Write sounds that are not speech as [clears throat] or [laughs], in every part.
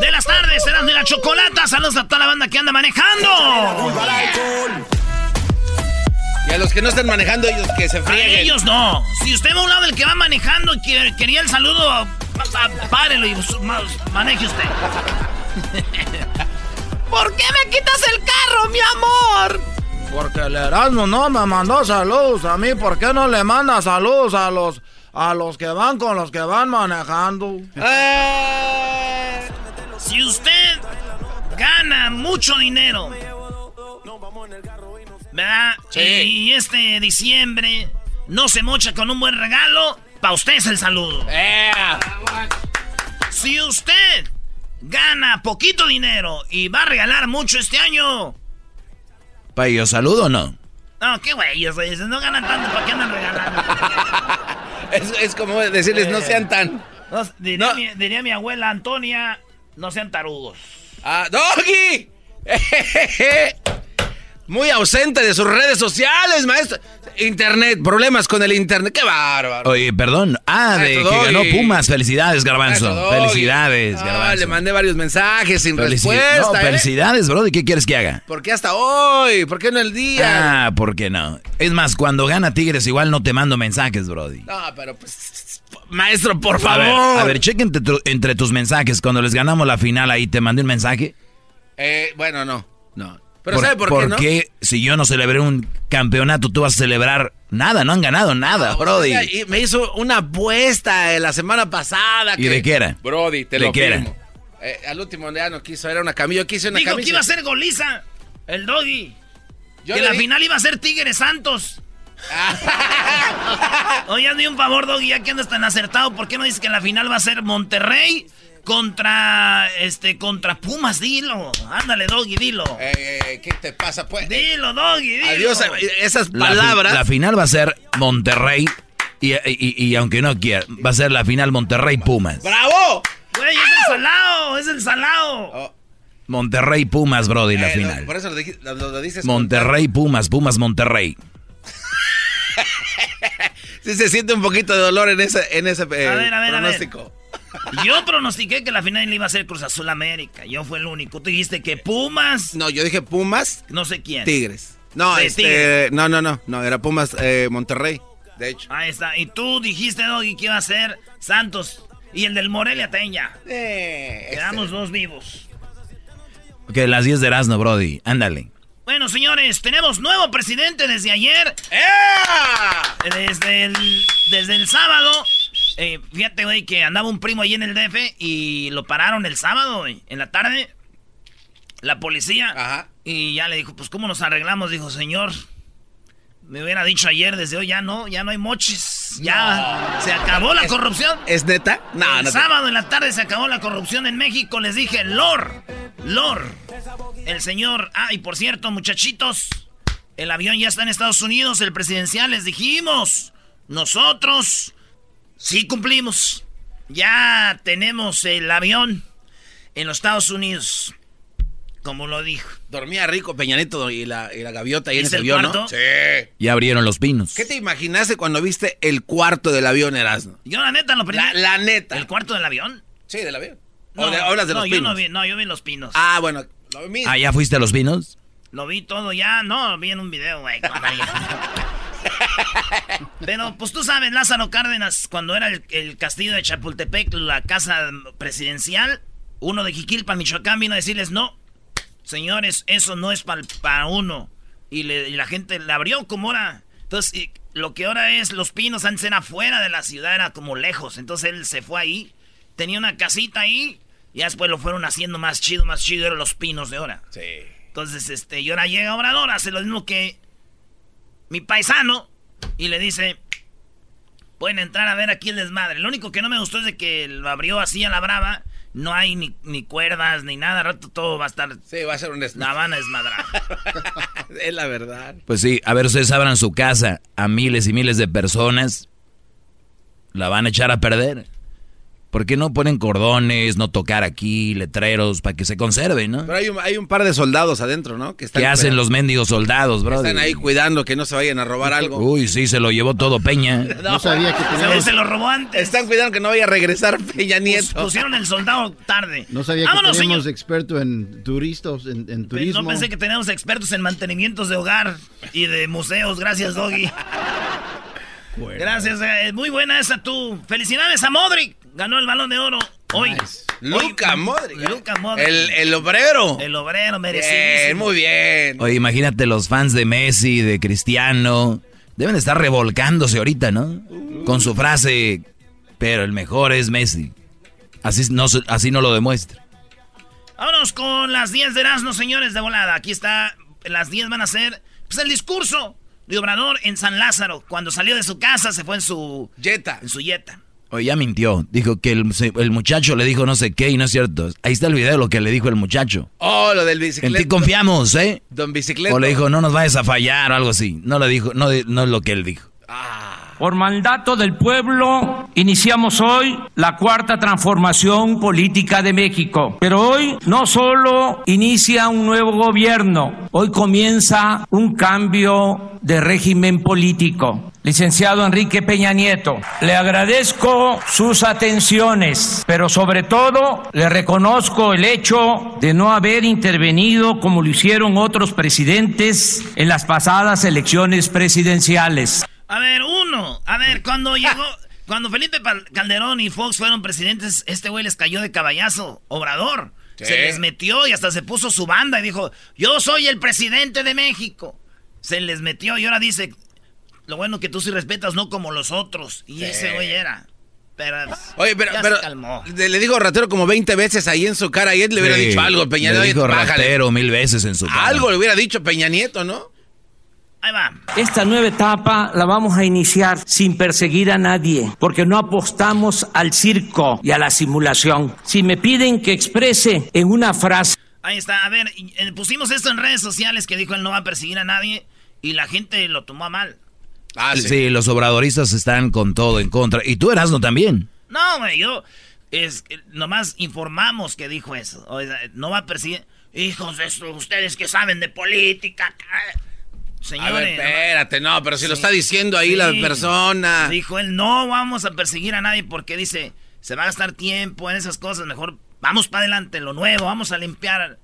de las tardes serán de la chocolata. Saludos a toda la banda que anda manejando. Y a los que no están manejando, ellos que se frieguen. A ellos no. Si usted va a un lado del que va manejando y quería el saludo, párelo y maneje usted. [laughs] ¿Por qué me quitas el carro, mi amor? Porque el Erasmo no me mandó saludos a mí. ¿Por qué no le manda saludos a los a los que van con los que van manejando? Eh, si usted gana mucho dinero, ¿verdad? Sí. Y este diciembre no se mocha con un buen regalo, para usted es el saludo. Eh. Si usted gana poquito dinero y va a regalar mucho este año. ¿Para ellos saludo o no? No, qué güey, no ganan tanto, ¿para qué andan regalando? [laughs] es, como decirles, no sean tan... diría, Mi, abuela Antonia, no sean tarudos. ¡Ah, Doggy! [laughs] Muy ausente de sus redes sociales, maestro. Internet, problemas con el internet. ¡Qué bárbaro! Oye, perdón. Ah, de que ganó Pumas. Felicidades, Garbanzo. Felicidades, ah, Garbanzo. le mandé varios mensajes sin respuesta. No, ¿eh? felicidades, bro. ¿Y qué quieres que haga? ¿Por qué hasta hoy? ¿Por qué no el día? Ah, ¿por qué no? Es más, cuando gana Tigres igual no te mando mensajes, Brody. No, pero pues... Maestro, por favor. A ver, cheque entre, entre tus mensajes. Cuando les ganamos la final ahí, ¿te mandé un mensaje? Eh, bueno, no. No. Pero ¿sabe por, qué, no? qué si yo no celebré un campeonato, tú vas a celebrar nada? No han ganado nada, Brody. y me hizo una apuesta la semana pasada. ¿Y de qué era? Brody, te ¿De lo qué era? Eh, al último día no quiso, era una camilla. Yo quise una Dijo que iba a ser goliza, el Doggy. que la final iba a ser Tigres Santos. [laughs] Oye, hazme un favor, Doggy, ya que andas tan acertado, ¿por qué no dices que la final va a ser Monterrey contra este contra Pumas, dilo. Ándale, Doggy, dilo. Eh, ¿Qué te pasa, pues? Dilo, Doggy, dilo. Adiós, eh, esas palabras. La, final va a ser Monterrey y, y, aunque no quiera, va a ser la final Monterrey Pumas. ¡Bravo! Güey, es el salado, es el salado. Oh. Monterrey Pumas, Brody, la eh, final. por eso lo, dices. Monterrey Pumas, Pumas Monterrey. Sí se siente un poquito de dolor en ese, en ese pronóstico. Yo pronostiqué que la final iba a ser Cruz Azul América. Yo fui el único. Tú dijiste que Pumas. No, yo dije Pumas. No sé quién. Tigres. No, este, no, no, no, no, era Pumas eh, Monterrey, de hecho. Ahí está. Y tú dijiste, Doggy, que iba a ser Santos y el del Morelia Teña. Eh, Quedamos este. dos vivos. Ok, las 10 de Erasmo, Brody. Ándale. Bueno, señores, tenemos nuevo presidente desde ayer. Desde el, desde el sábado. Eh, fíjate, güey, que andaba un primo ahí en el DF y lo pararon el sábado, güey, en la tarde. La policía. Ajá. Y ya le dijo, pues, ¿cómo nos arreglamos? Dijo, señor, me hubiera dicho ayer, desde hoy ya no, ya no hay mochis. Ya se acabó la corrupción. ¿Es neta? No, el sábado en la tarde se acabó la corrupción en México. Les dije, Lord, Lord. El señor. Ah, y por cierto, muchachitos, el avión ya está en Estados Unidos, el presidencial. Les dijimos, nosotros Sí cumplimos. Ya tenemos el avión en los Estados Unidos. Como lo dijo. Dormía rico Peñanito y la, y la gaviota ahí en ese avión, ¿no? Sí. Ya abrieron los pinos. ¿Qué te imaginaste cuando viste el cuarto del avión, Erasmo? Yo la neta lo primero. La, neta. ¿El cuarto del avión? Sí, del avión. No, de, hablas de los pinos. Yo no, vi, no, yo vi los pinos. Ah, bueno. Lo vi. Ah, ¿ya fuiste a los pinos? Lo vi todo ya. No, lo vi en un video, güey. [laughs] Pero pues tú sabes, Lázaro Cárdenas, cuando era el, castillo de Chapultepec, la casa presidencial, uno de Jiquilpan, Michoacán, vino a decirles, no, señores, eso no es para uno. Y, la gente le abrió como ahora. Entonces, lo que ahora es, los pinos antes era afuera de la ciudad, era como lejos. Entonces él se fue ahí, tenía una casita ahí, y después lo fueron haciendo más chido, más chido, eran los pinos de ahora. Sí. Entonces, este, y ahora llega Obrador, hace lo mismo que mi paisano y le dice, pueden entrar a ver aquí el desmadre. Lo único que no me gustó es de que lo abrió así a la brava no hay ni, ni cuerdas ni nada, rato todo va a estar... Sí, va a ser un La van a desmadrar. [laughs] es la verdad. Pues sí, a ver, ustedes abran su casa a miles y miles de personas, la van a echar a perder. ¿Por qué no ponen cordones, no tocar aquí, letreros, para que se conserve, no? Pero hay un, hay un par de soldados adentro, ¿no? Que están ¿Qué hacen los mendigos soldados, bro? Están ahí cuidando que no se vayan a robar algo. Uy, sí, se lo llevó todo Peña. [laughs] no, sabía que [laughs] teníamos... Se lo robó antes. Están cuidando que no vaya a regresar Peña Nieto. pusieron el soldado tarde. No sabía que teníamos expertos en turistas, en, turismo. No pensé que teníamos expertos en mantenimientos de hogar y de museos. Gracias, Doggy. [laughs] Gracias, eh, muy buena esa tú. Felicidades a Modric. Ganó el balón de oro hoy. Luca Modric. Luca Modric. El, obrero. El obrero merecido. muy bien. Oye, imagínate los fans de Messi, de Cristiano. Deben estar revolcándose ahorita, ¿no? Con su frase, pero el mejor es Messi. Así no, así no lo demuestra. Vámonos con las 10 de Erasmo, señores, de volada. Aquí está, las 10 van a ser, pues el discurso de Obrador en San Lázaro. Cuando salió de su casa, se fue en su... Yeta. En su yeta. Oye, ya mintió. Dijo que el, muchacho le dijo no sé qué y no es cierto. Ahí está el video de lo que le dijo el muchacho. Oh, lo del bicicleta. En ti confiamos, ¿eh? Don Bicicleta. O le dijo, no nos vayas a fallar o algo así. No le dijo, no, no es lo que él dijo. Ah. Por mandato del pueblo, iniciamos hoy la cuarta transformación política de México. Pero hoy no solo inicia un nuevo gobierno, hoy comienza un cambio de régimen político. Licenciado Enrique Peña Nieto, le agradezco sus atenciones, pero sobre todo le reconozco el hecho de no haber intervenido como lo hicieron otros presidentes en las pasadas elecciones presidenciales. A ver, uno. A ver, [laughs] cuando llegó. Cuando Felipe Calderón y Fox fueron presidentes, este güey les cayó de caballazo. Obrador. Se les metió y hasta se puso su banda y dijo: Yo soy el presidente de México. Se les metió y ahora dice: Lo bueno que tú sí respetas, no como los otros. Y ese güey era. Pero, Oye, pero, pero le dijo ratero como 20 veces ahí en su cara y él le hubiera dicho algo, Peña Nieto. Le dijo ratero mil veces en su cara. Algo le hubiera dicho Peña Nieto, ¿no? Esta nueva etapa la vamos a iniciar sin perseguir a nadie, porque no apostamos al circo y a la simulación. Si me piden que exprese en una frase... Ahí está, a ver, eh, pusimos esto en redes sociales que dijo él no va a perseguir a nadie y la gente lo tomó a mal. Ah, sí. los obradoristas están con todo en contra. Y tú, Erasmo, también. No, güey, yo... Es, nomás informamos que dijo eso. no va a perseguir... Hijos de ustedes que saben de política... Señores. A ver, espérate, no, pero si lo está diciendo ahí la persona. Dijo él, no vamos a perseguir a nadie porque dice, se va a gastar tiempo en esas cosas, mejor vamos para adelante, lo nuevo, vamos a limpiar.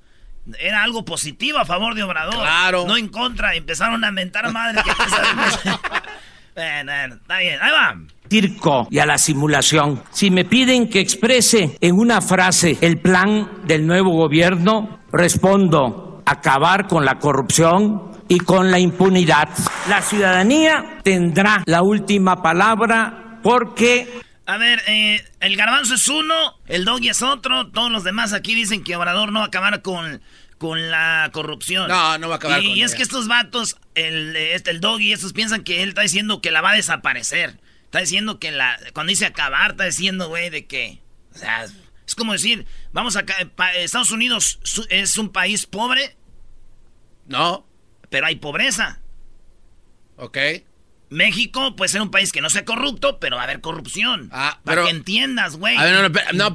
Era algo positivo a favor de Obrador. Claro. No en contra. Empezaron a mentar a madre. Que [laughs] bueno, está bien, ahí va. Circo y a la simulación. Si me piden que exprese en una frase el plan del nuevo gobierno, respondo, acabar con la corrupción, y con la impunidad. La ciudadanía tendrá la última palabra porque... A ver, eh, el garbanzo es uno, el doggy es otro, todos los demás aquí dicen que Obrador no va a acabar con, con la corrupción. No, no va a acabar y, con Y es que estos vatos, el, este, el doggy, estos piensan que él está diciendo que la va a desaparecer. Está diciendo que la... Cuando dice acabar, está diciendo, güey, de que... O sea, es como decir, vamos a... Estados Unidos es un país pobre. No pero hay pobreza. Ok. México puede ser un país que no sea corrupto, pero va a haber corrupción. Ah, para que entiendas, güey. A ver, no, no,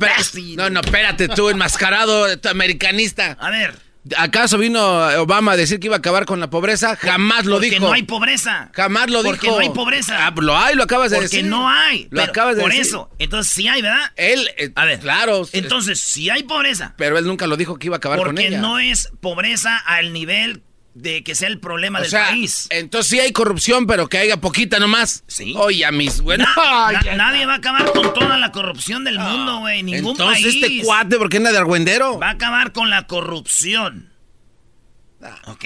no, no, espérate tú, enmascarado americanista. A ver. ¿Acaso vino Obama a decir que iba a acabar con la pobreza? Jamás lo dijo. Porque no hay pobreza. Jamás lo dijo. Porque no hay pobreza. Ah, lo hay, lo acabas de decir. Porque no hay. Lo acabas de por decir. Por eso. Entonces sí hay, ¿verdad? Él, eh, a ver. Claro. Entonces sí hay pobreza. Pero él nunca lo dijo que iba a acabar con ella. Porque no es pobreza al nivel de que sea el problema del país. Entonces sí hay corrupción, pero que haya poquita nomás. Sí. Oye, a mis nadie va a acabar con toda la corrupción del mundo, güey. Ningún Entonces este cuate, ¿por qué anda de argüendero? Va a acabar con la corrupción. Ah. ¿Ok?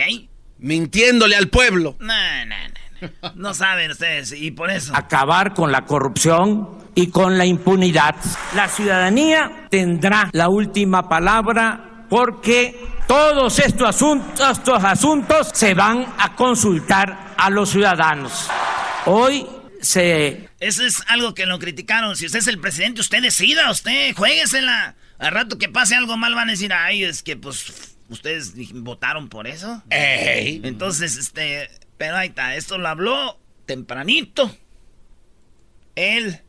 Mintiéndole al pueblo. No, no, no. No saben ustedes, y por eso. Acabar con la corrupción y con la impunidad. La ciudadanía tendrá la última palabra porque todos estos asuntos, estos asuntos se van a consultar a los ciudadanos. Hoy se... Eso es algo que lo criticaron. Si usted es el presidente, usted decida, usted jueguesela. Al rato que pase algo mal van a decir, ay, es que pues ustedes votaron por eso. Entonces, este, pero ahí está, esto lo habló tempranito. Él.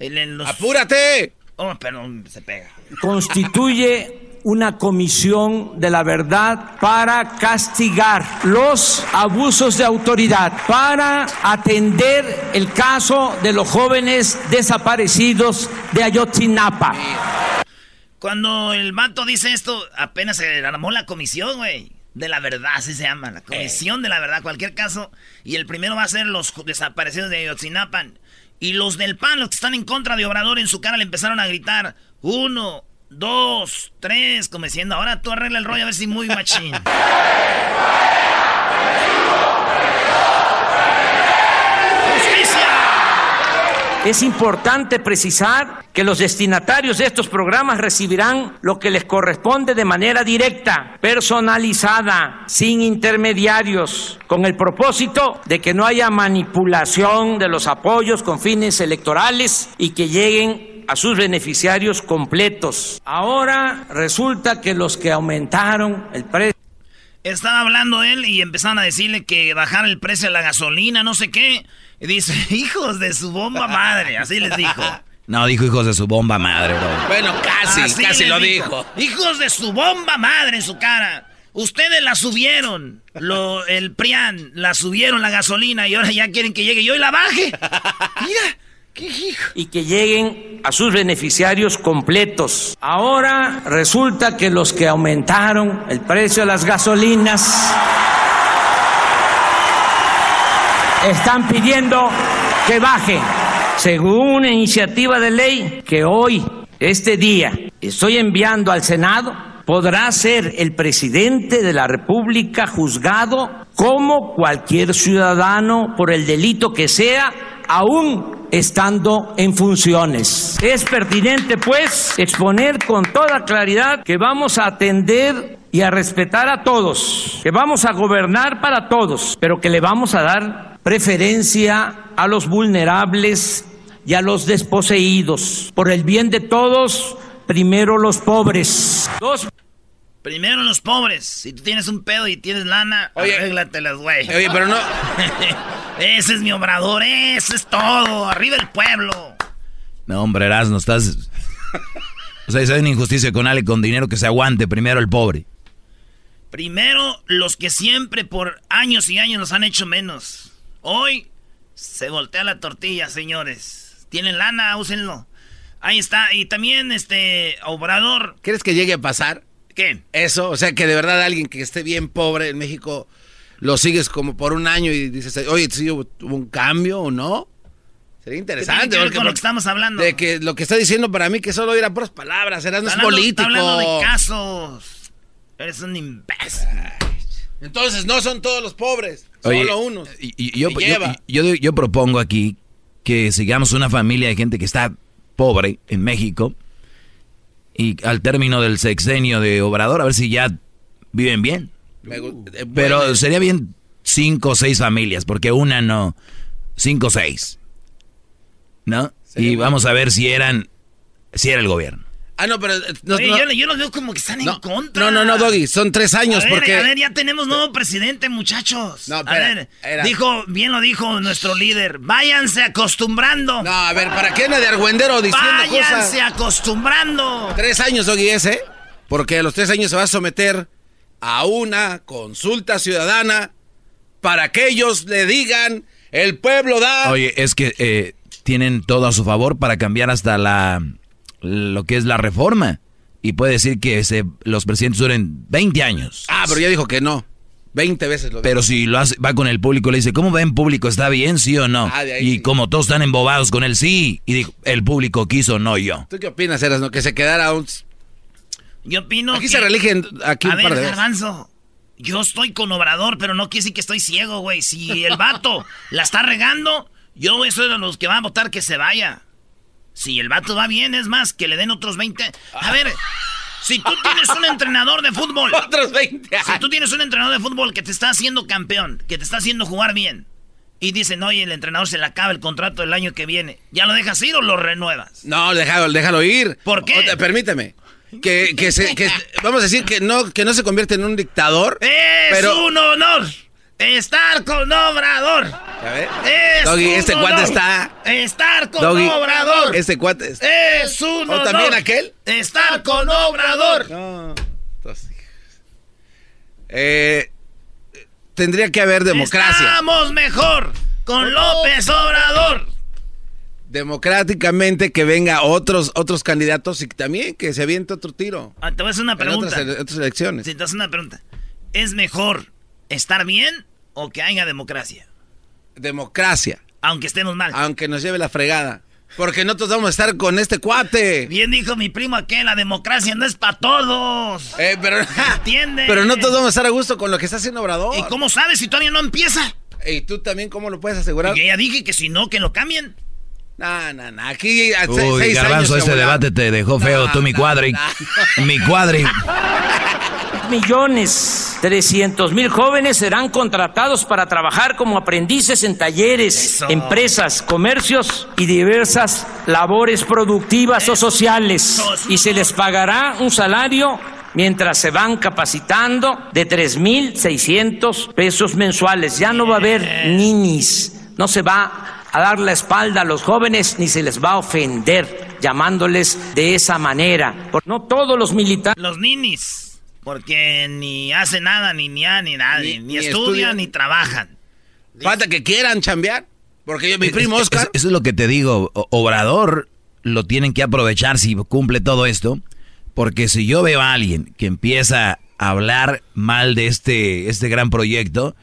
Él en los... ¡Apúrate! Oh, pero se pega. Constituye una comisión de la verdad para castigar los abusos de autoridad, para atender el caso de los jóvenes desaparecidos de Ayotzinapa. Cuando el mato dice esto, apenas se armó la comisión, güey. De la verdad, así se llama, la comisión de la verdad, cualquier caso. Y el primero va a ser los desaparecidos de Ayotzinapa. Y los del PAN, los que están en contra de Obrador, en su cara le empezaron a gritar, uno, dos, tres, como diciendo, ahora tú arregla el rollo a ver si muy machín. [laughs] Es importante precisar que los destinatarios de estos programas recibirán lo que les corresponde de manera directa, personalizada, sin intermediarios, con el propósito de que no haya manipulación de los apoyos con fines electorales y que lleguen a sus beneficiarios completos. Ahora resulta que los que aumentaron el precio... Estaba hablando él y empezaron a decirle que bajar el precio de la gasolina, no sé qué. Y dice, [laughs] hijos de su bomba madre, así les dijo. [laughs] No, dijo hijos de su bomba madre, bro. Bueno, casi, casi lo dijo. Hijos de su bomba madre en su cara. Ustedes la subieron, lo, el PRIAN, la subieron la gasolina y ahora ya quieren que llegue yo y la baje. [laughs] Mira, y que lleguen a sus beneficiarios completos. Ahora resulta que los que aumentaron el precio de las gasolinas están pidiendo que baje, según una iniciativa de ley que hoy, este día, estoy enviando al Senado, podrá ser el presidente de la República juzgado como cualquier ciudadano por el delito que sea, aún estando en funciones. Es pertinente, pues, exponer con toda claridad que vamos a atender y a respetar a todos, que vamos a gobernar para todos, pero que le vamos a dar preferencia a los vulnerables y a los desposeídos. Por el bien de todos, primero los pobres. Primero los pobres. Si tú tienes un pedo y tienes lana, oye, arréglatelas, güey. Oye, pero no. [laughs] ese es mi obrador, ese es todo. Arriba el pueblo. No, hombre, no estás. O sea, es una injusticia con Ale con dinero que se aguante. Primero el pobre. Primero los que siempre por años y años nos han hecho menos. Hoy se voltea la tortilla, señores. Tienen lana, úsenlo. Ahí está. Y también, este, Obrador. ¿Quieres que llegue a pasar? ¿Qué? Eso, o sea, que de verdad alguien que esté bien pobre en México lo sigues como por un año y dices, oye, ¿sí hubo un cambio o no? Sería interesante. Porque, con lo que estamos hablando. De que lo que está diciendo para mí que solo era puras palabras, eras no es político. Está hablando de casos. Eres un imbécil. Entonces no son todos los pobres, solo unos. Y, yo, yo, yo propongo aquí que sigamos una familia de gente que está pobre en México y al término del sexenio de Obrador, a ver si ya viven bien. Eh, Pero sería bien cinco o seis familias, porque una no, cinco o seis. ¿No? y vamos a ver si eran, si era el gobierno. Ah, no, pero. Eh, no, Yo, los veo como que están en contra. No, no, no, Doggy, son tres años porque. A ver, ya tenemos nuevo presidente, muchachos. No, a ver, dijo, bien lo dijo nuestro líder, váyanse acostumbrando. No, a ver, ¿para qué anda de argüendero diciendo váyanse acostumbrando. Tres años, Doggy, ese, porque a los tres años se va a someter a una consulta ciudadana para que ellos le digan, el pueblo da. Oye, es que eh, tienen todo a su favor para cambiar hasta la lo que es la reforma. Y puede decir que los presidentes duren 20 años. Ah, pero ya dijo que no. 20 veces lo Pero si lo hace, va con el público, le dice, ¿cómo va en público? ¿Está bien, sí o no? Ah, y como todos están embobados con el sí, y dijo, el público quiso, no yo. ¿Tú qué opinas, Eras, no? Que se quedara un... Yo opino Aquí se religen aquí A ver, Garbanzo, yo estoy con Obrador, pero no quiere decir que estoy ciego, güey. Si el vato la está regando, yo soy de los que van a votar que se vaya. Si el vato va bien, es más, que le den otros 20. A ver, si tú tienes un entrenador de fútbol. [laughs] Otros 20. Si tú tienes un entrenador de fútbol que te está haciendo campeón, que te está haciendo jugar bien, y dicen, oye, el entrenador se le acaba el contrato del año que viene, ¿ya lo dejas ir o lo renuevas? No, déjalo, déjalo ir. ¿Por qué? permíteme. Que, que, se, que vamos a decir que no, que no se convierte en un dictador. Es pero... un honor estar con Obrador. Es Doggy, este cuate está. Estar con Doggy, Obrador. Este cuate está. Es un ¿O también aquel? Estar con Obrador. No. Entonces, eh, tendría que haber democracia. Estamos mejor con López Obrador. Democráticamente que venga otros otros candidatos y también que se aviente otro tiro. Ah, te voy a hacer una En pregunta. otras, otras elecciones. Si te haces una pregunta. ¿Es mejor estar bien o que haya democracia? Democracia. Aunque estemos mal. Aunque nos lleve la fregada. Porque nosotros vamos a estar con este cuate. Bien dijo mi primo que la democracia no es para todos. Eh, pero, ¿Entiende? pero no todos vamos a estar a gusto con lo que está haciendo Obrador. ¿Y cómo sabes si todavía no empieza? ¿Y tú también cómo lo puedes asegurar? Y ya dije que si no, que lo cambien. No, no, no. Aquí a Uy, seis Garbanzo, años este volar. debate te dejó feo, No, tú mi no, cuadri. no. Mi cuadri. [laughs] Millones, 300 mil jóvenes serán contratados para trabajar como aprendices en talleres, Eso. empresas, comercios y diversas labores productivas o sociales. Eso. Y se les pagará un salario mientras se van capacitando de 3.600 pesos mensuales. Ya no va a haber ninis, no se va a dar la espalda a los jóvenes ni se les va a ofender llamándoles de esa manera. No todos los militares... Los ninis. Porque ni hacen nada, ni ni a, ni nada. Ni, Ni- ni ni estudian, estudian. ni trabajan. Falta que quieran chambear. Porque yo, mi primo Es- Oscar. es- Eso es lo que te digo. Obrador lo tienen que aprovechar si cumple todo esto. Porque si yo veo a alguien que empieza a hablar mal de este, este gran proyecto,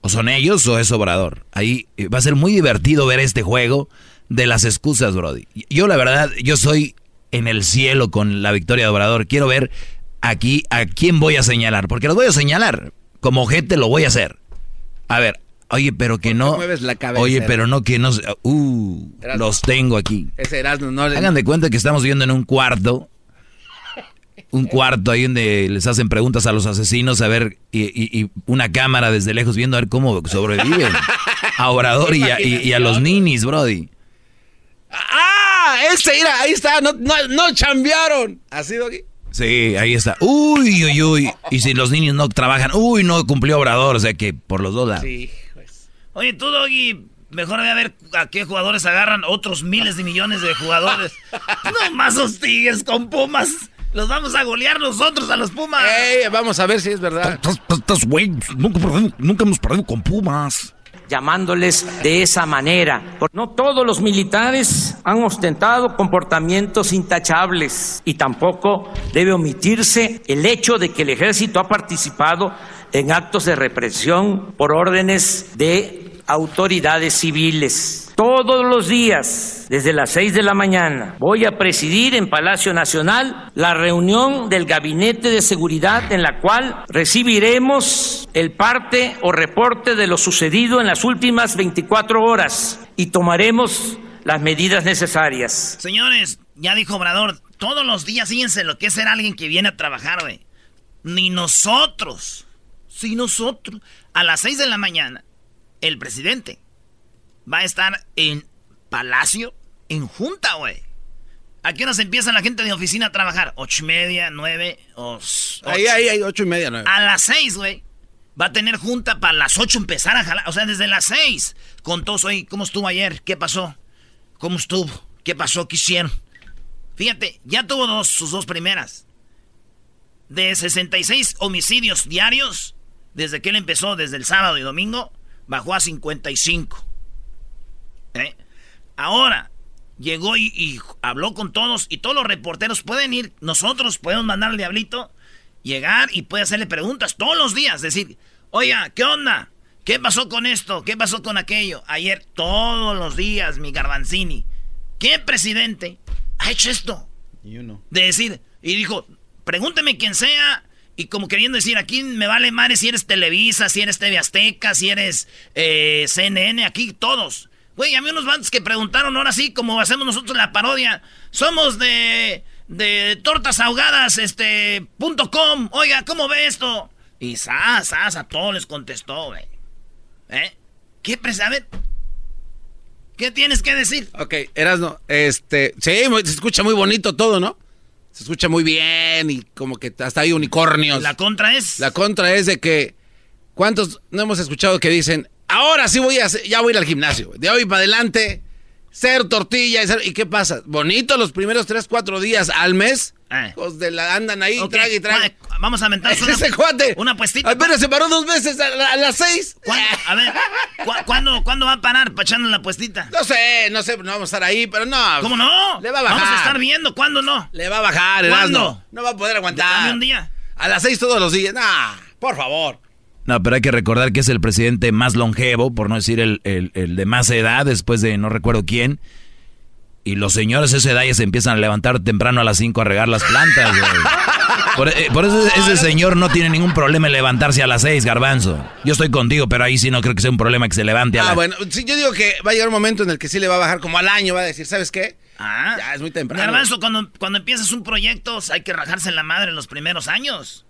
o son ellos o es Obrador. Ahí eh, va a ser muy divertido ver este juego de las excusas, Brody. Yo la verdad, yo soy en el cielo con la victoria de Obrador. Quiero ver aquí a quién voy a señalar. Porque los voy a señalar. Como gente lo voy a hacer. A ver, oye, pero que no. mueves la cabeza? Oye, pero no que no. Uh, los tengo aquí. Ese no le- Hagan de cuenta que estamos viviendo en un cuarto. Un cuarto ahí donde les hacen preguntas a los asesinos a ver, y, y- y una cámara desde lejos viendo a ver cómo sobreviven. [laughs] A Obrador y a, y- y a los ninis, Brody. ¡Ah! Ese, mira, ahí está. No, no, no chambearon. ¿Así, Doggy? Sí, ahí está. Uy, uy, uy. Y si los niños no trabajan, uy, no cumplió Obrador. O sea que por los dos lados. Sí, pues. Oye, tú, Doggy, mejor ve a ver a qué jugadores agarran otros miles de millones de jugadores. [laughs] no más hostigues con Pumas. Los vamos a golear nosotros a los Pumas. Ey, vamos a ver si es verdad. Estás- güey, nunca, nunca hemos perdido con Pumas. Llamándoles de esa manera. No todos los militares han ostentado comportamientos intachables y tampoco debe omitirse el hecho de que el ejército ha participado en actos de represión por órdenes de autoridades civiles. Todos los días, desde las seis de la mañana, voy a presidir en Palacio Nacional la reunión del Gabinete de Seguridad en la cual recibiremos el parte o reporte de lo sucedido en las últimas 24 horas y tomaremos las medidas necesarias. Señores, ya dijo Obrador, todos los días fíjense lo que es ser alguien que viene a trabajar, güey. Ni nosotros, si nosotros, a las 6 de la mañana, el presidente va a estar en Palacio, en Junta, güey. ¿A qué horas empieza la gente de oficina a trabajar? ¿Ocho y media, nueve o Ahí, ahí, ahí, ocho y media, nueve. A las seis, güey. Va a tener junta para las ocho empezar a jalar. O sea, desde las seis. Con todos, oye, ¿cómo estuvo ayer? ¿Qué pasó? ¿Cómo estuvo? ¿Qué pasó? ¿Qué hicieron? Fíjate, ya tuvo dos, sus dos primeras. De 66 homicidios diarios, desde que él empezó, desde el sábado y domingo, bajó a 55. ¿Eh? Ahora, llegó y, y habló con todos y todos los reporteros pueden ir, nosotros podemos mandar al diablito, llegar y puede hacerle preguntas todos los días, decir, oiga, ¿qué onda? ¿Qué pasó con esto? ¿Qué pasó con aquello? Ayer, todos los días, mi Garbanzini, ¿qué presidente ha hecho esto? Y uno. De decir, y dijo, pregúnteme quién sea, y como queriendo decir, aquí me vale madre si eres Televisa, si eres TV Azteca, si eres eh, CNN, aquí todos. Güey, a mí unos bandos que preguntaron ahora sí, como hacemos nosotros la parodia, somos de, de tortas ahogadas, este, punto com, oiga, ¿cómo ve esto? Y sas, sas, a todos les contestó, güey. ¿Eh? ¿Qué presa? A ver. ¿Qué tienes que decir? Ok, Erasno, este, sí, se escucha muy bonito todo, ¿no? Se escucha muy bien y como que hasta hay unicornios. La contra es. La contra es de que, ¿cuántos no hemos escuchado que dicen, ahora sí voy a, ya voy a ir al gimnasio, de hoy para adelante, ser tortilla y, ser, ¿y qué pasa? Bonito los primeros tres, cuatro días al mes. Pues de la andan ahí, okay. trague y trague. Vamos a aventar [laughs] una, ese cuate. Una puestita. Apenas se paró dos veces a, a las seis. [laughs] A ver, ¿cu ¿cuándo, ¿cuándo va a parar para echarnos la puestita? No sé, no sé, no vamos a estar ahí, pero no. ¿Cómo no? Le va a bajar. Vamos a estar viendo, ¿cuándo no? Le va a bajar, ¿Cuándo? No va a poder aguantar. Dame un día. A las seis todos los días. Nah, por favor. No, pero hay que recordar que es el presidente más longevo, por no decir el, el, el de más edad, después de no recuerdo quién. Y los señores esa edad ya se empiezan a levantar temprano a las 5 a regar las plantas. Por, eh, por, eso ese señor no tiene ningún problema en levantarse a las 6, garbanzo. Yo estoy contigo, pero ahí sí no creo que sea un problema que se levante a ah, las... Ah, bueno, sí, yo digo que va a llegar un momento en el que sí le va a bajar como al año, va a decir, ¿sabes qué? Ah, ya es muy temprano. Garbanzo, cuando, cuando empiezas un proyecto hay que rajarse en la madre en los primeros años.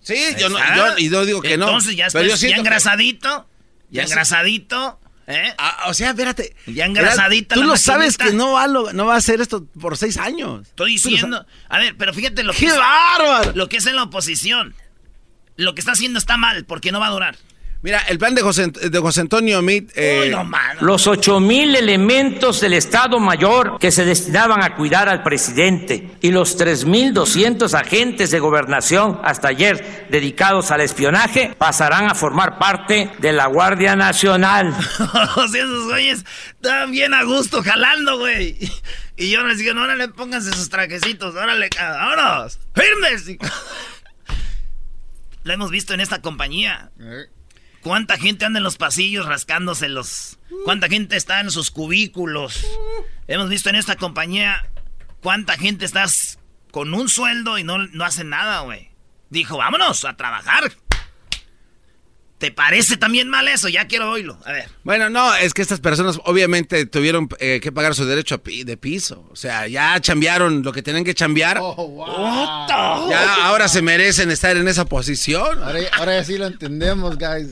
Sí, yo no, yo, y no digo que Entonces, no. Entonces ya estás ya engrasadito, ya, ya engrasadito... ¿Eh? Ah, o sea, espérate. Ya engrasadita. Tú la lo sabes que no va, a lo, no va a hacer esto por seis años. Estoy diciendo. A ver, pero fíjate lo ¡Qué que. bárbaro! Lo que es en la oposición. Lo que está haciendo está mal, porque no va a durar. Mira, el plan de José, de José Antonio Mit. Eh, no. Los ocho mil elementos del Estado Mayor que se destinaban a cuidar al presidente y los tres mil doscientos agentes de gobernación hasta ayer dedicados al espionaje pasarán a formar parte de la Guardia Nacional. [laughs] o sea, esos güeyes estaban bien a gusto jalando, güey. Y yo les digo, no, órale, pónganse sus trajecitos, órale, vámonos, firmes. [laughs] Lo hemos visto en esta compañía. ¿Cuánta gente anda en los pasillos rascándose los... ¿Cuánta gente está en sus cubículos? Hemos visto en esta compañía cuánta gente está con un sueldo y no, no hace nada, güey. Dijo, vámonos a trabajar. ¿Te parece también mal eso? Ya quiero oírlo. A ver. Bueno, no, es que estas personas obviamente tuvieron eh, que pagar su derecho pi de piso. O sea, ya chambearon lo que tenían que chambear. Oh, wow. Ya ahora se merecen estar en esa posición. Ahora, ahora ya sí lo entendemos, guys.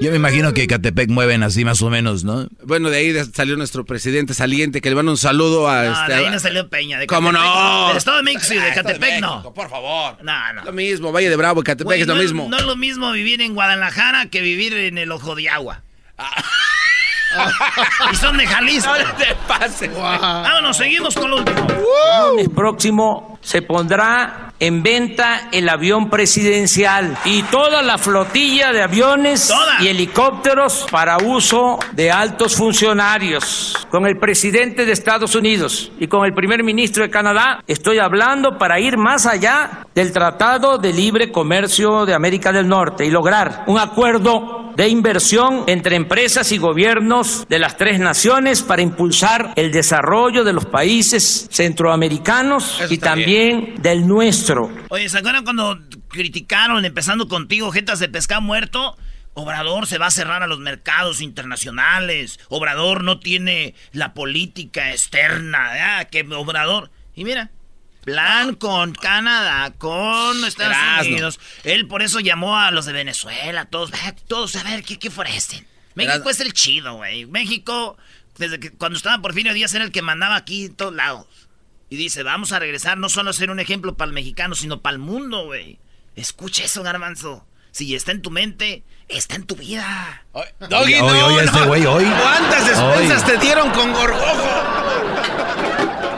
Yo me imagino que Catepec mueven así más o menos, ¿no? Bueno, de ahí salió nuestro presidente saliente que le manda un saludo a... No, este, de ahí no salió Peña. De ¿Cómo Catepec, no? Del estado de México y de Ah, Catepec México, no. Por favor. No, no. Lo mismo, Valle de Bravo y Catepec es lo no mismo. No es lo mismo vivir en Guadalajara que vivir en el Ojo de Agua. [laughs] [laughs] y son de Jalisco. No te pases. Vámonos, seguimos con lo último. El lunes próximo se pondrá en venta el avión presidencial y toda la flotilla de aviones Toda. y helicópteros para uso de altos funcionarios. Con el presidente de Estados Unidos y con el primer ministro de Canadá estoy hablando para ir más allá del Tratado de Libre Comercio de América del Norte y lograr un acuerdo de inversión entre empresas y gobiernos de las tres naciones para impulsar el desarrollo de los países centroamericanos Eso y también del nuestro. Oye, ¿se acuerdan cuando criticaron, empezando contigo, jetas de pescado muerto? Obrador se va a cerrar a los mercados internacionales. Obrador no tiene la política externa. ¿eh? Que Obrador. Y mira, plan con Canadá, con Estados. Unidos. Él por eso llamó a los de Venezuela, todos, "Ah, todos a ver qué, qué foresten. México es el chido, güey. México, desde que cuando estaba Porfirio Díaz era el que mandaba aquí en todos lados. Y dice, vamos a regresar no solo a ser un ejemplo para el mexicano, sino para el mundo, güey. Escucha eso, garbanzo. Si está en tu mente, está en tu vida. Doggy, no, oye, este no. güey, hoy. ¿Cuántas despensas Hoy. te dieron con gorgojo?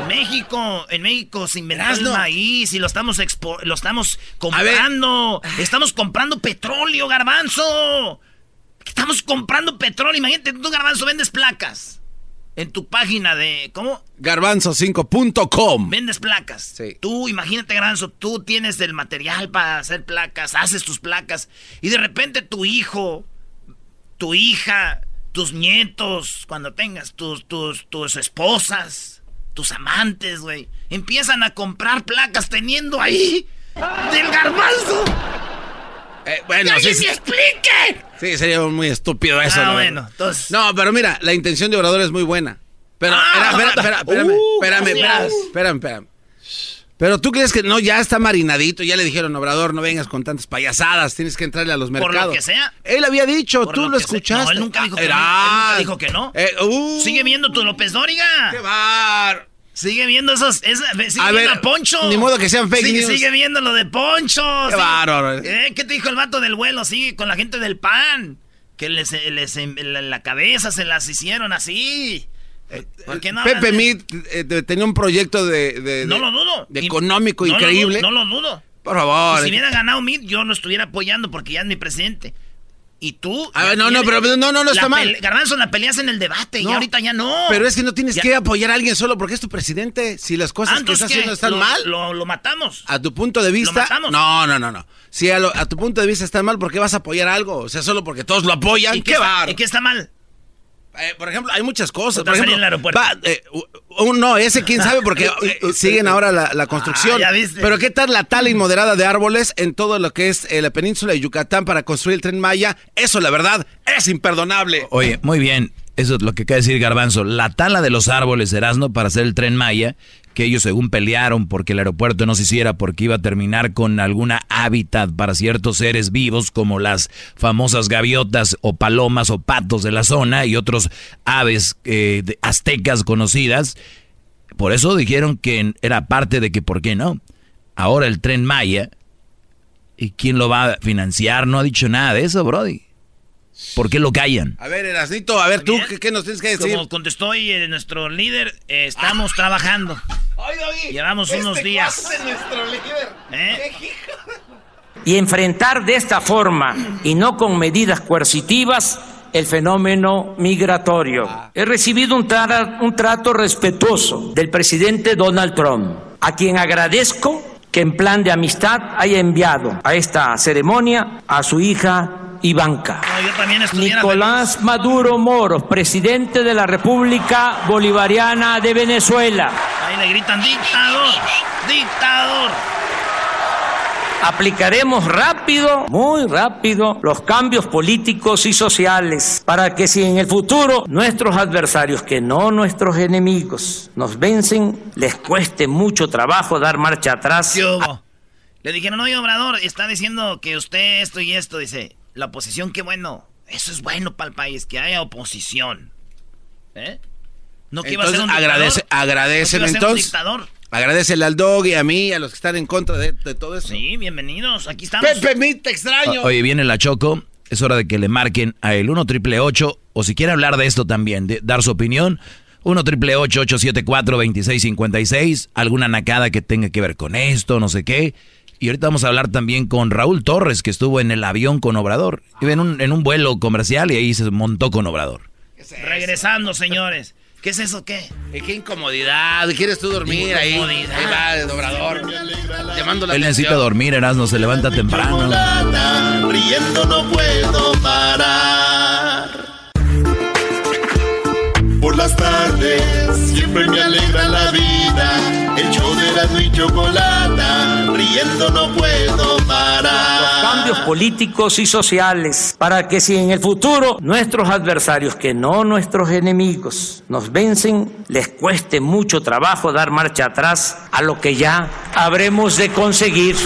México, en México se inventó el maíz y lo estamos expo- lo estamos comprando. Estamos comprando petróleo, garbanzo. Estamos comprando petróleo. Imagínate, tú, garbanzo, vendes placas. En tu página de. ¿Cómo? Garbanzo5.com. Vendes placas. Sí. Tú, imagínate, Garanzo, tú tienes el material para hacer placas, haces tus placas, y de repente tu hijo, tu hija, tus nietos, cuando tengas tus, tus, tus esposas, tus amantes, güey, empiezan a comprar placas teniendo ahí del garbanzo. Eh, ¡Que bueno, sí, alguien sí, me explique! sí, sería muy estúpido eso. Ah, ¿no? bueno, entonces- No, pero mira, la intención de Obrador es muy buena. Pero, Ah, espera, espera, espera, espérame, uh, espérame, espérame, espérame, espérame. Pero tú crees que no, ya está marinadito, ya le dijeron, Obrador, no vengas con tantas payasadas, tienes que entrarle a los mercados. Por lo que sea. Él había dicho, Por tú lo lo, que escuchaste. No, él nunca dijo que Era- no. Él nunca dijo que no. Eh, uh, Sigue viendo tu López Dóriga. ¡Qué bar! Sigue viendo esos. esa- sigue A viendo ver, a Poncho. ni modo que sean fake sigue, news. Sigue viendo lo de Poncho. ¡Qué sigue- bárbaro! Eh, ¿Qué te dijo el vato del vuelo? Sigue con la gente del PAN. Que les, les la, la cabeza se las hicieron así. ¿Por qué no Pepe Mit eh, tenía un proyecto de, de- No de- lo dudo. de económico no lo increíble. dudo, no lo dudo. Por favor. Y si hubiera ganado Mid, yo no estuviera apoyando porque ya es mi presidente. Y tú. A ya ver, no, no, pero no, no, no está mal. Garbanzo, la peleas en el debate y ahorita ya no. Pero es que no tienes Ya- que apoyar a alguien solo porque es tu presidente. Si las cosas Ah, que está haciendo están ¿Lo- mal, Lo, lo matamos. a tu punto de vista. matamos? No, no, no, no. Si a, lo- a tu punto de vista están mal, ¿por qué vas a apoyar algo? O sea, solo porque todos lo apoyan. ¿Y ¡Qué qué, bar! ¿Y qué está mal? Eh, por ejemplo, hay muchas cosas. Por ejemplo, ir al aeropuerto. va, eh, no, ese quién sabe porque [laughs] eh, siguen ahora la, la construcción. Ah, ya viste. Pero ¿qué tal la tala inmoderada de árboles en todo lo que es eh, la península de Yucatán para construir el tren Maya? Eso, la verdad, es imperdonable. Oye, muy bien. Eso es lo que de decir Garbanzo. La tala de los árboles, Erasmo, para hacer el tren Maya, que ellos según pelearon porque el aeropuerto no se hiciera porque iba a terminar con alguna hábitat para ciertos seres vivos como las famosas gaviotas o palomas o patos de la zona y otros aves eh, de- aztecas conocidas. Por eso dijeron que era parte de que, ¿por qué no? Ahora el tren Maya, ¿y quién lo va a financiar? No ha dicho nada de eso, Brody. ¿Por qué lo callan? A ver, Erasnito, a ver tú. ¿qué, qué nos tienes que decir? Como contestó hoy eh, nuestro líder, eh, estamos trabajando. [laughs] Llevamos unos días. ¿Eh? y enfrentar de esta forma y no con medidas coercitivas el fenómeno migratorio. He recibido un, tra- un trato respetuoso del presidente Donald Trump, a quien agradezco que en plan de amistad haya enviado a esta ceremonia a su hija No, también estuviera Nicolás Maduro Moros, presidente de la República Bolivariana de Venezuela. Ahí le gritan dictador, dictador. Aplicaremos rápido, muy rápido, los cambios políticos y sociales para que si en el futuro nuestros adversarios, que no nuestros enemigos, nos vencen, les cueste mucho trabajo dar marcha atrás. Le dijeron, oye, Obrador, está diciendo que usted esto y esto. Dice, la oposición, qué bueno. Eso es bueno para el país, que haya oposición. ¿Eh? No que iba a ser Entonces, un agradece, dictador. agradecen No ser un entonces. dictador. Agradecele al dog y a mí y a los que están en contra de, de todo eso. Sí, bienvenidos. Aquí estamos. Pepe Mit, te extraño. O- Oye, viene la Choco. Es hora de que le marquen a el 1 triple o si quiere hablar de esto también, de dar su opinión. 1 triple 874 2656 alguna nacada que tenga que ver con esto, no sé qué. Y ahorita vamos a hablar también con Raúl Torres, que estuvo en el avión con Obrador. Iba en un, en un vuelo comercial y ahí se montó con Obrador. Regresando, señores. [laughs] ¿Qué es eso qué? Eh, qué incomodidad. ¿Quieres tú dormir ahí? Incomodidad. Ahí va el dobrador. Llamando la Él necesita atención. dormir, Erasmo, se levanta temprano. Riendo no puedo parar. Por las tardes siempre me alegra la vida. El show de Erasmo y Chocolata, riendo no puedo parar. cambios políticos y sociales para que si en el futuro nuestros adversarios, que no nuestros enemigos, nos vencen, les cueste mucho trabajo dar marcha atrás a lo que ya habremos de conseguir.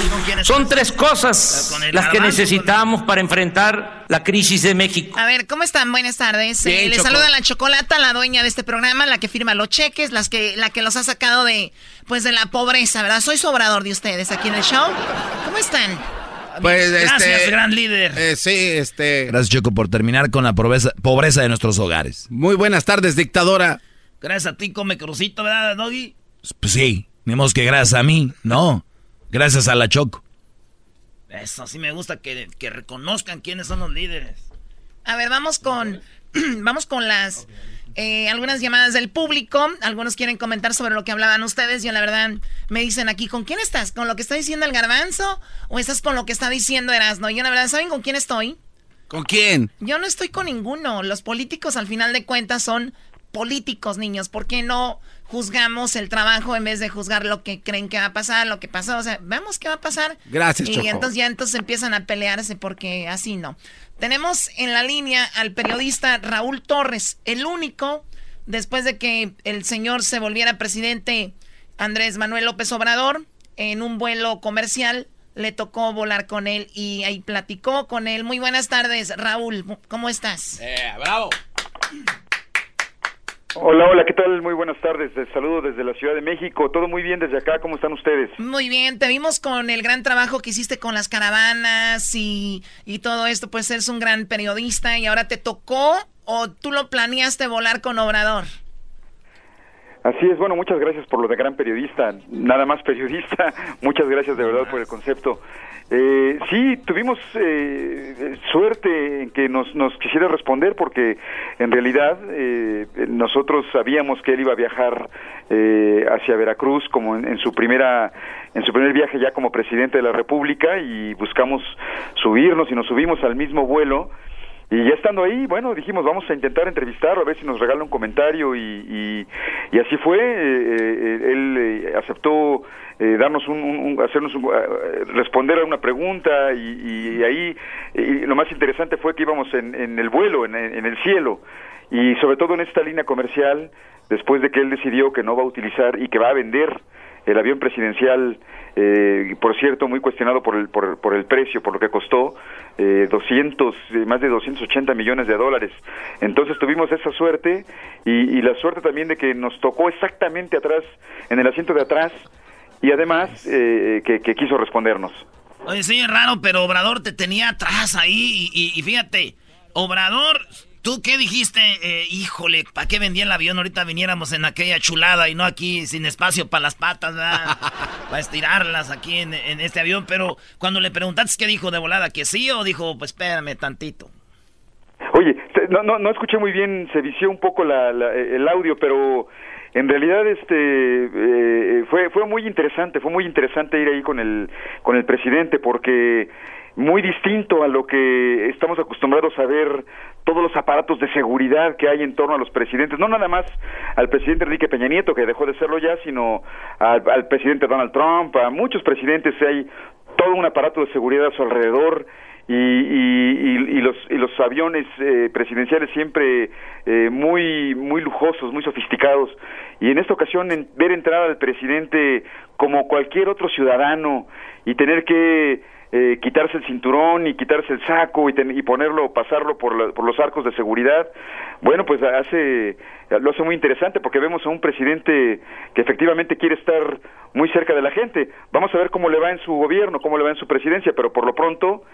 Son tres cosas las que necesitamos para enfrentar la crisis de México. A ver, ¿cómo están? Buenas tardes. Bien, Eh, les saluda la Chocolata, la dueña de este programa, la que firma los cheques, las que, la que los ha sacado de, pues, de la pobreza, ¿verdad? Soy sobrador de ustedes aquí en el show. ¿Cómo están? Pues, Gracias, este, gran líder. eh, sí, este. Gracias, Choco, por terminar con la pobreza, pobreza de nuestros hogares. Muy buenas tardes, dictadora. Gracias a ti, come crucito, ¿verdad, Doggy? Pues sí, ni modo que gracias a mí, no. Gracias a la Choco. Eso sí me gusta que, que reconozcan quiénes son los líderes. A ver, vamos con, [clears throat] vamos con las, eh, algunas llamadas del público. Algunos quieren comentar sobre lo que hablaban ustedes. Yo, la verdad, me dicen aquí, ¿con quién estás? ¿Con lo que está diciendo el garbanzo? ¿O estás con lo que está diciendo Erasno? Yo, la verdad, ¿saben con quién estoy? ¿Con quién? Yo no estoy con ninguno. Los políticos, al final de cuentas, son políticos, niños. ¿Por qué no juzgamos el trabajo en vez de juzgar lo que creen que va a pasar, lo que pasó? O sea, vemos qué va a pasar. Gracias, Y Choco. entonces ya entonces empiezan a pelearse porque así no. Tenemos en la línea al periodista Raúl Torres, el único, después de que el señor se volviera presidente Andrés Manuel López Obrador, en un vuelo comercial. Le tocó volar con él y ahí platicó con él. Muy buenas tardes, Raúl. ¿Cómo estás? Eh, bravo. Hola, hola, ¿qué tal? Muy buenas tardes. Les saludo desde la Ciudad de México. Todo muy bien desde acá. ¿Cómo están ustedes? Muy bien. Te vimos con el gran trabajo que hiciste con las caravanas y, y todo esto. Pues eres un gran periodista y ahora te tocó o tú lo planeaste volar con Obrador. Así es, bueno, muchas gracias por lo de gran periodista, nada más periodista, [laughs] muchas gracias de verdad por el concepto. Eh, sí, tuvimos eh, suerte en que nos, nos quisiera responder porque en realidad eh, nosotros sabíamos que él iba a viajar eh, hacia Veracruz como en, su primera en su primer viaje ya como presidente de la República y buscamos subirnos y nos subimos al mismo vuelo y ya estando ahí, bueno, dijimos, vamos a intentar entrevistarlo, a ver si nos regala un comentario, y, y, así fue. Eh, eh, él eh, aceptó darnos un, hacernos responder a una pregunta, y, ahí lo más interesante fue que íbamos en, en el vuelo, en, en el cielo, y sobre todo en esta línea comercial, después de que él decidió que no va a utilizar y que va a vender el avión presidencial, eh, por cierto, muy cuestionado por el, por, por el precio, por lo que costó, eh, 200, eh, más de 280 millones de dólares. Entonces tuvimos esa suerte y, la suerte también de que nos tocó exactamente atrás, en el asiento de atrás, y además eh, que, quiso respondernos. Oye, sí, es raro, pero Obrador te tenía atrás ahí y, y fíjate, Obrador ¿Tú qué dijiste? Eh, híjole, ¿para qué vendía el avión? Ahorita viniéramos en aquella chulada y no aquí sin espacio para las patas, [laughs] para estirarlas aquí en, este avión. Pero cuando le preguntaste qué dijo de volada, que sí o dijo, pues espérame tantito. Oye, no, no, no escuché muy bien, se vició un poco el audio, pero en realidad este eh, fue fue muy interesante, fue muy interesante ir ahí con el con el presidente porque muy distinto a lo que estamos acostumbrados a ver todos los aparatos de seguridad que hay en torno a los presidentes, no nada más al presidente Enrique Peña Nieto, que dejó de serlo ya, sino al, presidente Donald Trump, a muchos presidentes hay todo un aparato de seguridad a su alrededor y, y, los, y los aviones eh, presidenciales siempre eh, muy, muy lujosos, muy sofisticados. Y en esta ocasión ver entrar al presidente como cualquier otro ciudadano y tener que eh, quitarse el cinturón y quitarse el saco y, y ponerlo, pasarlo por, por, los arcos de seguridad, bueno, pues hace, lo hace muy interesante porque vemos a un presidente que efectivamente quiere estar muy cerca de la gente. Vamos a ver cómo le va en su gobierno, cómo le va en su presidencia, pero por lo pronto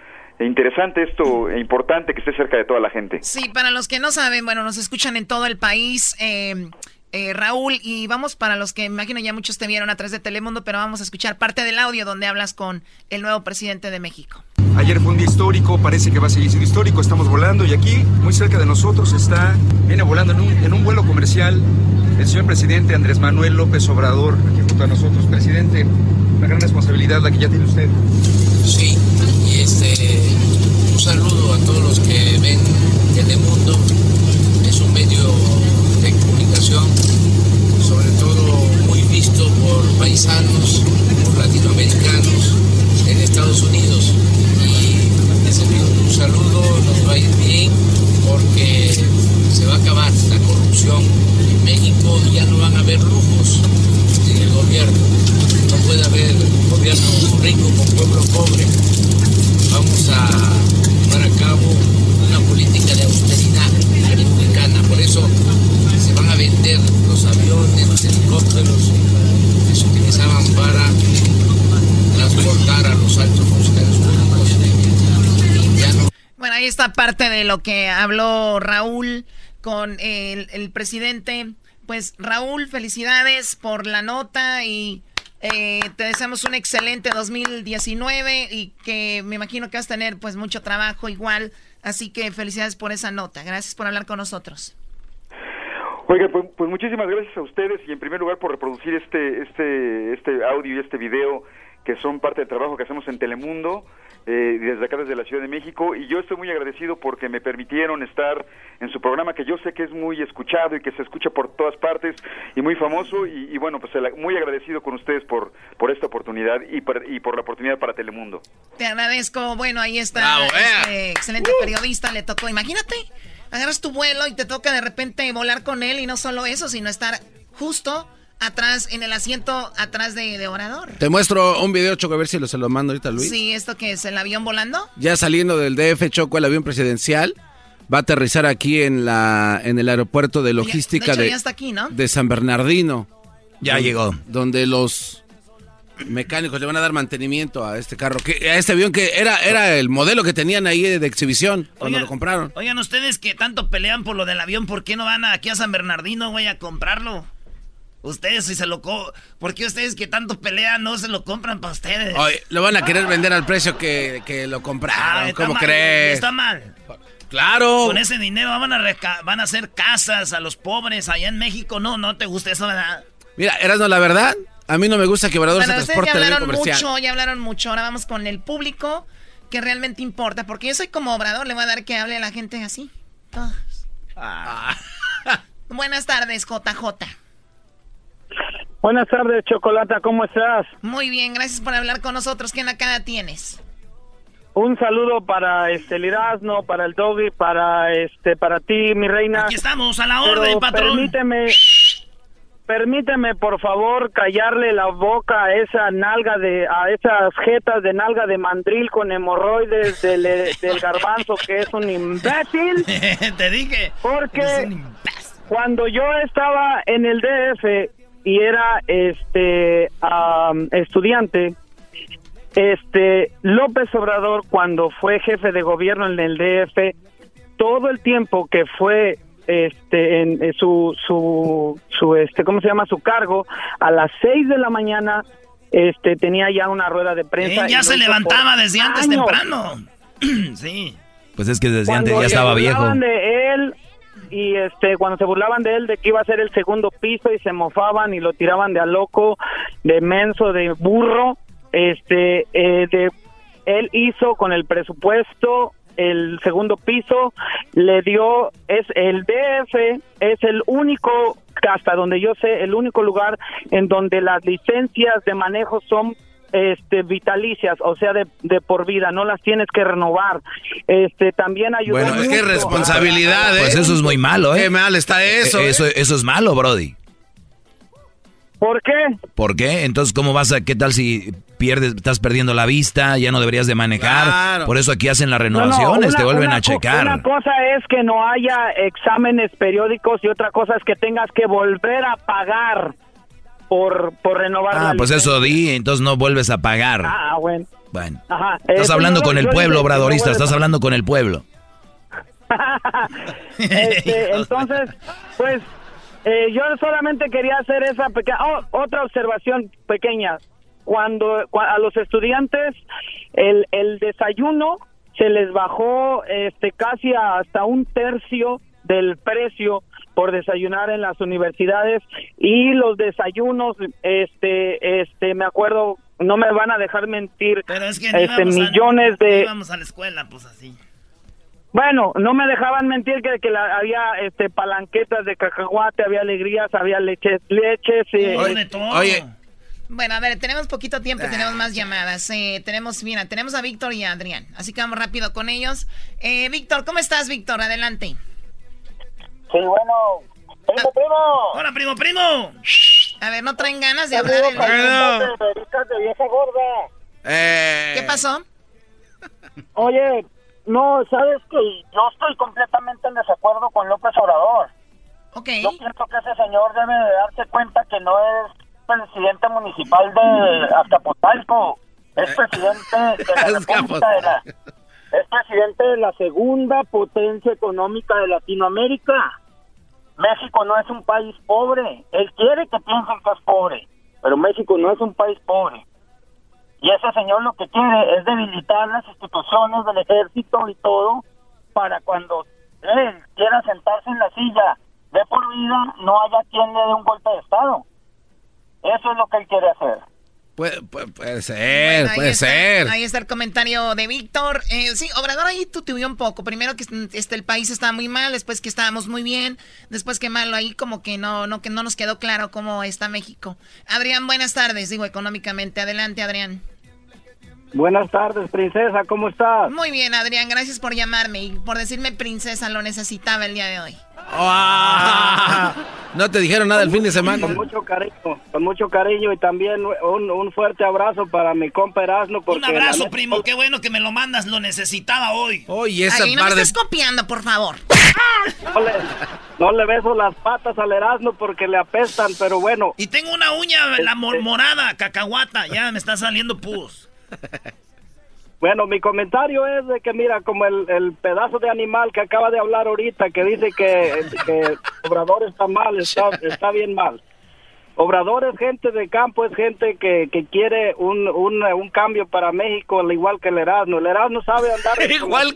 interesante esto, e importante que esté cerca de toda la gente. Sí, para los que no saben, bueno, nos escuchan en todo el país. Eh, eh, Raúl, y vamos para los que imagino ya muchos te vieron a través de Telemundo, pero vamos a escuchar parte del audio donde hablas con el nuevo presidente de México. Ayer fue un día histórico, parece que va a seguir siendo histórico, estamos volando y aquí, muy cerca de nosotros, está, viene volando en un, en un vuelo comercial el señor presidente Andrés Manuel López Obrador, aquí junto a nosotros. Presidente, una gran responsabilidad la que ya tiene usted. Sí, y este, un saludo a todos los que ven Telemundo, es un medio de comunicación sobre todo muy visto por paisanos, por latinoamericanos en Estados Unidos. Y envío un saludo, nos va a ir bien porque se va a acabar la corrupción en México y ya no van a haber lujos en el gobierno. No puede haber gobierno rico con pueblo pobre. Vamos a llevar a cabo una política de austeridad republicana. Por eso se van a vender los aviones, los helicópteros que se utilizaban para transportar a los altos funcionarios públicos. Bueno, ahí está parte de lo que habló Raúl con el, el presidente. Pues Raúl, felicidades por la nota y eh, te deseamos un excelente 2019 y que me imagino que vas a tener pues mucho trabajo igual. Así que felicidades por esa nota. Gracias por hablar con nosotros. Oiga, pues, pues, muchísimas gracias a ustedes y en primer lugar por reproducir este, este, este audio y este video que son parte del trabajo que hacemos en Telemundo, eh, desde acá, desde la Ciudad de México, y yo estoy muy agradecido porque me permitieron estar en su programa, que yo sé que es muy escuchado y que se escucha por todas partes y muy famoso, y, bueno, pues muy agradecido con ustedes por, por esta oportunidad y por, y por la oportunidad para Telemundo. Te agradezco, bueno, ahí está, este excelente periodista, le tocó, imagínate, agarras tu vuelo y te toca de repente volar con él, y no solo eso, sino estar justo atrás, en el asiento atrás de, Obrador. Te muestro un video, Choco, a ver si lo, se lo mando ahorita, Luis. Sí, ¿esto qué es? ¿El avión volando? Ya saliendo del DF, Choco, el avión presidencial va a aterrizar aquí en la en el aeropuerto de logística de, de San Bernardino. Ya llegó. Donde los mecánicos le van a dar mantenimiento a este carro, que, a este avión que era, era el modelo que tenían ahí de exhibición cuando lo compraron. Oigan, ustedes que tanto pelean por lo del avión, ¿por qué no van aquí a San Bernardino, güey, a comprarlo? Ustedes si se lo... Co ¿Por qué ustedes que tanto pelean no se lo compran para ustedes? Oye, lo van a querer vender al precio que, lo compraron, ah, ¿cómo crees? Está mal. Claro. Con ese dinero van a, van a hacer casas a los pobres allá en México. No, no te gusta eso, ¿verdad? Mira, no la verdad, a mí no me gusta que Obrador se transporte ya hablaron mucho, ya hablaron mucho. Ahora vamos con el público que realmente importa. Porque yo soy como Obrador, le voy a dar que hable a la gente así. Ah. Buenas tardes, JJ. Buenas tardes, Chocolata, ¿cómo estás? Muy bien, gracias por hablar con nosotros. ¿Qué cara tienes? Un saludo para este el para el Doggy, para este para ti, mi reina. Aquí estamos a la orden, patrón. Permíteme permíteme por favor callarle la boca a esa nalga de a esas jetas de nalga de mandril con hemorroides del, [laughs] del garbanzo que es un imbécil. [laughs] Te dije. Porque cuando yo estaba en el DF y era este estudiante este López Obrador cuando fue jefe de gobierno en el DF todo el tiempo que fue este en, eh, su su su este cómo se llama su cargo a las seis de la mañana este tenía ya una rueda de prensa ya se levantaba desde antes temprano. [clears throat] Sí. Pues es que desde antes ya estaba viejo. de él y este cuando se burlaban de él de que iba a ser el segundo piso y se mofaban y lo tiraban de a loco de menso de burro este, eh, de, él hizo con el presupuesto el segundo piso, le dio, es el DF, es el único, hasta donde yo sé, el único lugar en donde las licencias de manejo son este vitalicias, o sea, de, de, por vida, no las tienes que renovar. Este también ayuda Bueno, es que responsabilidad, Pues ¿eh? eso es muy malo, ¿eh? Qué mal está eso. Eso, ¿eh? eso es malo, Brody. ¿Por qué? ¿Por qué? Entonces, ¿cómo vas a, qué tal si pierdes, estás perdiendo la vista, ya no deberías de manejar? Por eso aquí hacen las renovaciones, te vuelven a checar. Una cosa es que no haya exámenes periódicos y otra cosa es que tengas que volver a pagar por, por renovar. Ah, pues eso di, entonces no vuelves a pagar. Ah, bueno. Bueno. Ajá. Estás hablando con el pueblo, obradorista, estás hablando con el pueblo. este, entonces, pues eh, yo solamente quería hacer esa pequeña, oh, otra observación pequeña. Cuando a los estudiantes el, el desayuno se les bajó este casi hasta un tercio del precio por desayunar en las universidades y los desayunos este este me acuerdo no me van a dejar mentir este millones de íbamos a la escuela pues así bueno, no me dejaban mentir que, que la, había este palanquetas de cacahuate, había alegrías, había leches, leches. y oye, Bueno, a ver, tenemos poquito tiempo, tenemos más llamadas. Eh, tenemos, mira, tenemos a Víctor y a Adrián. Así que vamos rápido con ellos. Eh, Víctor, ¿cómo estás, Víctor? Adelante. Sí, bueno. Primo, primo. Hola, primo, primo. A ver, no traen ganas de hablar. El... de vieja gorda. Eh... ¿Qué pasó? Oye, no, sabes que yo estoy completamente en desacuerdo con López Obrador. Okay. Yo pienso que ese señor debe de darse cuenta que no es presidente municipal de Azcapotzalco, es presidente de la [laughs] República de la, es presidente de la segunda potencia económica de Latinoamérica. México no es un país pobre. Él quiere que piensen que es pobre, pero México no es un país pobre. Y ese señor lo que quiere es debilitar las instituciones del ejército y todo para cuando él quiera sentarse en la silla de por vida no haya quien le dé un golpe de Estado. Eso es lo que él quiere hacer. Puede, puede, ser, puede ser. Ahí está el comentario de Víctor. Eh, sí, Obrador ahí tuteó un poco. Primero que este, el país estaba muy mal, después que estábamos muy bien, después que malo. Ahí como que no, no, que no nos quedó claro cómo está México. Adrián, buenas tardes, digo económicamente. Adelante, Adrián. Buenas tardes, princesa, ¿cómo estás? Muy bien, Adrián, gracias por llamarme y por decirme princesa, lo necesitaba el día de hoy. Ah. [laughs] no te dijeron nada el fin de semana. Con mucho cariño, con mucho cariño y también un, un fuerte abrazo para mi compa Erasmo. Un abrazo, primo, qué bueno que me lo mandas, lo necesitaba hoy. Oye, esa Ay, no me estés copiando, por favor. No le, no le beso las patas al Erasmo porque le apestan, pero bueno. Y tengo una uña, la mor- morada, cacahuata, ya me está saliendo pus. [laughs] Bueno, mi comentario es de que mira, como el, el pedazo de animal que acaba de hablar ahorita, que dice que, que Obrador está mal, está, está bien mal. Obrador es gente de campo, es gente que, que quiere un, un, un cambio para México, al igual que el Erasmo. El Erasmo sabe andar... [laughs] Igual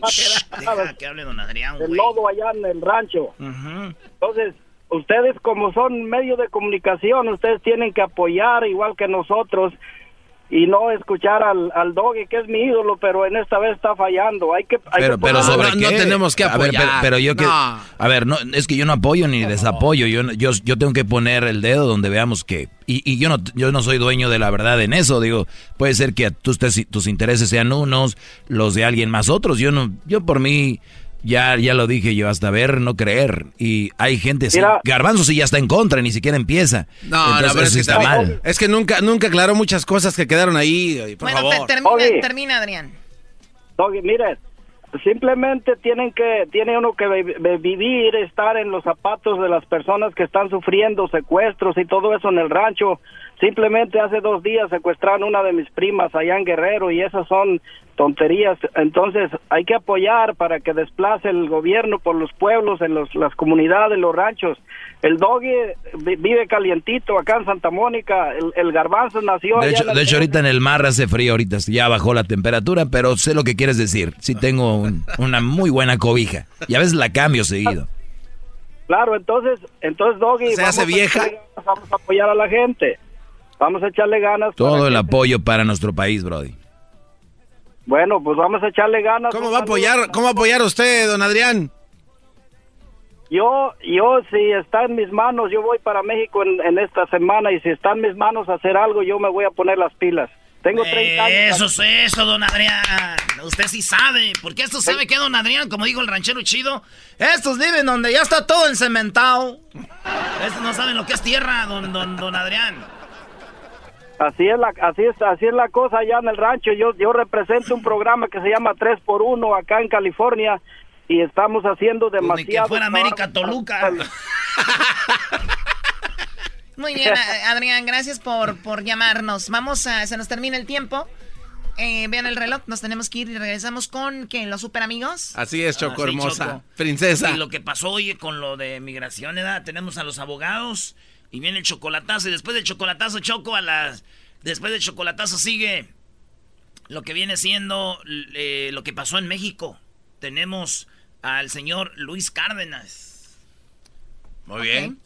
que- hable don Adrián, güey. lodo allá en el rancho. Entonces, ustedes como son medio de comunicación, ustedes tienen que apoyar igual que nosotros y no escuchar al, al doggy, que es mi ídolo, pero en esta vez está fallando. Hay que, hay Pero, que pero sobre no, no tenemos que A ver, pero, apoyar. pero yo que, No. a ver, no, es que yo no apoyo ni desapoyo. Yo, no- yo, yo tengo que poner el dedo donde veamos que, y, y yo no, yo no soy dueño de la verdad en eso. Digo, puede ser que tus, tus intereses sean unos, los de alguien más otros. Yo no, yo por mí ya, ya lo dije yo hasta ver, no creer. Y hay gente, sí. Garbanzo sí ya está en contra, ni siquiera empieza. No, Entonces, la verdad es que está está mal. Es que nunca, nunca aclaró muchas cosas que quedaron ahí. Por bueno, te- termina, Oye. termina, Adrián. Doggy, mire, simplemente tienen que, tiene uno que vi- vi- vivir, estar en los zapatos de las personas que están sufriendo secuestros y todo eso en el rancho. Simplemente hace dos días secuestraron una de mis primas allá en Guerrero y esas son tonterías. Entonces hay que apoyar para que desplace el gobierno por los pueblos, en los, las comunidades, los ranchos. El doggy vi- vive calientito acá en Santa Mónica, el, el garbanzo nació De allá hecho, en el- de hecho, ahorita en el mar hace frío, ahorita ya bajó la temperatura, pero sé lo que quieres decir. Sí tengo un- una muy buena cobija. Y a veces la cambio seguido. Claro, entonces, entonces Doggy, ¿Se hace a vieja? vamos a apoyar a la gente. Vamos a echarle ganas. Todo el que- apoyo para nuestro país, Brody. Bueno, pues vamos a echarle ganas. ¿Cómo va a apoyar, cómo va a apoyar usted, don Adrián? Yo, yo, si está en mis manos, yo voy para México en, en esta semana y si está en mis manos hacer algo, yo me voy a poner las pilas. Tengo 30 años. Eso es eso, don Adrián. Usted sí sabe. Porque esto sabe que don Adrián, como dijo el ranchero chido, estos viven donde ya está todo encementado. Estos no saben lo que es tierra, don, don, don Adrián. Así es la, así es, así es la cosa allá en el rancho. Yo, yo represento un programa que se llama 3 por 1 acá en California y estamos haciendo Ni que demasiado. fuera América Toluca. Muy bien, Adrián, gracias por, por llamarnos. Vamos a, se nos termina el tiempo. Eh, vean el reloj, nos tenemos que ir y regresamos con, ¿qué? ¿Los super amigos? Así es, Choco Ah, sí, hermosa. Choco. Princesa. Y lo que pasó, oye, con lo de migración, ¿verdad? Tenemos a los abogados y viene el chocolatazo. Y después del chocolatazo, Choco, a las... Después del chocolatazo sigue lo que viene siendo eh, lo que pasó en México. Tenemos al señor Luis Cárdenas. Muy bien.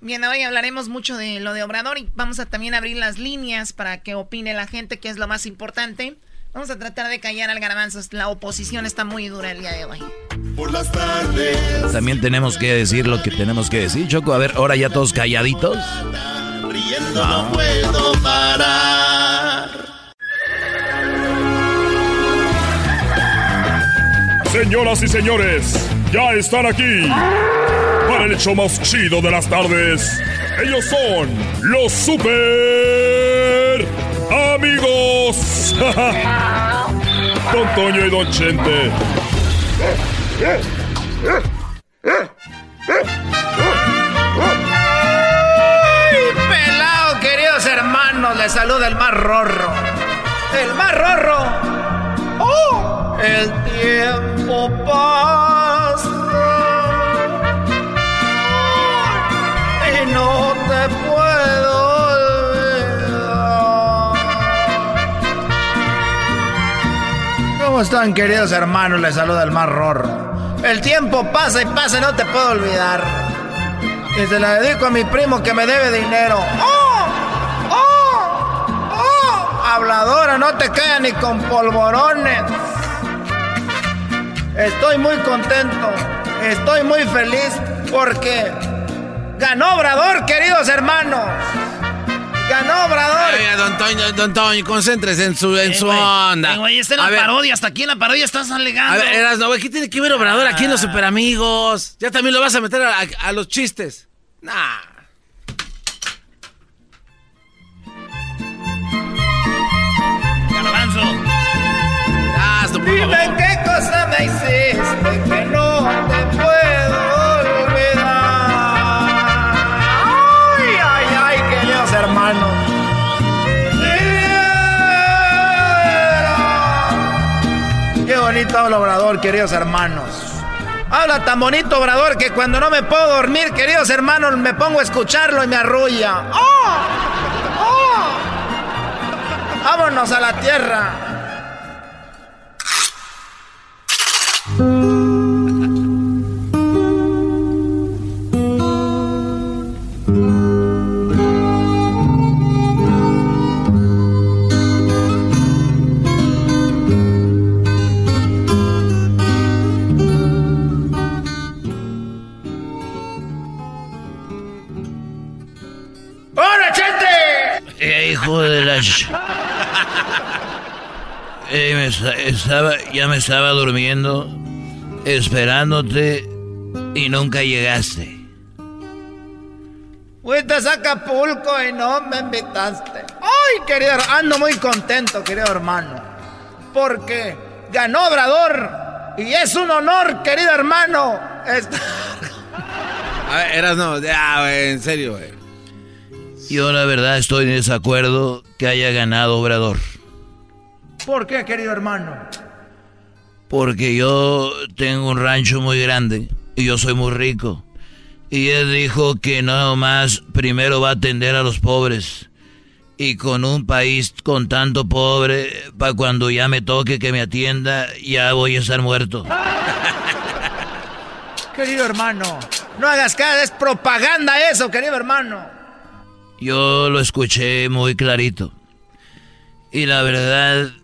Bien, hoy hablaremos mucho de lo de Obrador y vamos a también abrir las líneas para que opine la gente, que es lo más importante. Vamos a tratar de callar al garbanzo. La oposición está muy dura el día de hoy. Por las tardes, También tenemos que decir lo que tenemos que decir, Choco. A ver, ahora ya todos calladitos. riendo no puedo parar. Señoras y señores, ya están aquí para el hecho más chido de las tardes. Ellos son los super amigos. Don [laughs] Toño y Don Chente. ¡Ay, pelado, queridos hermanos! Les saluda el más rorro. ¡El más rorro! ¡Oh! El tiempo pasa ¿Cómo están, queridos hermanos? Les saluda el más rorro. El tiempo pasa y pasa no te puedo olvidar. Y se la dedico a mi primo que me debe dinero. ¡Oh! ¡Oh! ¡Oh! Habladora, no te caes ni con polvorones. Estoy muy contento. Estoy muy feliz porque ganó Obrador, queridos hermanos. Ganó Obrador. Oiga, don Toño, don Toño, concéntrese en su, en Eh, su onda. Eh, güey, está en la parodia. Hasta aquí en la parodia estás alegando. A ver, eras, no, güey, ¿qué tiene que ver Obrador aquí en los superamigos? Ya también lo vas a meter a, a- a los chistes. Nah. Garbanzo. Por Dime qué cosa me hiciste que no te puedo Bonito habla Obrador, queridos hermanos. Habla tan bonito Obrador que cuando no me puedo dormir, queridos hermanos, me pongo a escucharlo y me arrulla. ¡Oh! ¡Oh! Vámonos a la tierra. Hijo de la... ch- Eh, me esta- estaba, ya me estaba durmiendo, esperándote y nunca llegaste. Fuiste a Acapulco y no me invitaste. Ay, querido, ando muy contento, querido hermano. Porque ganó Obrador y es un honor, querido hermano. A ver, eras, no, ya, güey, en serio, güey. Yo la verdad estoy en desacuerdo que haya ganado Obrador. ¿Por qué, querido hermano? Porque yo tengo un rancho muy grande y yo soy muy rico. Y él dijo que no más primero va a atender a los pobres. Y con un país con tanto pobre, para cuando ya me toque que me atienda, ya voy a estar muerto. [laughs] Querido hermano, no hagas caso, es propaganda eso, querido hermano. Yo lo escuché muy clarito. Y la verdad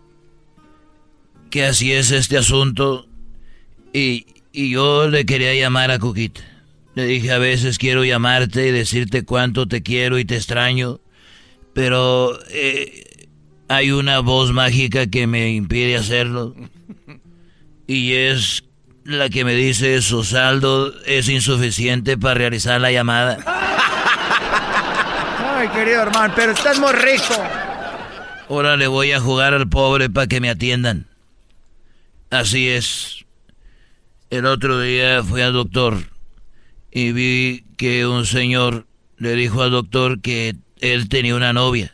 que así es este asunto. Y, y yo le quería llamar a Cuquita. Le dije a veces quiero llamarte y decirte cuánto te quiero y te extraño. Pero eh, hay una voz mágica que me impide hacerlo. Y es la que me dice su saldo es insuficiente para realizar la llamada. [laughs] Ay, querido hermano, pero estás muy rico. Ahora le voy a jugar al pobre para que me atiendan. Así es. El otro día fui al doctor y vi que un señor le dijo al doctor que él tenía una novia.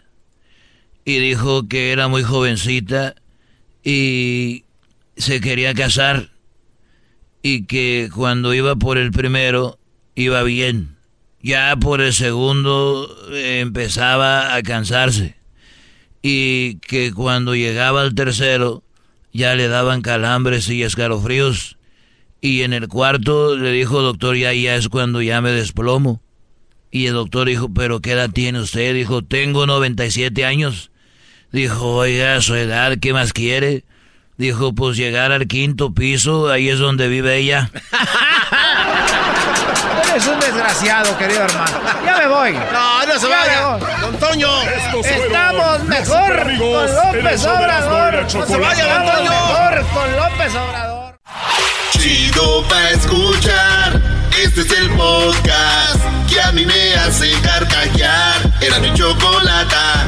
Y dijo que era muy jovencita y se quería casar. Y que cuando iba por el primero iba bien. Ya por el segundo eh, empezaba a cansarse. Y que cuando llegaba al tercero ya le daban calambres y escalofríos. Y en el cuarto le dijo doctor ya ya es cuando ya me desplomo y el doctor dijo pero qué edad tiene usted dijo tengo 97 años dijo oiga su edad qué más quiere dijo pues llegar al quinto piso ahí es donde vive ella [laughs] Eres un desgraciado, querido hermano. Ya me voy. No, no se Ya vaya. Don Toño. Estamos mejor con López Obrador. No se vaya, don Estamos Toño. mejor con López Obrador. Chido pa' escuchar. Este es el podcast que a mí me hace carcajear. Era mi chocolata.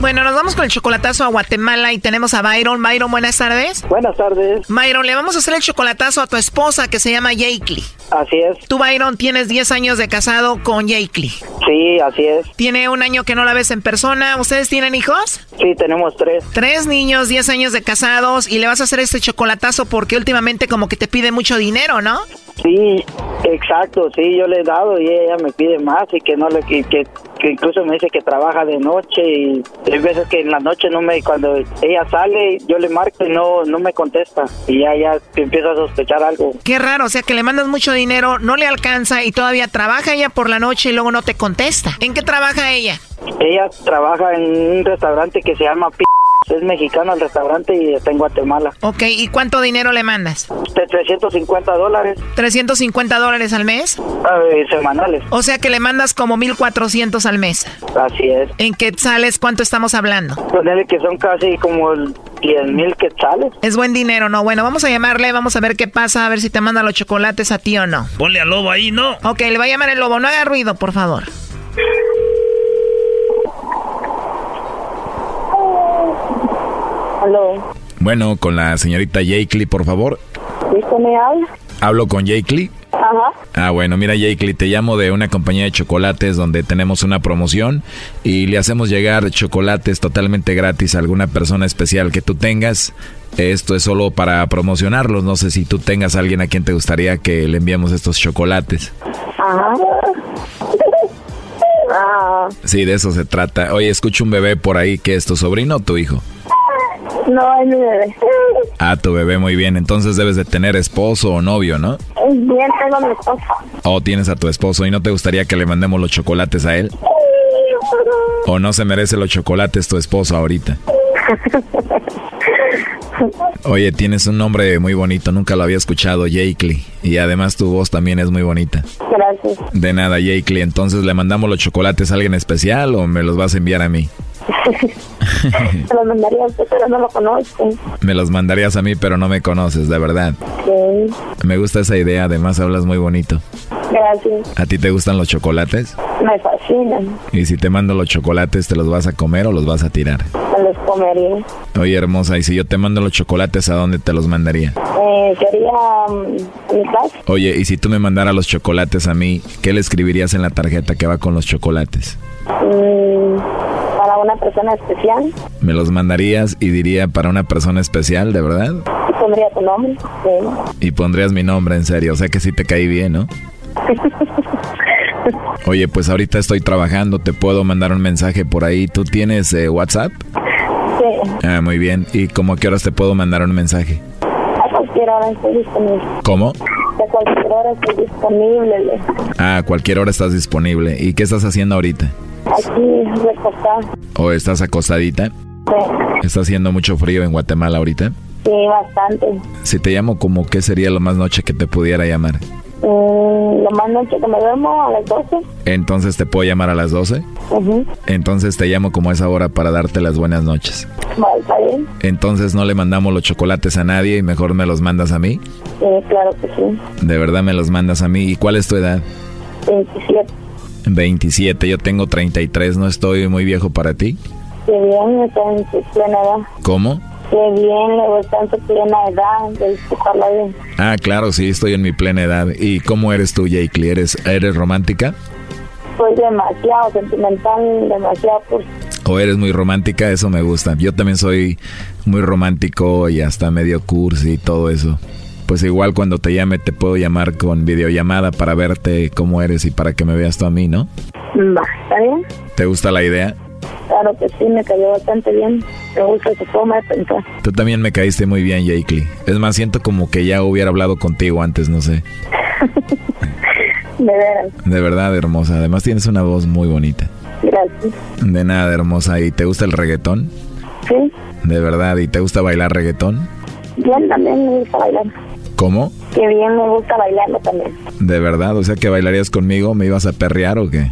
Bueno, nos vamos con el chocolatazo a Guatemala y tenemos a Byron. Byron, buenas tardes. Buenas tardes. Byron, le vamos a hacer el chocolatazo a tu esposa que se llama Yakely. Así es. Tú, Byron, tienes 10 años de casado con Yakely. Sí, así es. Tiene un año que no la ves en persona. ¿Ustedes tienen hijos? Sí, tenemos tres. Tres niños, 10 años de casados y le vas a hacer este chocolatazo porque últimamente como que te pide mucho dinero, ¿no? Sí, exacto, sí, yo le he dado y ella me pide más y que no le que, que, que incluso me dice que trabaja de noche y hay veces que en la noche no me cuando ella sale yo le marco y no no me contesta y ya ya empiezo a sospechar algo. Qué raro, o sea que le mandas mucho dinero, no le alcanza y todavía trabaja ella por la noche y luego no te contesta. ¿En qué trabaja ella? Ella trabaja en un restaurante que se llama P es mexicano el restaurante y está en Guatemala. Ok, ¿y cuánto dinero le mandas? De 350 dólares. ¿350 dólares al mes? Eh, semanales. O sea que le mandas como 1400 al mes. Así es. ¿En quetzales cuánto estamos hablando? Ponerle que son casi como 10 mil quetzales. Es buen dinero, ¿no? Bueno, vamos a llamarle, vamos a ver qué pasa, a ver si te manda los chocolates a ti o no. Ponle al lobo ahí, ¿no? Ok, le va a llamar el lobo, no haga ruido, por favor. Bueno, con la señorita Jakely, por favor. ¿Sí, me habla? ¿Hablo con Jakely? Ajá. Ah, bueno, mira Jakely, te llamo de una compañía de chocolates donde tenemos una promoción y le hacemos llegar chocolates totalmente gratis a alguna persona especial que tú tengas. Esto es solo para promocionarlos. No sé si tú tengas a alguien a quien te gustaría que le enviemos estos chocolates. Ajá. Ah, Sí, de eso se trata. Oye, escucho un bebé por ahí. ¿Qué es tu sobrino o tu hijo? No, es mi bebé. Ah, tu bebé, muy bien. Entonces debes de tener esposo o novio, ¿no? Bien, tengo a mi esposa. O tienes a tu esposo y no te gustaría que le mandemos los chocolates a él. ¿O no se merece los chocolates tu esposo ahorita? [laughs] Oye, tienes un nombre muy bonito, nunca lo había escuchado, Jakely. Y además tu voz también es muy bonita. Gracias. De nada, Jakely. Entonces, ¿le mandamos los chocolates a alguien especial o me los vas a enviar a mí? [laughs] Se los mandaría a usted, pero no lo conozco. Me los mandarías a mí, pero no me conoces, de verdad. Sí, Me gusta esa idea, además hablas muy bonito. gracias. ¿A ti te gustan los chocolates? Me fascinan. Y si te mando los chocolates, ¿te los vas a comer o los vas a tirar? Me los comería. Oye, hermosa, y si yo te mando los chocolates, ¿a dónde te los mandaría? Eh, quería mm, mi casa. Oye, y si tú me mandaras los chocolates a mí, ¿qué le escribirías en la tarjeta que va con los chocolates? mm, para una persona especial. ¿Me los mandarías y diría para una persona especial, de verdad? Y pondría tu nombre. Sí. Y pondrías mi nombre en serio, o sea que sí te caí bien, ¿no? [laughs] Oye, pues ahorita estoy trabajando, te puedo mandar un mensaje por ahí. ¿Tú tienes eh, WhatsApp? Sí. Ah, muy bien. ¿Y como a qué horas te puedo mandar un mensaje? A cualquier hora estoy disponible. ¿Cómo? A cualquier hora estoy disponible. Le- Ah, a cualquier hora estás disponible. ¿Y qué estás haciendo ahorita? Aquí, recostada. ¿O estás acostadita? Sí. ¿Está haciendo mucho frío en Guatemala ahorita? Sí, bastante. Si te llamo, como qué sería lo más noche que te pudiera llamar? Mm, lo más noche que me duermo a las 12. Entonces te puedo llamar a las 12. Ujú. Entonces te llamo como a esa hora para darte las buenas noches. Vale, está bien. Entonces no le mandamos los chocolates a nadie y mejor me los mandas a mí. Sí, claro que sí. De verdad me los mandas a mí. ¿Y cuál es tu edad? 27. 27, yo tengo 33, no estoy muy viejo para ti. Qué bien, está en su plena edad. ¿Cómo? Qué bien, le está en su plena edad de disfrutarla bien. Ah, claro, sí, estoy en mi plena edad. ¿Y cómo eres tú, Jakely? ¿Eres, ¿Eres romántica? Soy demasiado sentimental, demasiado pues, ¿O eres muy romántica? Eso me gusta. Yo también soy muy romántico y hasta medio cursi y todo eso. Pues igual cuando te llame te puedo llamar con videollamada para verte cómo eres y para que me veas tú a mí, ¿no? Va, ¿está bien? ¿Te gusta la idea? Claro que sí, me cayó bastante bien. Me gusta su forma de pensar. Tú también me caíste muy bien, Jakely. Es más, siento como que ya hubiera hablado contigo antes, no sé. [laughs] De veras, De verdad, hermosa. Además tienes una voz muy bonita. gracias. De nada, hermosa. ¿Y te gusta el reggaetón? Sí, De verdad. ¿Y te gusta bailar reggaetón? bien también me gusta bailar. ¿Cómo? Qué bien me gusta bailarlo también. ¿De verdad? O sea que bailarías conmigo, ¿me ibas a perrear o qué?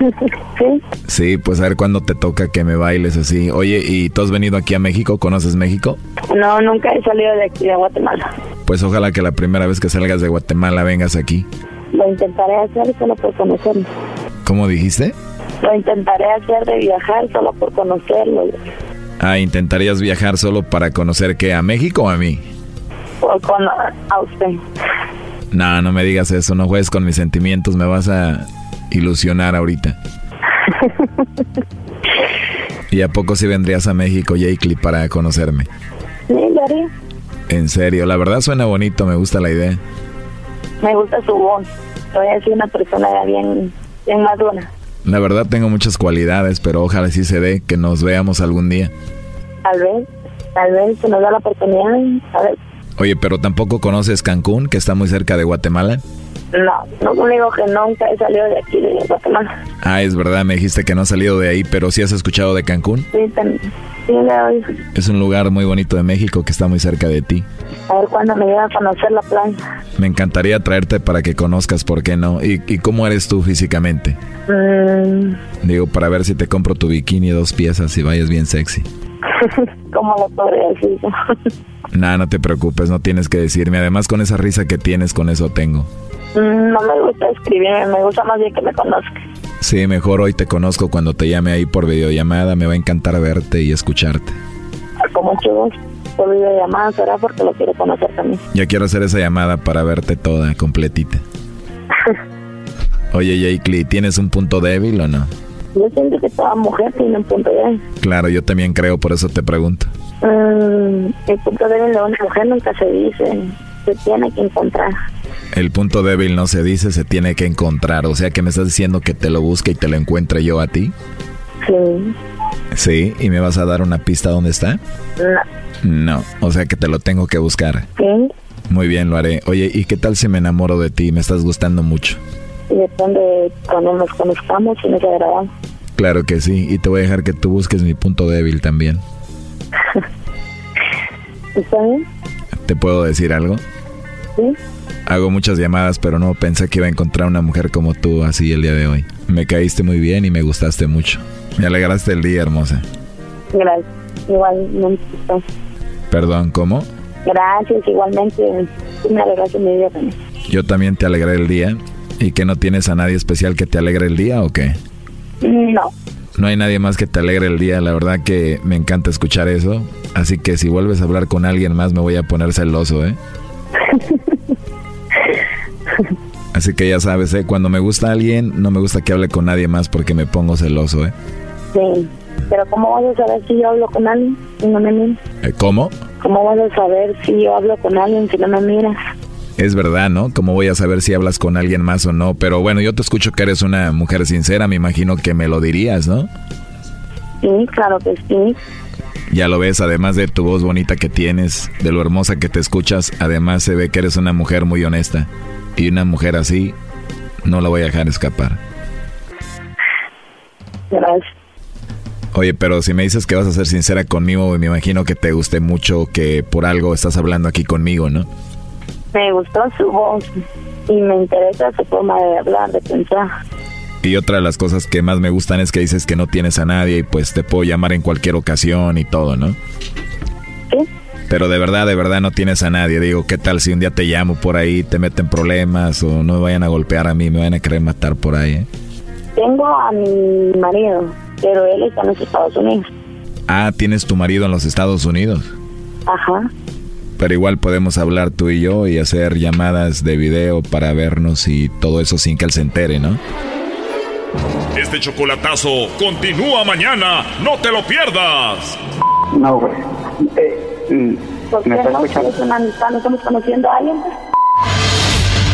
[laughs] sí, Sí, pues a ver cuándo te toca que me bailes así. Oye, ¿y tú has venido aquí a México? ¿Conoces México? no, nunca he salido de aquí, de Guatemala. Pues ojalá que la primera vez que salgas de Guatemala vengas aquí. Lo intentaré hacer solo por conocerlo. ¿Cómo dijiste? Lo intentaré hacer de viajar solo por conocerlo. Ah, ¿intentarías viajar solo para conocer qué? ¿A México o a mí? Con a usted. No, no me digas eso, no juegues con mis sentimientos, me vas a ilusionar ahorita. [laughs] ¿Y a poco si vendrías a México, Jakely, para conocerme? Sí, lo haría. En serio, la verdad suena bonito, me gusta la idea. Me gusta su voz. Soy así una persona bien, bien madura. La verdad tengo muchas cualidades, pero ojalá sí se dé que nos veamos algún día. Tal vez, tal vez se nos da la oportunidad. A ver. Oye, pero tampoco conoces Cancún, que está muy cerca de Guatemala. No, no digo que nunca he salido de aquí, de Guatemala. Ah, es verdad, me dijiste que no has salido de ahí, pero sí has escuchado de Cancún. Sí, también. Sí, le Es un lugar muy bonito de México que está muy cerca de ti. A ver cuándo me llega a conocer la playa. Me encantaría traerte para que conozcas por qué no. ¿Y, y cómo eres tú físicamente? Mm. Digo, para ver si te compro tu bikini dos piezas y vayas bien sexy. [laughs] ¿Cómo lo podría decir? [laughs] nah, no te preocupes, no tienes que decirme. Además, con esa risa que tienes, con eso tengo. Mm, no me gusta escribirme, me gusta más bien que me conozca. Sí, mejor hoy te conozco cuando te llame ahí por videollamada. Me va a encantar verte y escucharte. Con mucho gusto. Por videollamada será porque lo quiero conocer también. Ya quiero hacer esa llamada para verte toda, completita. [laughs] Oye, Jake ¿tienes un punto débil o no? Yo siento que toda mujer tiene un punto débil. Claro, yo también creo, por eso te pregunto. Mm, el punto débil de una mujer nunca se dice, se tiene que encontrar. El punto débil no se dice, se tiene que encontrar. O sea que me estás diciendo que te lo busque y te lo encuentre yo a ti. Sí. Sí, ¿y me vas a dar una pista dónde está? No. No, o sea que te lo tengo que buscar. Sí. Muy bien, lo haré. Oye, ¿y qué tal si me enamoro de ti? Me estás gustando mucho. Y depende cuando nos conozcamos y nos agradamos. Claro que sí, y te voy a dejar que tú busques mi punto débil también. [laughs] ¿Está bien? ¿Te puedo decir algo? Sí. Hago muchas llamadas, pero no pensé que iba a encontrar una mujer como tú así el día de hoy. Me caíste muy bien y me gustaste mucho. Me alegraste el día, hermosa. Gracias. Igualmente. Perdón, ¿cómo? Gracias, igualmente. me alegraste mi día también. Yo también te alegré el día. ¿Y que no tienes a nadie especial que te alegre el día o qué? No. No hay nadie más que te alegre el día. La verdad que me encanta escuchar eso. Así que si vuelves a hablar con alguien más me voy a poner celoso, ¿eh? [laughs] Así que ya sabes, ¿eh? Cuando me gusta alguien, no me gusta que hable con nadie más porque me pongo celoso, ¿eh? Sí, pero ¿cómo vas a saber si yo hablo con alguien si no me miras? ¿Eh, ¿Cómo? ¿Cómo vas a saber si yo hablo con alguien si no me miras? Es verdad, ¿no? ¿Cómo voy a saber si hablas con alguien más o no? Pero bueno, yo te escucho que eres una mujer sincera, me imagino que me lo dirías, ¿no? Sí, claro que sí. Ya lo ves, además de tu voz bonita que tienes, de lo hermosa que te escuchas, además se ve que eres una mujer muy honesta. Y una mujer así, no la voy a dejar escapar. Gracias. Oye, pero si me dices que vas a ser sincera conmigo, me imagino que te guste mucho que por algo estás hablando aquí conmigo, ¿no? Me gustó su voz y me interesa su forma de hablar, de pensar. Y otra de las cosas que más me gustan es que dices que no tienes a nadie y pues te puedo llamar en cualquier ocasión y todo, ¿no? Sí. Pero de verdad, de verdad no tienes a nadie. Digo, ¿qué tal si un día te llamo por ahí, te meten problemas o no me vayan a golpear a mí, me van a querer matar por ahí? ¿eh? Tengo a mi marido, pero él está en los Estados Unidos. Ah, tienes tu marido en los Estados Unidos. Ajá. Pero igual podemos hablar tú y yo y hacer llamadas de video para vernos y todo eso sin que él se entere, ¿no? Este chocolatazo continúa mañana. No te lo pierdas. No, güey. Eh, mm, ¿Por qué ¿Me estás no? escuchando? ¿Es una amistad? ¿No estamos conociendo a alguien?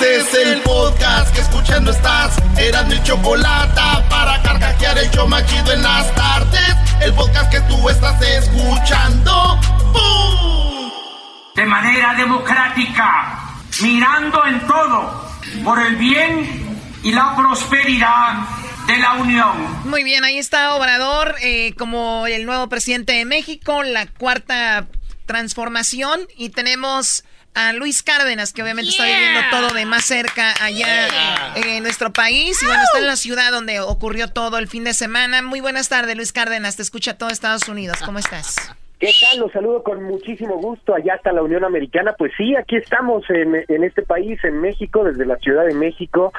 Este es el podcast que escuchando estás. Eran mi chocolate para carcajear el yo machido en las tardes. El podcast que tú estás escuchando. ¡Bum! de manera democrática, mirando en todo por el bien y la prosperidad de la Unión. Muy bien, ahí está Obrador eh, como el nuevo presidente de México, la cuarta transformación y tenemos a Luis Cárdenas que obviamente está viviendo todo de más cerca allá en nuestro país y bueno, está en la ciudad donde ocurrió todo el fin de semana. Muy buenas tardes Luis Cárdenas, te escucha todo Estados Unidos, ¿cómo estás? ¿Qué tal? Los saludo con muchísimo gusto allá hasta la Unión Americana. Pues sí, aquí estamos en, en este país, en México, desde la Ciudad de México,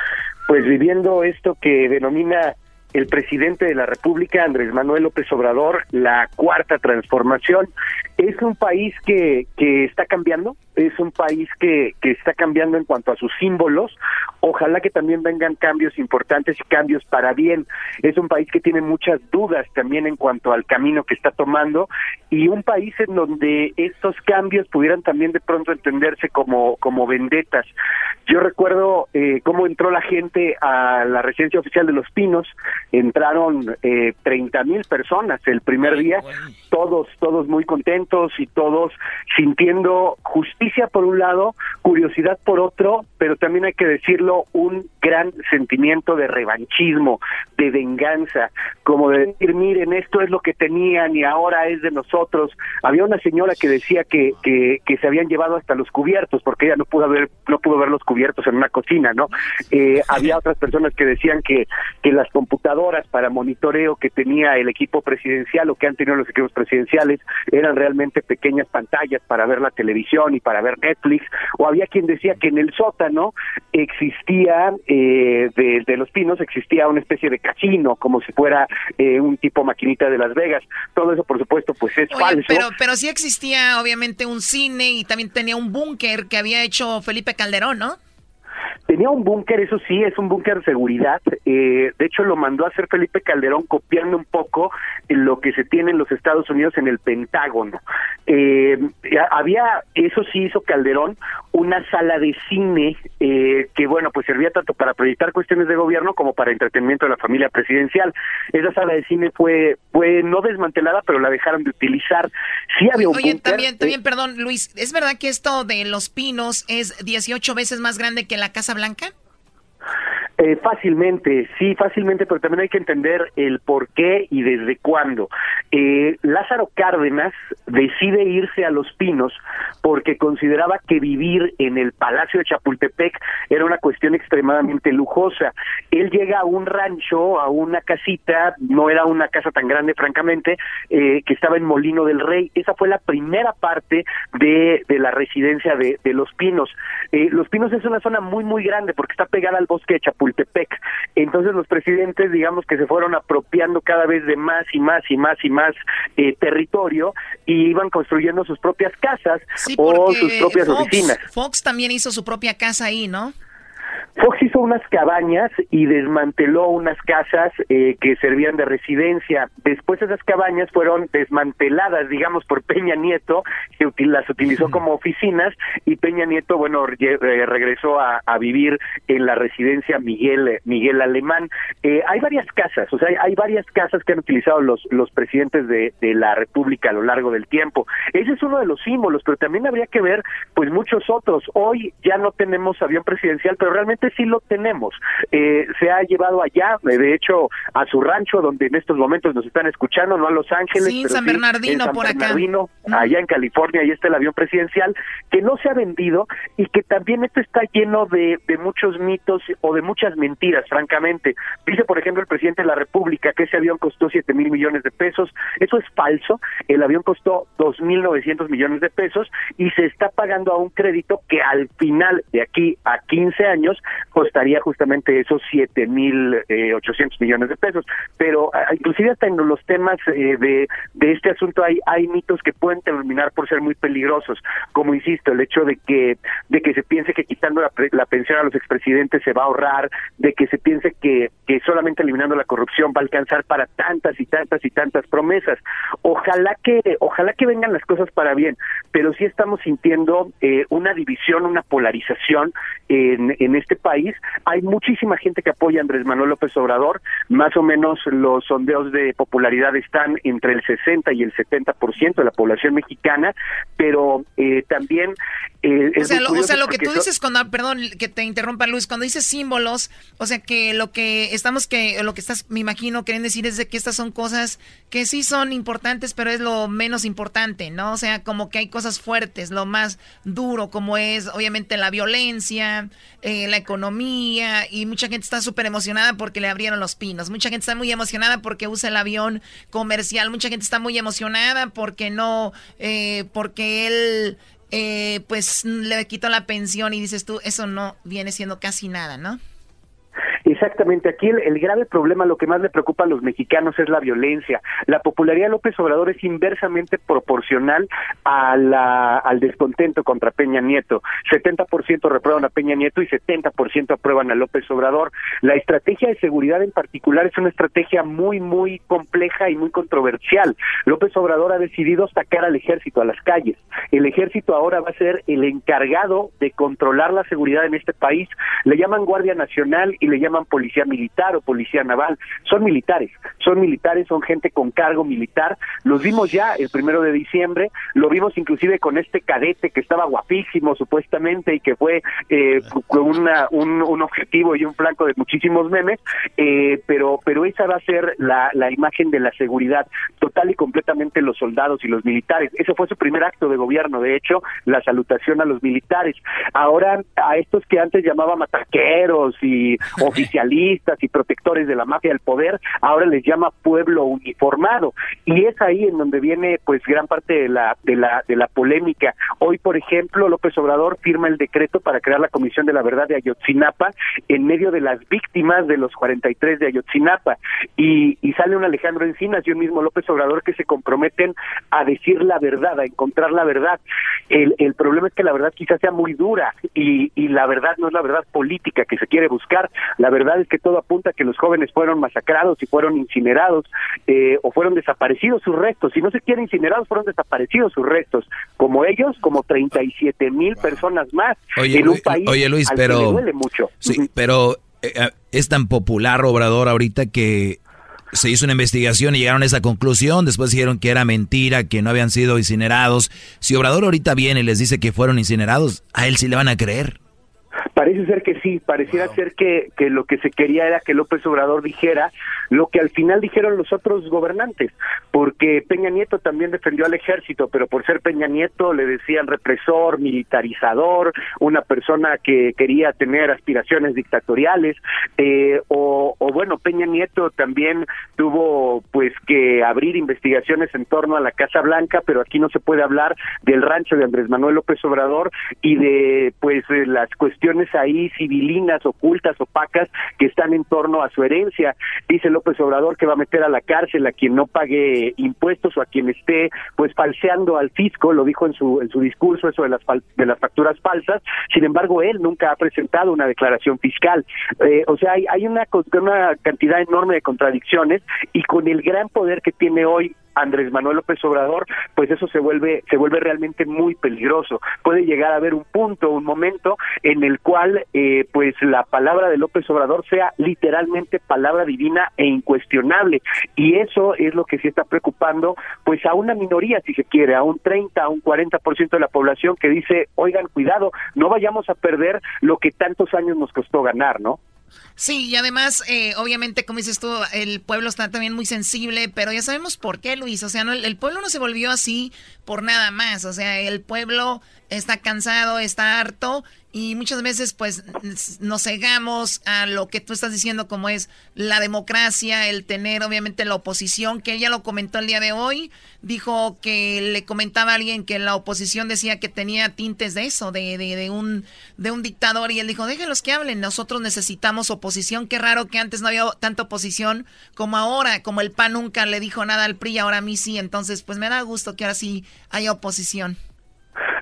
pues viviendo esto que denomina el presidente de la República, Andrés Manuel López Obrador, la cuarta transformación. Es un país que, que está cambiando, es un país que, que está cambiando en cuanto a sus símbolos. Ojalá que también vengan cambios importantes y cambios para bien. Es un país que tiene muchas dudas también en cuanto al camino que está tomando y un país en donde estos cambios pudieran también de pronto entenderse como, como vendetas. Yo recuerdo eh, cómo entró la gente a la residencia oficial de Los Pinos, entraron eh, 30 mil personas el primer día, todos, todos muy contentos y todos sintiendo justicia por un lado, curiosidad por otro, pero también hay que decirlo, un gran sentimiento de revanchismo, de venganza, como de decir, miren, esto es lo que tenían y ahora es de nosotros. Había una señora que decía que, que, que se habían llevado hasta los cubiertos, porque ella no pudo ver, no pudo ver los cubiertos en una cocina, ¿no? Eh, había otras personas que decían que, que las computadoras para monitoreo que tenía el equipo presidencial o que han tenido los equipos presidenciales eran realmente pequeñas pantallas para ver la televisión y para ver Netflix, o había quien decía que en el sótano existía, eh, de, de, Los Pinos, existía una especie de casino, como si fuera eh, un tipo maquinita de Las Vegas. Todo eso, por supuesto, pues es Oye, falso. Pero, pero sí existía, obviamente, un cine y también tenía un búnker que había hecho Felipe Calderón, ¿no? Tenía un búnker, eso sí, es un búnker de seguridad. Eh, de hecho, lo mandó a hacer Felipe Calderón copiando un poco lo que se tiene en los Estados Unidos en el Pentágono. Eh, había, eso sí hizo Calderón, una sala de cine eh, que, bueno, pues servía tanto para proyectar cuestiones de gobierno como para entretenimiento de la familia presidencial. Esa sala de cine fue, fue no desmantelada, pero la dejaron de utilizar. Sí había un Oye, búnker, también, también, perdón, Luis, ¿es verdad que esto de Los Pinos es 18 veces más grande que la Casa Blanca? Eh, fácilmente, sí, fácilmente, pero también hay que entender el por qué y desde cuándo. Eh, Lázaro Cárdenas decide irse a Los Pinos porque consideraba que vivir en el Palacio de Chapultepec era una cuestión extremadamente lujosa. Él llega a un rancho, a una casita, no era una casa tan grande, francamente, eh, que estaba en Molino del Rey. Esa fue la primera parte de, de la residencia de, de Los Pinos. Eh, Los Pinos es una zona muy, muy grande porque está pegada al bosque de Chapultepec. Entonces los presidentes, digamos que se fueron apropiando cada vez de más y más y más y más eh, territorio y iban construyendo sus propias casas sí, o sus propias Fox, oficinas. Fox también hizo su propia casa ahí, ¿no? Fox hizo unas cabañas y desmanteló unas casas eh, que servían de residencia. Después esas cabañas fueron desmanteladas, digamos, por Peña Nieto, que las utilizó como oficinas y Peña Nieto, bueno, re regresó a, a, vivir en la residencia Miguel Miguel Alemán. Eh, hay varias casas, o sea, hay, hay, varias casas que han utilizado los los presidentes de, de la República a lo largo del tiempo. Ese es uno de los símbolos, pero también habría que ver, pues, muchos otros. Hoy ya no tenemos avión presidencial, pero realmente sí lo tenemos. Eh, se ha llevado allá, de hecho, a su rancho, donde en estos momentos nos están escuchando, no a Los Ángeles, sí, pero San Bernardino, sí, en San por Bernardino, acá. allá en California, ahí está el avión presidencial, que no se ha vendido y que también esto está lleno de, de muchos mitos o de muchas mentiras, francamente. Dice, por ejemplo, el presidente de la República que ese avión costó siete mil millones de pesos. Eso es falso. El avión costó dos mil novecientos millones de pesos y se está pagando a un crédito que al final de aquí a 15 años costaría justamente esos siete mil eh, ochocientos millones de pesos. Pero inclusive hasta en los temas eh, de, de este asunto hay, hay mitos que pueden terminar por ser muy peligrosos. Como insisto, el hecho de que, de que se piense que quitando la, la pensión a los expresidentes se va a ahorrar, de que se piense que, que solamente eliminando la corrupción va a alcanzar para tantas y tantas y tantas promesas. Ojalá que, ojalá que vengan las cosas para bien, pero sí estamos sintiendo eh, una división, una polarización en, en este país. Hay muchísima gente que apoya a Andrés Manuel López Obrador, más o menos los sondeos de popularidad están entre el 60 y el 70% de la población mexicana, pero eh, también eh, o, sea, lo, o sea, lo, que tú dices cuando, perdón, que te interrumpa Luis, cuando dices símbolos, o sea, que lo que estamos, que lo que estás, me imagino, queriendo decir es de que estas son cosas que sí son importantes, pero es lo menos importante, ¿no? O sea, como que hay cosas fuertes, lo más duro, como es, obviamente, la violencia, eh, la economía, y mucha gente está súper emocionada porque le abrieron los pinos, mucha gente está muy emocionada porque usa el avión comercial, mucha gente está muy emocionada porque no, eh, porque él eh, pues le quitó la pensión y dices tú, eso no viene siendo casi nada, ¿no? Exactamente, aquí el, grave problema, lo que más le preocupa a los mexicanos es la violencia. La popularidad de López Obrador es inversamente proporcional al descontento contra Peña Nieto. 70% reprueban a Peña Nieto y 70% aprueban a López Obrador. La estrategia de seguridad en particular es una estrategia muy, muy compleja y muy controversial. López Obrador ha decidido sacar al ejército a las calles. El ejército ahora va a ser el encargado de controlar la seguridad en este país. Le llaman Guardia Nacional y le llaman policía militar o policía naval. Son militares, son militares, son gente con cargo militar. Los vimos ya el primero de diciembre, lo vimos inclusive con este cadete que estaba guapísimo supuestamente y que fue eh, una, un, un, objetivo y un flanco de muchísimos memes, eh, pero, pero esa va a ser la, la imagen de la seguridad total y completamente los soldados y los militares. Ese fue su primer acto de gobierno, de hecho, la salutación a los militares. Ahora, a estos que antes llamaba mataqueros y [laughs] oficialistas y protectores de la mafia del poder, ahora les llama pueblo uniformado. Y es ahí en donde viene pues gran parte de la, de la, de la polémica. Hoy, por ejemplo, López Obrador firma el decreto para crear la Comisión de la Verdad de Ayotzinapa en medio de las víctimas de los 43 de Ayotzinapa. Y, sale un Alejandro Encinas y un mismo López Obrador que se comprometen a decir la verdad, a encontrar la verdad. El, problema es que la verdad quizás sea muy dura y la verdad no es la verdad política que se quiere buscar. La verdad es que todo apunta a que los jóvenes fueron masacrados y fueron incinerados eh, o fueron desaparecidos sus restos. Si no se quiere incinerados, fueron desaparecidos sus restos. Como ellos, como 37 mil personas más oye, en un país oye, Luis, pero, que le duele mucho. Sí, pero eh, es tan popular Obrador ahorita que se hizo una investigación y llegaron a esa conclusión. Después dijeron que era mentira, que no habían sido incinerados. Si Obrador ahorita viene y les dice que fueron incinerados, a él sí le van a creer. Parece ser que sí, pareciera ser que, que lo que se quería era que López Obrador dijera lo que al final dijeron los otros gobernantes, porque Peña Nieto también defendió al ejército, pero por ser Peña Nieto le decían represor, militarizador, una persona que quería tener aspiraciones dictatoriales, eh, o, o bueno, Peña Nieto también tuvo pues que abrir investigaciones en torno a la Casa Blanca, pero aquí no se puede hablar del rancho de Andrés Manuel López Obrador y de pues de las cuestiones ahí civilinas, ocultas, opacas que están en torno a su herencia. Dice López Obrador que va a meter a la cárcel a quien no pague impuestos o a quien esté pues falseando al fisco, lo dijo en su en su discurso eso de las de las facturas falsas. Sin embargo, él nunca ha presentado una declaración fiscal. Eh, o sea, hay, hay una, una cantidad enorme de contradicciones y con el gran poder que tiene hoy Andrés Manuel López Obrador, pues eso se vuelve se vuelve realmente muy peligroso. Puede llegar a haber un punto, un momento en el cual eh, pues la palabra de López Obrador sea literalmente palabra divina e incuestionable y eso es lo que sí está preocupando pues a una minoría si se quiere, a un 30, a un 40% de la población que dice, "Oigan, cuidado, no vayamos a perder lo que tantos años nos costó ganar", ¿no? Sí, y además, eh, obviamente, como dices tú, el pueblo está también muy sensible, pero ya sabemos por qué, Luis. O sea, no, el pueblo no se volvió así por nada más. O sea, el pueblo está cansado, está harto y muchas veces pues nos cegamos a lo que tú estás diciendo como es la democracia, el tener obviamente la oposición, que ella lo comentó el día de hoy, dijo que le comentaba a alguien que la oposición decía que tenía tintes de eso, de, de, de un, de un dictador y él dijo, déjenlos que hablen, nosotros necesitamos oposición, qué raro que antes no había tanta oposición como ahora, como el PAN nunca le dijo nada al PRI, ahora a mí sí, entonces pues me da gusto que ahora sí haya oposición.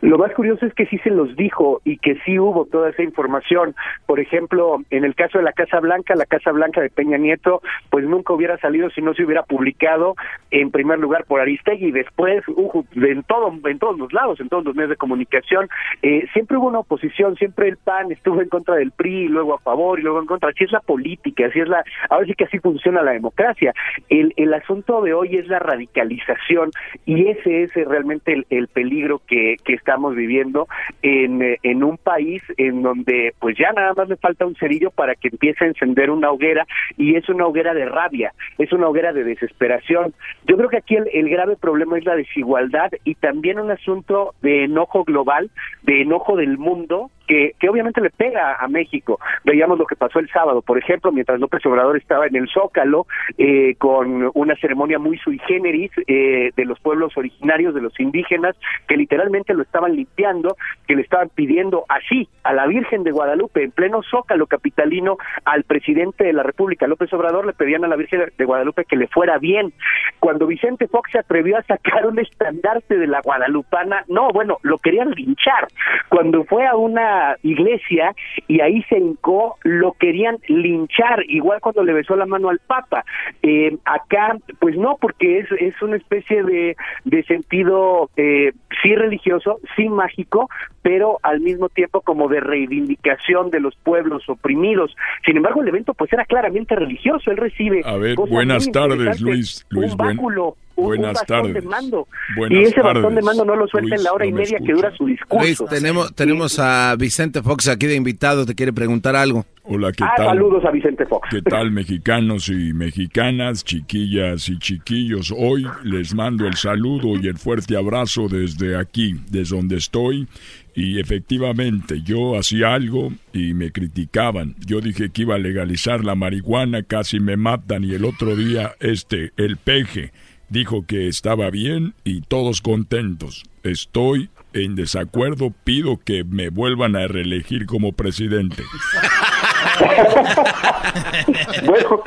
Lo más curioso es que sí se los dijo y que sí hubo toda esa información. Por ejemplo, en el caso de la Casa Blanca, la Casa Blanca de Peña Nieto, pues nunca hubiera salido si no se hubiera publicado en primer lugar por Aristegui y después uh, en todo, en todos los lados, en todos los medios de comunicación. Eh, siempre hubo una oposición, siempre el PAN estuvo en contra del PRI, y luego a favor y luego en contra. Así es la política, así es la, ahora sí que así funciona la democracia. El, el asunto de hoy es la radicalización y ese es realmente el, el peligro que, que está estamos viviendo en, eh, en un país en donde pues ya nada más le falta un cerillo para que empiece a encender una hoguera y es una hoguera de rabia, es una hoguera de desesperación. Yo creo que aquí el, el grave problema es la desigualdad y también un asunto de enojo global, de enojo del mundo que, obviamente le pega a México. Veíamos lo que pasó el sábado, por ejemplo, mientras López Obrador estaba en el Zócalo eh, con una ceremonia muy sui generis eh, de los pueblos originarios, de los indígenas, que literalmente lo estaban limpiando, que le estaban pidiendo así a la Virgen de Guadalupe, en pleno Zócalo capitalino, al presidente de la República, López Obrador, le pedían a la Virgen de Guadalupe que le fuera bien. Cuando Vicente Fox se atrevió a sacar un estandarte de la guadalupana, no, bueno, lo querían linchar. Cuando fue a una iglesia y ahí se hincó, lo querían linchar, igual cuando le besó la mano al Papa. Eh, acá, pues no, porque es, es una especie de, de sentido eh, sí religioso, sí mágico, pero al mismo tiempo como de reivindicación de los pueblos oprimidos. Sin embargo, el evento pues era claramente religioso. Él recibe. A ver, buenas tardes, Luis. Luis un báculo, un, buenas bastón tardes. de mando. Buenas y ese bastón de mando no lo suelta en la hora y media que dura su discurso. Luis, tenemos, tenemos a Vicente Fox aquí de invitado, te quiere preguntar algo. Hola, ¿qué Ah, tal? saludos a Vicente Fox. ¿Qué tal, mexicanos y mexicanas, chiquillas y chiquillos? Hoy les mando el saludo y el fuerte abrazo desde aquí, desde donde estoy. Y efectivamente, yo hacía algo y me criticaban. Yo dije que iba a legalizar la marihuana, casi me matan. Y el otro día, este, el peje, dijo que estaba bien y todos contentos. Estoy en desacuerdo, pido que me vuelvan a reelegir como presidente. [laughs] bueno,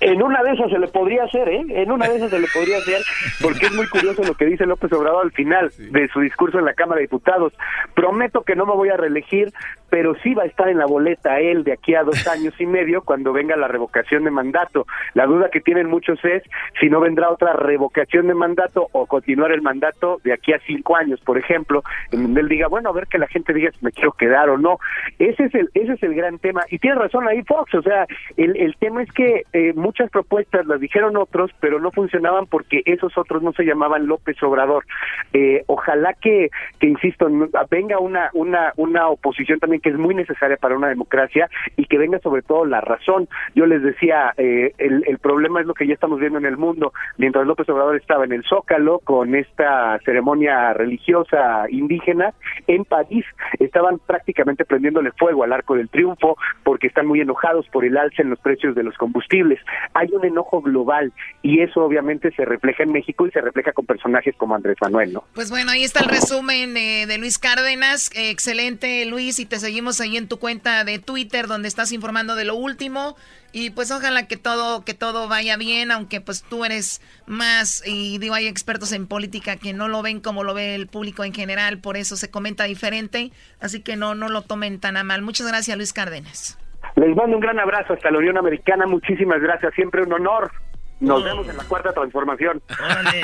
en una de esas se le podría hacer, ¿eh? En una de esas se le podría hacer, porque es muy curioso lo que dice López Obrador al final de su discurso en la Cámara de Diputados. Prometo que no me voy a reelegir, pero sí va a estar en la boleta él de aquí a dos [laughs] años y medio cuando venga la revocación de mandato. La duda que tienen muchos es si no vendrá otra revocación de mandato o continuar el mandato de aquí a cinco años, por ejemplo, en donde él diga, bueno, a ver que la gente diga si me quiero quedar o no. Ese es el, ese es el gran tema. Y tiene razón ahí Fox, o sea, el, el tema es que eh, muchas propuestas las dijeron otros, pero no funcionaban porque esos otros no se llamaban López Obrador. Eh, ojalá que, que insisto, venga una, una, una oposición también que es muy necesaria para una democracia y que venga sobre todo la razón. Yo les decía, eh, el, problema es lo que ya estamos viendo en el mundo. Mientras López Obrador estaba en el Zócalo con esta ceremonia religiosa indígena, en París estaban prácticamente prendiéndole fuego al Arco del Triunfo porque están muy enojados por el alza en los precios de los combustibles. Hay un enojo global y eso obviamente se refleja en México y se refleja con personajes como Andrés Manuel, ¿no? Pues bueno, ahí está el resumen eh, de Luis Cárdenas. Excelente, Luis, y te seguimos ahí en tu cuenta de Twitter donde estás informando de lo último. Y pues ojalá que todo que todo vaya bien, aunque pues tú eres más y digo hay expertos en política que no lo ven como lo ve el público en general, por eso se comenta diferente, así que no no lo tomen tan a mal. Muchas gracias, Luis Cárdenas. Les mando un gran abrazo hasta la Unión Americana. Muchísimas gracias. Siempre un honor. Nos vemos en la cuarta transformación. Órale.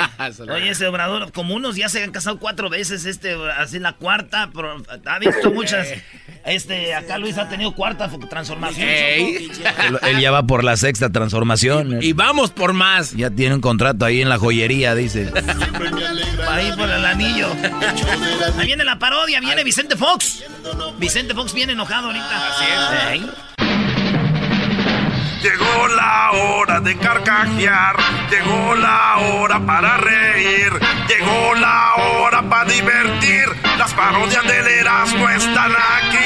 [laughs] Oye, ese obrador, como unos ya se han casado cuatro veces, este, así la cuarta, pero ha visto [laughs] muchas. Este, acá Luis ha tenido cuarta fo- transformación. Él, él ya va por la sexta transformación. Y vamos por más. Ya tiene un contrato ahí en la joyería, dice. Ahí por el anillo. Ahí viene la parodia, viene Vicente Fox. Vicente Fox viene enojado ahorita. Así es. Llegó la hora de carcajear, llegó la hora para reír, llegó la hora para divertir. Las parodias del Erasmo están aquí.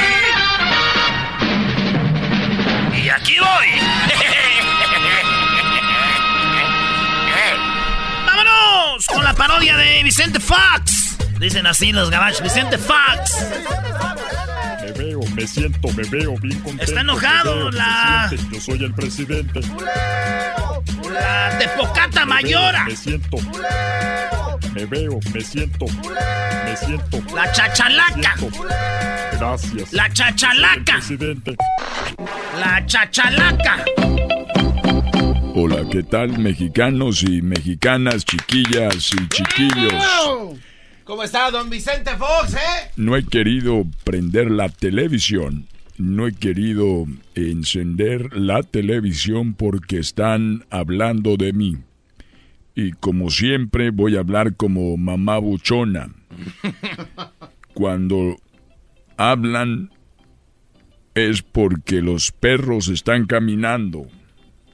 Y aquí voy. ¡Vámonos! Con la parodia de Vicente Fox. Dicen así los gabachos. Vicente Fox. Me veo, me siento, me veo bien contento. Está enojado, veo, la- siente, Yo soy el presidente. La Tepocata Mayora. Me siento. Me veo, me siento. Me siento. La chachalaca. Siento. Gracias. La chachalaca. Presidente. La chachalaca. Hola, ¿qué tal, mexicanos y mexicanas, chiquillas y chiquillos? ¿Cómo está don Vicente Fox, eh? No he querido prender la televisión. No he querido encender la televisión porque están hablando de mí. Y como siempre voy a hablar como mamá buchona. Cuando hablan es porque los perros están caminando.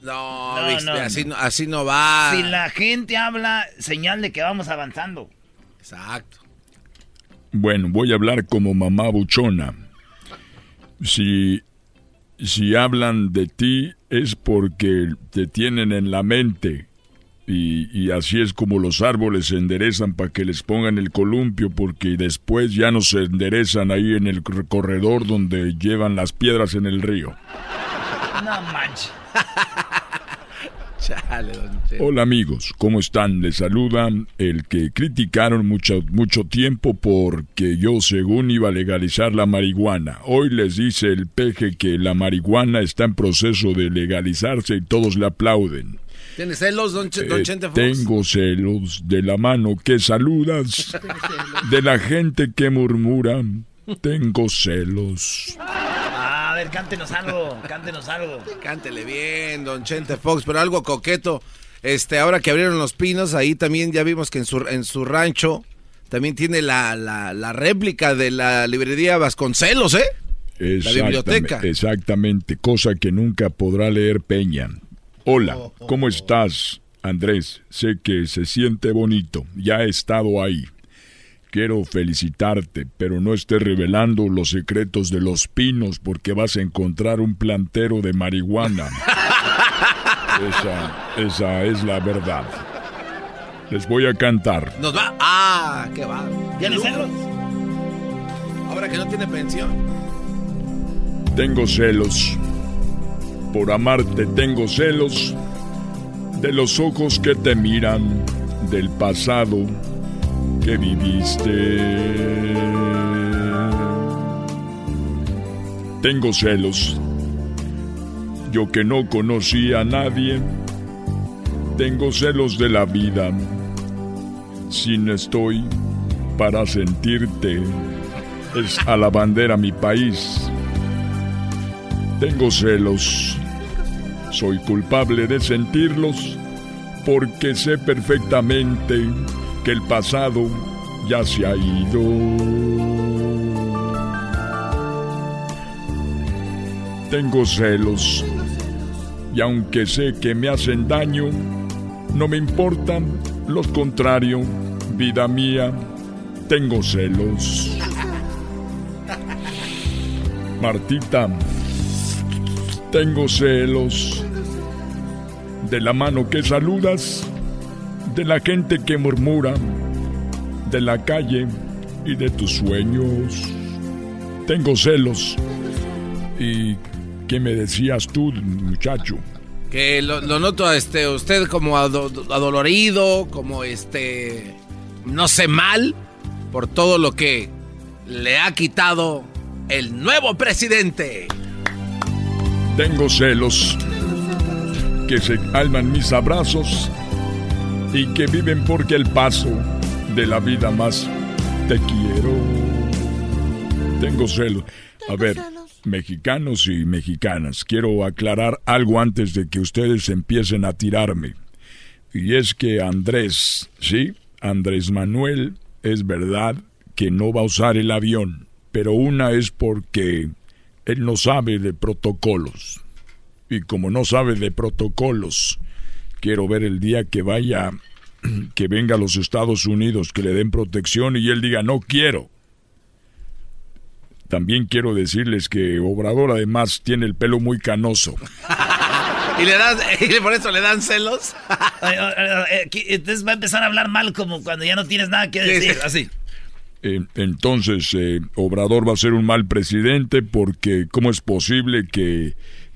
No, No, Vic, no, así, no. no, así no va. Si la gente habla, señal de que vamos avanzando. Exacto. Bueno, voy a hablar como mamá buchona. si, si hablan de ti es porque te tienen en la mente. Y, y, así es como los árboles se enderezan para que les pongan el columpio, porque después ya no se enderezan ahí en el corredor donde llevan las piedras en el río. No manches. [laughs] Hola amigos, ¿cómo están? Les saludan el que criticaron mucho, mucho tiempo porque yo según iba a legalizar la marihuana. Hoy les dice el peje que la marihuana está en proceso de legalizarse y todos le aplauden. ¿Tienes celos, don, eh, Chente Tengo celos de la mano que saludas, [laughs] de la gente que murmura. Tengo celos ver, cántenos algo, cántenos algo. Cántele bien, don Chente Fox, pero algo coqueto. Este, ahora que abrieron los pinos, ahí también ya vimos que en su, en su rancho también tiene la, la, réplica de la librería Vasconcelos, ¿eh? La biblioteca. Exactamente, cosa que nunca podrá leer Peña. Hola, ¿cómo estás, Andrés? Sé que se siente bonito, ya he estado ahí. Quiero felicitarte, pero no estés revelando los secretos de los pinos porque vas a encontrar un plantero de marihuana. [laughs] Esa, esa es la verdad. Les voy a cantar. Nos va. Ah, qué va. ¿Tiene celos? Ahora que no tiene pensión. Tengo celos. Por amarte tengo celos de los ojos que te miran, del pasado que viviste. Tengo celos. Yo que no conocí a nadie, tengo celos de la vida. Sin estoy para sentirte, es a la bandera mi país. Tengo celos. Soy culpable de sentirlos porque sé perfectamente que el pasado ya se ha ido. Tengo celos y aunque sé que me hacen daño, no me importan los contrarios, vida mía, tengo celos. Martita, tengo celos de la mano que saludas de la gente que murmura, de la calle y de tus sueños. Tengo celos. ¿Y qué me decías tú, muchacho? Que lo, noto a este, usted como adolorido, como este, no sé, mal, por todo lo que le ha quitado el nuevo presidente. Tengo celos que se calman mis abrazos y que viven porque el paso de la vida más te quiero. Tengo celos. A ver, mexicanos y mexicanas, quiero aclarar algo antes de que ustedes empiecen a tirarme. Y es que Andrés, ¿sí? Andrés Manuel, es verdad que no va a usar el avión, pero una es porque él no sabe de protocolos. Y como no sabe de protocolos, quiero ver el día que vaya, [clears throat] que venga a los Estados Unidos, que le den protección y él diga, no quiero. También quiero decirles que Obrador además tiene el pelo muy canoso. [laughs] ¿Y, le dan, ¿Y por eso le dan celos? [laughs] Eh, entonces va a empezar a hablar mal como cuando ya no tienes nada que decir, así. Eh, entonces, eh, Obrador va a ser un mal presidente porque ¿cómo es posible que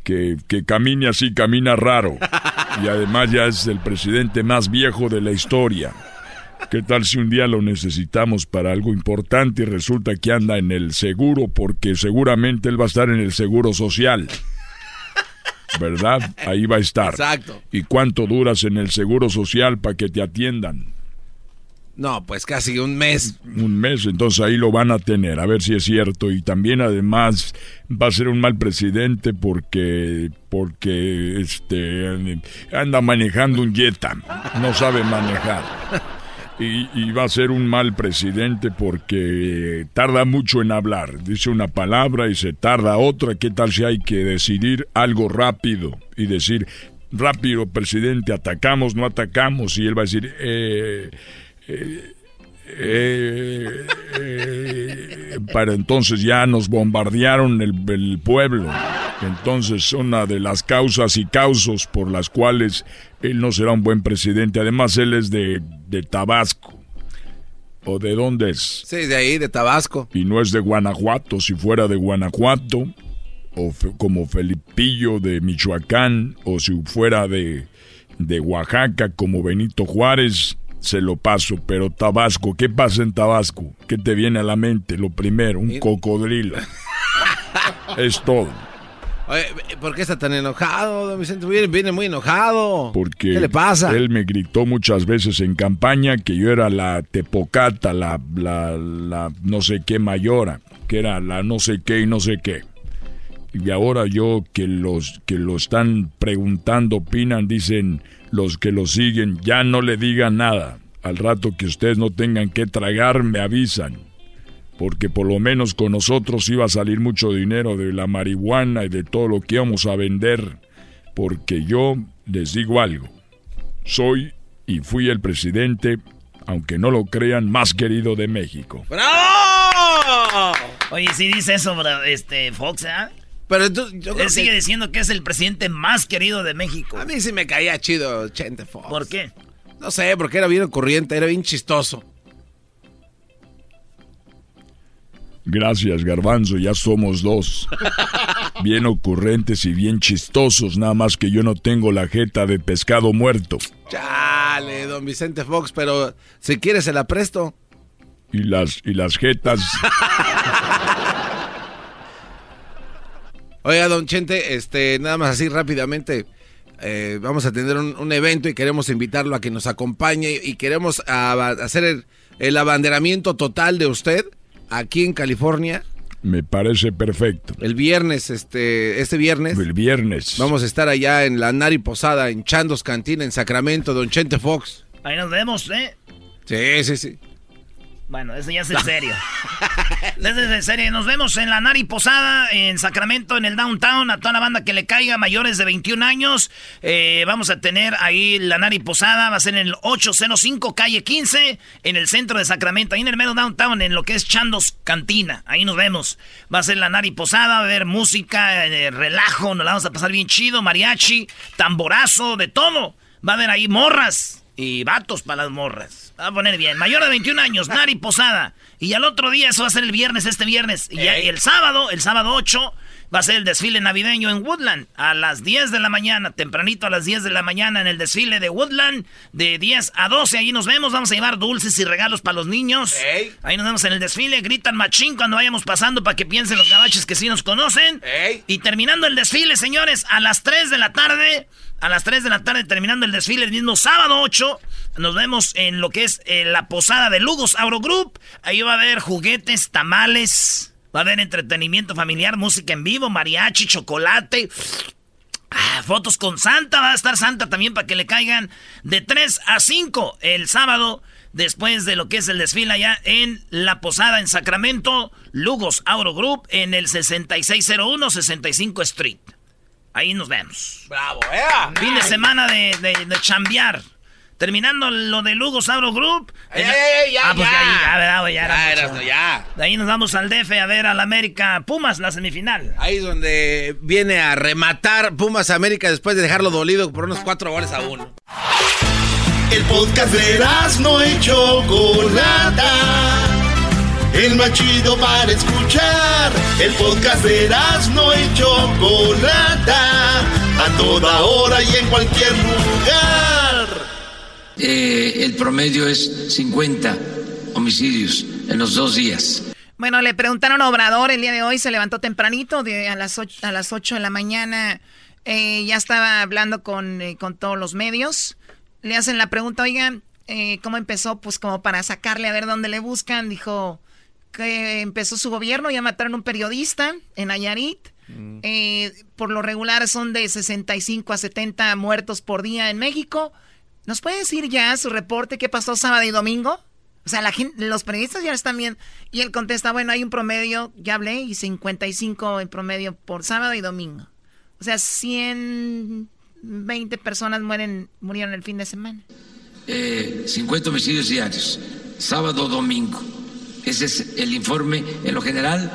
que, camine así, camina raro. Y además ya es el presidente más viejo de la historia. ¿Qué tal si un día lo necesitamos para algo importante y resulta que anda en el seguro porque seguramente él va a estar en el seguro social? ¿Verdad? Ahí va a estar. Exacto. ¿Y cuánto duras en el seguro social para que te atiendan? No, pues casi un mes. Un mes, entonces ahí lo van a tener, a ver si es cierto. Y también además va a ser un mal presidente porque, porque este, anda manejando un Jetta, no sabe manejar. Y, y, va a ser un mal presidente porque tarda mucho en hablar. Dice una palabra y se tarda otra. ¿Qué tal si hay que decidir algo rápido y decir, rápido, presidente, atacamos, no atacamos? Y él va a decir, eh eh, eh, eh, para entonces ya nos bombardearon el, el, pueblo. Entonces, una de las causas y causos por las cuales él no será un buen presidente. Además, él es de, de Tabasco. ¿O de dónde es? Sí, de ahí, de Tabasco. Y no es de Guanajuato. Si fuera de Guanajuato, o como Felipillo de Michoacán, o si fuera de, de Oaxaca como Benito Juárez, se lo paso, pero Tabasco, ¿qué pasa en Tabasco? ¿Qué te viene a la mente? Lo primero, un cocodrilo. [laughs] es todo. Oye, ¿por qué está tan enojado, don Vicente? Viene, muy enojado. Porque ¿Qué le pasa? Él me gritó muchas veces en campaña que yo era la tepocata, la, la, la no sé qué mayora, que era la no sé qué y no sé qué. Y ahora yo que los que lo están preguntando, opinan, dicen los que lo siguen, ya no le digan nada. Al rato que ustedes no tengan que tragar, me avisan porque por lo menos con nosotros iba a salir mucho dinero de la marihuana y de todo lo que íbamos a vender, porque yo les digo algo, soy y fui el presidente, aunque no lo crean, más querido de México. ¡Bravo! Oye, si dice eso, este Fox, ¿eh? Pero tú, yo Él sigue diciendo que es el presidente más querido de México. A mí sí me caía chido Chente Fox. ¿Por qué? No sé, porque era bien corriente, era bien chistoso. Gracias, Garbanzo, ya somos dos. [laughs] Bien ocurrentes y bien chistosos, nada más que yo no tengo la jeta de pescado muerto. Chale, don Vicente Fox, pero si quieres se la presto. Y las, y las jetas. [laughs] Oiga, don Chente, este, nada más así rápidamente. Eh, vamos a tener un, evento y queremos invitarlo a que nos acompañe y queremos hacer el, el abanderamiento total de usted aquí en California. Me parece perfecto. El viernes, este, este viernes. El viernes. Vamos a estar allá en la Nari Posada, en Chandos Cantina, en Sacramento, Don Chente Fox. Ahí nos vemos, ¿eh? Sí, sí, sí. Bueno, eso ya es en [laughs] serio. eso es en serio. Nos vemos en la Nari Posada, en Sacramento, en el Downtown. A toda la banda que le caiga, mayores de 21 años. Eh, vamos a tener ahí la Nari Posada. Va a ser en el 805, calle 15, en el centro de Sacramento. Ahí en el medio Downtown, en lo que es Chandos Cantina. Ahí nos vemos. Va a ser la Nari Posada. Va a haber música, eh, relajo. Nos la vamos a pasar bien chido. Mariachi, tamborazo, de todo. Va a haber ahí morras y vatos para las morras. Va a poner bien. Mayor de 21 años, Nari Posada. Y al otro día, eso va a ser el viernes, este viernes. Y, el sábado, el sábado 8, va a ser el desfile navideño en Woodland. A las 10 de la mañana, tempranito a las 10 de la mañana en el desfile de Woodland. De 10 a 12, ahí nos vemos. Vamos a llevar dulces y regalos para los niños. Ahí nos vemos en el desfile. Gritan machín cuando vayamos pasando para que piensen los gabaches que sí nos conocen. Y terminando el desfile, señores, a las 3 de la tarde a las 3 de la tarde terminando el desfile el mismo sábado 8. Nos vemos en lo que es eh, la posada de Lugos Group. Ahí va a haber juguetes, tamales, va a haber entretenimiento familiar, música en vivo, mariachi, chocolate. Ah, fotos con Santa, va a estar Santa también para que le caigan de 3 a 5 el sábado después de lo que es el desfile allá en la posada en Sacramento, Lugos Group en el 6601 65 Street. Ahí nos vemos. Bravo, eh. Fin de semana de, de, chambear. Terminando lo de Lugo Sauro Group. ¡Ey, ey, ya, ah, pues ya, ya, ya, ya, ya, De ahí nos vamos al DF a ver al América Pumas, la semifinal. Ahí es donde viene a rematar Pumas América después de dejarlo dolido por unos cuatro goles a uno. El podcast de no hecho Chocolata el más chido para escuchar. El podcast de no y Chocolata, a toda hora y en cualquier lugar. Eh, el promedio es 50 homicidios en los dos días. Bueno, le preguntaron a Obrador el día de hoy, se levantó tempranito, de, a, las 8, a las 8 de la mañana, eh, ya estaba hablando con, eh, con todos los medios. Le hacen la pregunta, oigan, ¿cómo empezó? Pues como para sacarle a ver dónde le buscan. Dijo, que empezó su gobierno, ya mataron a un periodista en Ayarit. Mm. Eh, por lo regular son de 65 a 70 muertos por día en México. ¿Nos puede decir ya su reporte qué pasó sábado y domingo? O sea, la gente, los periodistas ya están bien. Y él contesta, bueno, hay un promedio, ya hablé, y 55 en promedio por sábado y domingo. O sea, 120 personas mueren, murieron el fin de semana. Eh, 50 homicidios diarios sábado, domingo. Ese es el informe en lo general,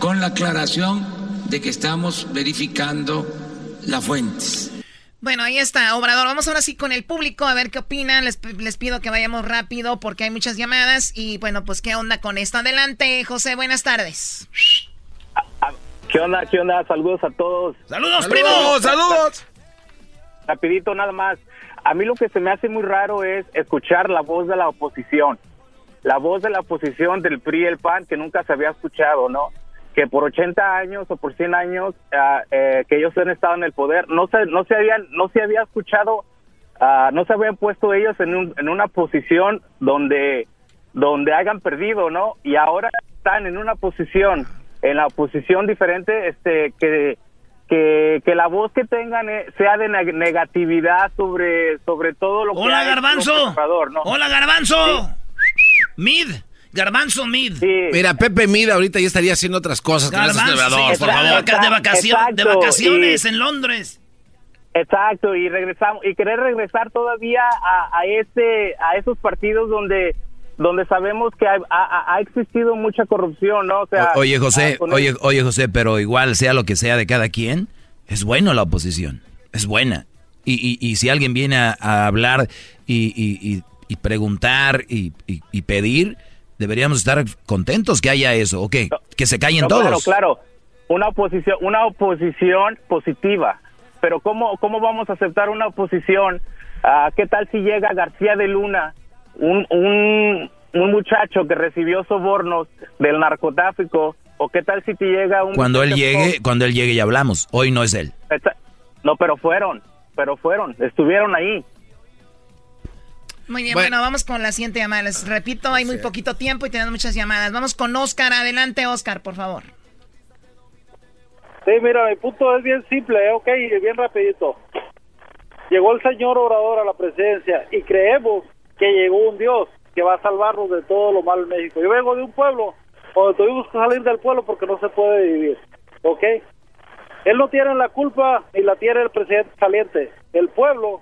con la aclaración de que estamos verificando las fuentes. Bueno, ahí está, Obrador. Vamos ahora sí con el público a ver qué opinan. Les, les, pido que vayamos rápido porque hay muchas llamadas. Y bueno, pues qué onda con esto. Adelante, José, buenas tardes. ¿Qué onda? ¿Qué onda? Saludos a todos. ¡Saludos, primo! ¡Saludos! Rapidito, nada más. A mí lo que se me hace muy raro es escuchar la voz de la oposición. La voz de la oposición del PRI y el PAN que nunca se había escuchado, ¿no? Que por 80 años o por 100 años ah, eh, que ellos han estado en el poder, no se, no se, habían, no se había escuchado, ah, no se habían puesto ellos en, un, en una posición donde, donde hayan perdido, ¿no? Y ahora están en una posición, en la posición diferente, este, que, que, que la voz que tengan eh, sea de negatividad sobre, sobre todo lo que... Hola, Garbanzo. ¿no? Hola, Garbanzo. Mid. Garbanzo Mid. Mira, Pepe Mid ahorita ya estaría haciendo otras cosas. Garbanzo, por favor. de, vacaciones, de vacaciones en Londres. Exacto, y regresamos y querer regresar todavía a, a ese a esos partidos donde donde sabemos que ha, ha, existido mucha corrupción, ¿no? O sea, oye, José, ah, oye, oye, José, pero igual sea lo que sea de cada quien, es bueno la oposición, es buena. Y, y, y si alguien viene a, hablar y, y, y preguntar y, pedir, deberíamos estar contentos que haya eso, ¿o qué? Que se callen todos. Claro, claro. Una oposición, una oposición positiva. Pero ¿cómo, cómo vamos a aceptar una oposición? Uh, ¿Qué tal si llega García de Luna, un, un, un muchacho que recibió sobornos del narcotráfico? ¿O qué tal si te llega un... Cuando él llegue, cuando él llegue ya hablamos. Hoy no es él. No, pero fueron, pero fueron, estuvieron ahí. Muy bien, bueno. vamos con la siguiente llamada. Les repito, hay muy poquito tiempo y tenemos muchas llamadas. Vamos con Oscar. Adelante, Oscar, por favor. Sí, mira, mi punto es bien simple, ¿eh? ok, bien rapidito. Llegó el señor Obrador a la presidencia y creemos que llegó un Dios que va a salvarnos de todo lo malo en México. Yo vengo de un pueblo donde tuvimos que salir del pueblo porque no se puede vivir, ¿ok? Él no tiene la culpa ni la tiene el presidente saliente. El pueblo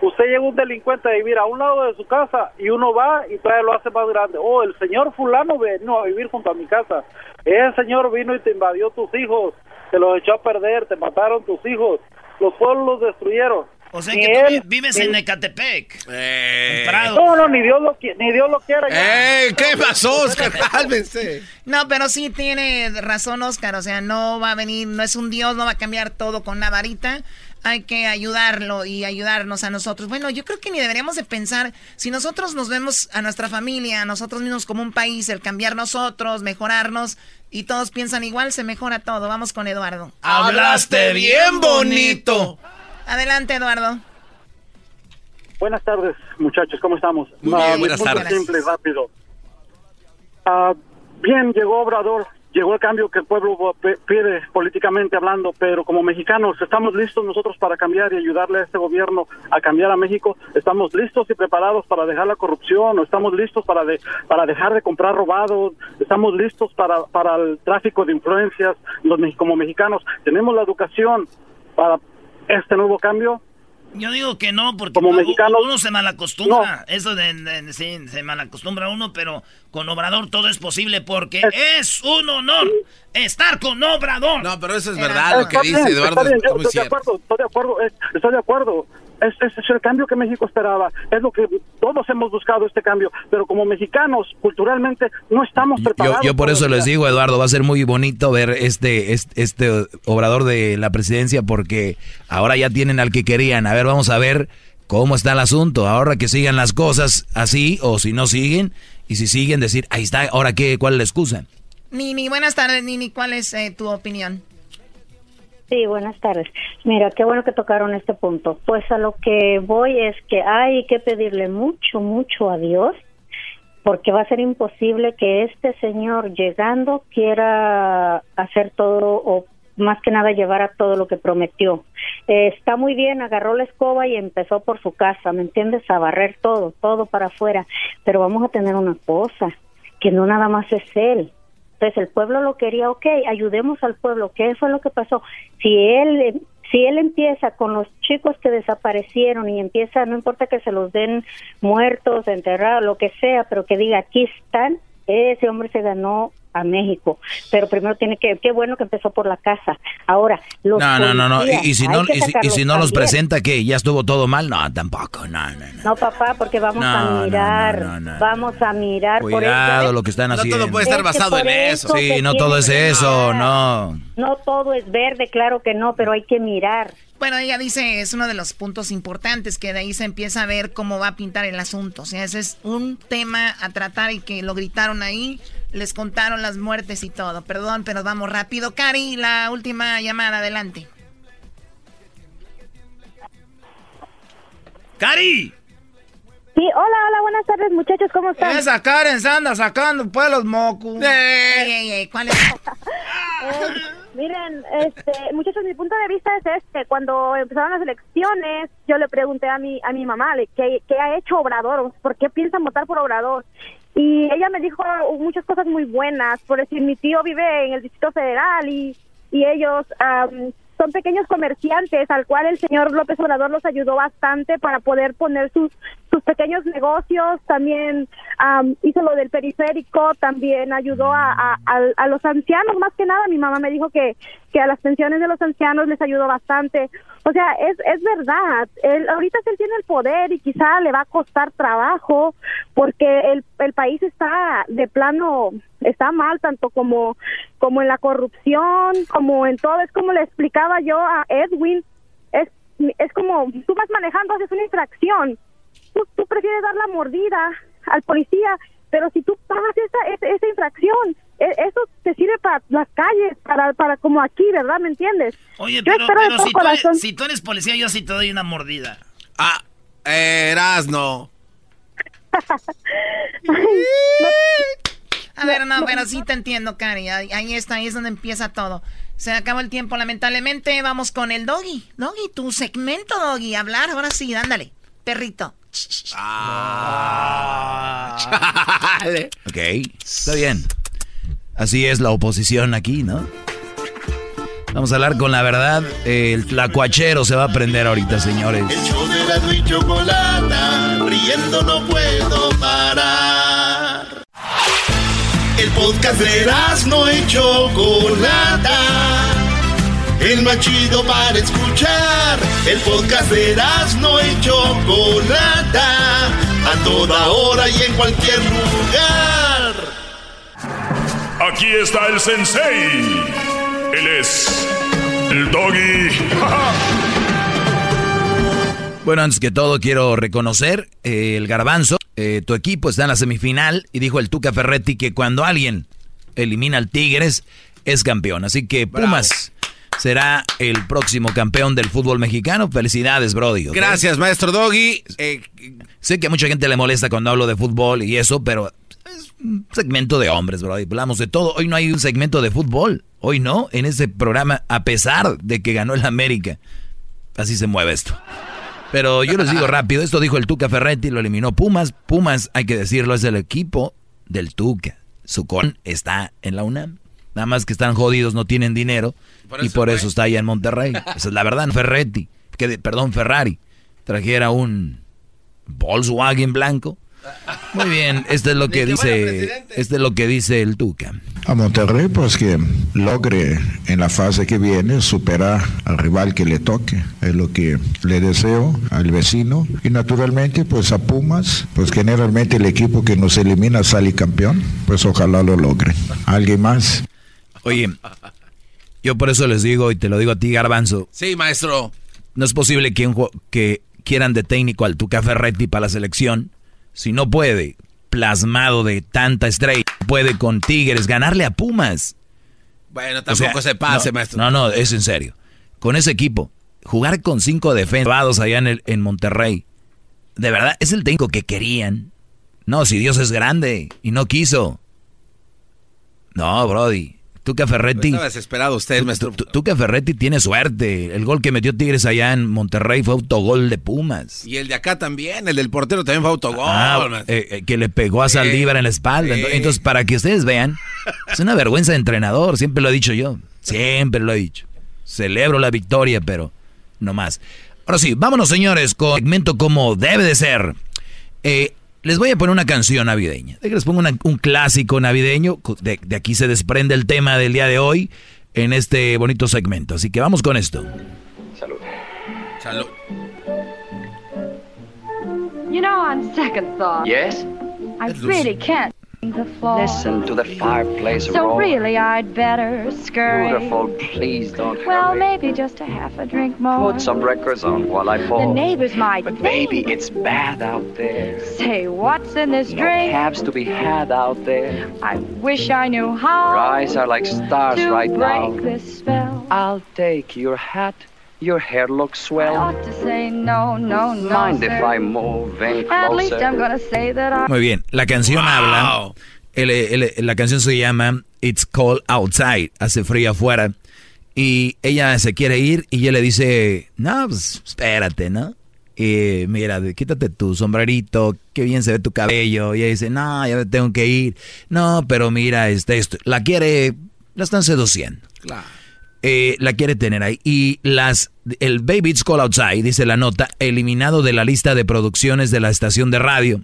usted llega un delincuente a vivir a un lado de su casa y uno va y todavía lo hace más grande. Oh, el señor fulano vino a vivir junto a mi casa. Ese señor vino y te invadió tus hijos, te los echó a perder, te mataron tus hijos. Los pueblos los destruyeron. O sea que tú vives en Ecatepec. Eh. No, no, ni Dios lo, ni Dios lo quiera. Eh, ¿Qué pasó, Oscar? Cálmense. No, pero sí tiene razón, Oscar. O sea, no va a venir, no es un Dios, no va a cambiar todo con una varita hay que ayudarlo y ayudarnos a nosotros. Bueno, yo creo que ni deberíamos de pensar, si nosotros nos vemos a nuestra familia, a nosotros mismos como un país, el cambiar nosotros, mejorarnos, y todos piensan igual, se mejora todo. Vamos con Eduardo. Hablaste bien bonito. Adelante, Eduardo. Buenas tardes, muchachos, ¿cómo estamos? Muy bien, buenas tardes. Simple, rápido. Ah, bien, llegó Obrador llegó el cambio que el pueblo pide políticamente hablando, pero como mexicanos estamos listos nosotros para cambiar y ayudarle a este gobierno a cambiar a México. Estamos listos y preparados para dejar la corrupción, estamos listos para de, para dejar de comprar robados, estamos listos para para el tráfico de influencias. Los como mexicanos tenemos la educación para este nuevo cambio yo digo que no, porque uno, se malacostumbra. Eso de, sí, se malacostumbra uno, pero con Obrador todo es posible porque es, un honor estar con Obrador. No, pero eso es verdad lo que dice Eduardo. estoy de acuerdo, estoy de acuerdo, estoy de acuerdo es, es, el cambio que México esperaba, es lo que todos hemos buscado este cambio, pero como mexicanos, culturalmente, no estamos preparados. Yo, por eso les digo, Eduardo, va a ser muy bonito ver este, este, este obrador de la presidencia porque ahora ya tienen al que querían. A ver, vamos a ver cómo está el asunto. Ahora que sigan las cosas así o si no siguen, y si siguen, decir, ahí está, ahora qué, cuál es la excusa. Nini, buenas tardes, Nini, ¿cuál es eh, tu opinión? Sí, buenas tardes. Mira, qué bueno que tocaron este punto. Pues a lo que voy es que hay que pedirle mucho, mucho a Dios, porque va a ser imposible que este señor llegando quiera hacer todo o más que nada llevar a todo lo que prometió. Eh, está muy bien, agarró la escoba y empezó por su casa, ¿me entiendes? A barrer todo, todo para afuera. Pero vamos a tener una cosa, que no nada más es él, entonces el pueblo lo quería, ok, ayudemos al pueblo. ¿Qué fue lo que pasó? Si él, si él empieza con los chicos que desaparecieron y empieza, no importa que se los den muertos, enterrados, lo que sea, pero que diga aquí están, ese hombre se ganó a México, pero primero tiene que, qué bueno que empezó por la casa. Ahora, los no, no, no, no, y, y si no, y si, y si no los presenta, ¿qué? ¿Ya estuvo todo mal? No, tampoco, no, no, no. No, papá, porque vamos No, a no, mirar, no, no, no. vamos a mirar. por Cuidado eso, lo que están No haciendo. todo puede estar Es que basado en por eso. eso Sí, no todo es eso, no. No todo es verde, claro que no, pero hay que mirar. Bueno, ella dice, es uno de los puntos importantes, que de ahí se empieza a ver cómo va a pintar el asunto. O sea, ese es un tema a tratar y que lo gritaron ahí, les contaron las muertes y todo. Perdón, pero vamos rápido. Cari, la última llamada, adelante. ¡Cari! Sí, hola, hola, buenas tardes muchachos, ¿cómo están? Esa Karen se anda sacando pues los mocos. Ey, ey, ey, ¿cuál es? [laughs] Eh, miren, este, muchachos, mi punto de vista es este. Cuando empezaron las elecciones, yo le pregunté a mi a mi mamá qué, qué ha hecho Obrador, por qué piensan votar por Obrador. Y ella me dijo muchas cosas muy buenas. Por decir, mi tío vive en el Distrito Federal y, y ellos am, son pequeños comerciantes al cual el señor López Obrador los ayudó bastante para poder poner sus sus pequeños negocios, también am, hizo lo del periférico, también ayudó a- a los ancianos, más que nada, mi mamá me dijo que, que a las pensiones de los ancianos les ayudó bastante. O sea, es, es verdad, él, ahorita él tiene el poder y quizá le va a costar trabajo porque el, el país está de plano, está mal, tanto como, como en la corrupción, como en todo, es como le explicaba yo a Edwin, es, es como tú vas manejando, haces una infracción, tú, tú prefieres dar la mordida al policía, pero si tú pagas esa, esa, esa infracción, e- eso te sirve para las calles, para, para como aquí, ¿verdad? ¿Me entiendes? Oye, Yo pero, pero si, tú eres, si tú eres policía, yo sí te doy una mordida. Ah, Erasno. [laughs] A ver, no, pero sí te entiendo, Cari. Ahí, ahí está, ahí es donde empieza todo. Se acabó el tiempo, lamentablemente. Vamos con el doggy. Doggy, tu segmento, doggy. Hablar, ahora sí, ándale. Perrito. Ok, está bien. Así es la oposición aquí, ¿no? Vamos a hablar con la verdad. El tlacuachero se va a prender ahorita, señores. El show de Erasmo y Chocolata, riendo no puedo parar. El podcast de Erasmo y Chocolata, el más chido para escuchar. El podcast de Erasmo y Chocolata, a toda hora y en cualquier lugar. Aquí está el sensei. Él es el doggy. [laughs] Bueno, antes que todo quiero reconocer eh, el garbanzo. eh, tu equipo está en la semifinal y dijo el Tuca Ferretti que cuando alguien elimina al Tigres es campeón. Así que Pumas será el próximo campeón del fútbol mexicano. Felicidades, Brody. Gracias, maestro Doggy. Eh, Sé que a mucha gente le molesta cuando hablo de fútbol y eso, pero es un segmento de hombres, Brody. Hablamos de todo. Hoy no hay un segmento de fútbol. Hoy no, en este programa, a pesar de que ganó el América. Así se mueve esto. Pero yo les digo rápido, esto dijo el Tuca Ferretti, lo eliminó Pumas. Pumas, hay que decirlo, es el equipo del Tuca. Su con está en la UNAM. Nada más que están jodidos, no tienen dinero. Por y por fue. eso está allá en Monterrey. [laughs] Esa es la verdad. Ferretti, que de- perdón, Ferrari, trajera un Volkswagen blanco. Muy bien, esto es lo [laughs] que dice, este es lo que dice el Tuca. A Monterrey, pues que logre en la fase que viene superar al rival que le toque. Es lo que le deseo al vecino. Y naturalmente, pues a Pumas, pues generalmente el equipo que nos elimina sale campeón. Pues ojalá lo logre. ¿Alguien más? Oye, yo por eso les digo, y te lo digo a ti, Garbanzo, sí, maestro. no es posible que, un que quieran de técnico al Tuca Ferretti para la selección si no puede, plasmado de tanta estrella, puede con Tigres ganarle a Pumas. Bueno, O tampoco sea, se pase, no, maestro. No, no, es en serio. Con ese equipo, jugar con cinco defensas allá en, el, en Monterrey, de verdad, es el técnico que querían. No, si Dios es grande y no quiso. No, Brody. Tuca Ferretti. Estaba desesperado usted, maestro. Tuca Ferretti tiene suerte. El gol que metió Tigres allá en Monterrey fue autogol de Pumas. Y el de acá también, el del portero también fue autogol. Ah, eh, eh, que le pegó a Saldívar en la espalda. Entonces, para que ustedes vean, es una vergüenza de entrenador. Siempre lo he dicho yo. Siempre lo he dicho. Celebro la victoria, pero no más. Ahora sí, vámonos señores con segmento como debe de ser. Les voy a poner una canción navideña. Les pongo un clásico navideño. De, de, aquí se desprende el tema del día de hoy en este bonito segmento. Así que vamos con esto. Salud. Salud. You know, on second thought. Yes. I really can't. Listen to the fireplace So roar. really, I'd better scurry. Beautiful, please don't Well, hurry. maybe just a half a drink more. Put some records on while I pour. The neighbors might But think. baby, it's bad out there. Say, what's in this no drink? cabs to be had out there. I wish I knew how. Your eyes are like stars to right break now. this spell. I'll take your hat. Your hair looks swell. I ought to say no, no, no. Mind sir. if I move in closer? At least I'm gonna say that I... Muy bien, la canción wow. habla. El, el, la canción se llama It's Cold Outside. Hace frío afuera. Y ella se quiere ir y ella le dice, no, pues espérate, ¿no? Y mira, quítate tu sombrerito, qué bien se ve tu cabello. Y ella dice, no, ya tengo que ir. No, pero mira, este, esto. La quiere, la están seduciendo. Claro. Eh, la quiere tener ahí. Y las, el Baby It's Call Outside, dice la nota, eliminado de la lista de producciones de la estación de radio.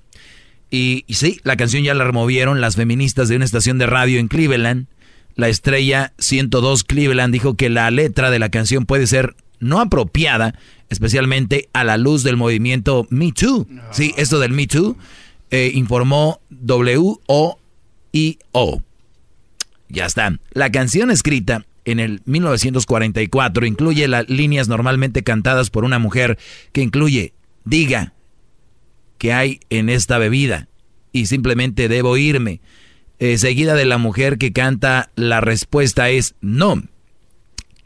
Y, y, sí, la canción ya la removieron las feministas de una estación de radio en Cleveland. La estrella 102 Cleveland dijo que la letra de la canción puede ser no apropiada, especialmente a la luz del movimiento Me Too. Sí, esto del Me Too, eh, informó W-O-I-O. Ya está. La canción escrita en el 1944 incluye las líneas normalmente cantadas por una mujer que incluye diga que hay en esta bebida y simplemente debo irme. Eh, seguida de la mujer que canta la respuesta es no.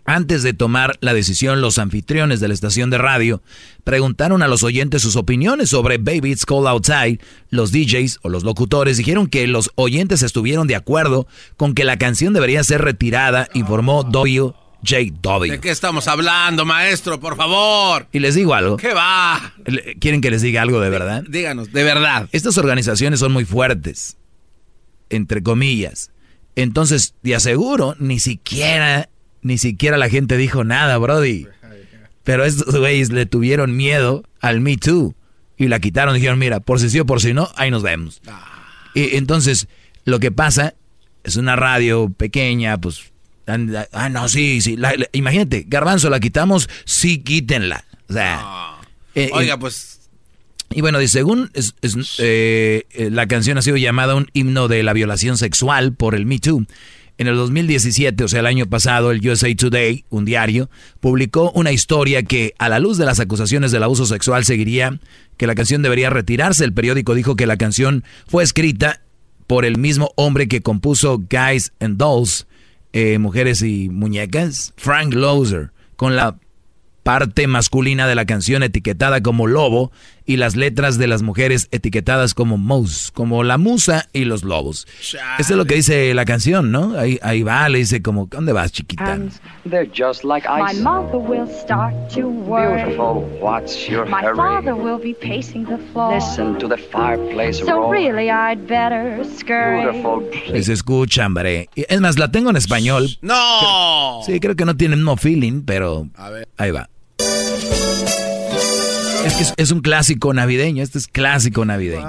Antes de tomar la decisión, los anfitriones de la estación de radio preguntaron a los oyentes sus opiniones sobre Baby It's Cold Outside. Los DJs o los locutores dijeron que los oyentes estuvieron de acuerdo con que la canción debería ser retirada, informó W. J.W. ¿De qué estamos hablando, maestro? Por favor. Y les digo algo. ¿Qué va? ¿Quieren que les diga algo de verdad? Díganos, de verdad. Estas organizaciones son muy fuertes, entre comillas. Entonces, te aseguro, ni siquiera ni siquiera la gente dijo nada, Brody. Pero estos güeyes le tuvieron miedo al Me Too. Y la quitaron. Dijeron, mira, por si sí o por si no, ahí nos vemos. Y entonces, lo que pasa, es una radio pequeña, pues... Ah, no, sí, sí. imagínate, Garbanzo, la quitamos, sí, quítenla. O sea... Eh, Oiga, pues... Y bueno, según eh, eh, la canción ha sido llamada un himno de la violación sexual por el Me Too. En el 2017, o sea, el año pasado, el USA Today, un diario, publicó una historia que, a la luz de las acusaciones del abuso sexual, seguiría que la canción debería retirarse. El periódico dijo que la canción fue escrita por el mismo hombre que compuso Guys and Dolls, eh, Mujeres y Muñecas, Frank Loser, con la parte masculina de la canción etiquetada como lobo y las letras de las mujeres etiquetadas como mouse, como la musa y los lobos. Eso es lo que dice la canción, ¿no? Ahí, ahí va, le dice como, ¿dónde vas, chiquita? They're just like ice. My mother will start to worry. Beautiful, what's your My hurry? father will be pacing the floor. Listen to the fireplace so roar. really I'd better scurry. Beautiful, Les escucha, hombre. Es más, la tengo en español. ¡No! Sí, creo que no tienen no feeling, pero ahí va. Es que es, un clásico navideño, este es clásico navideño.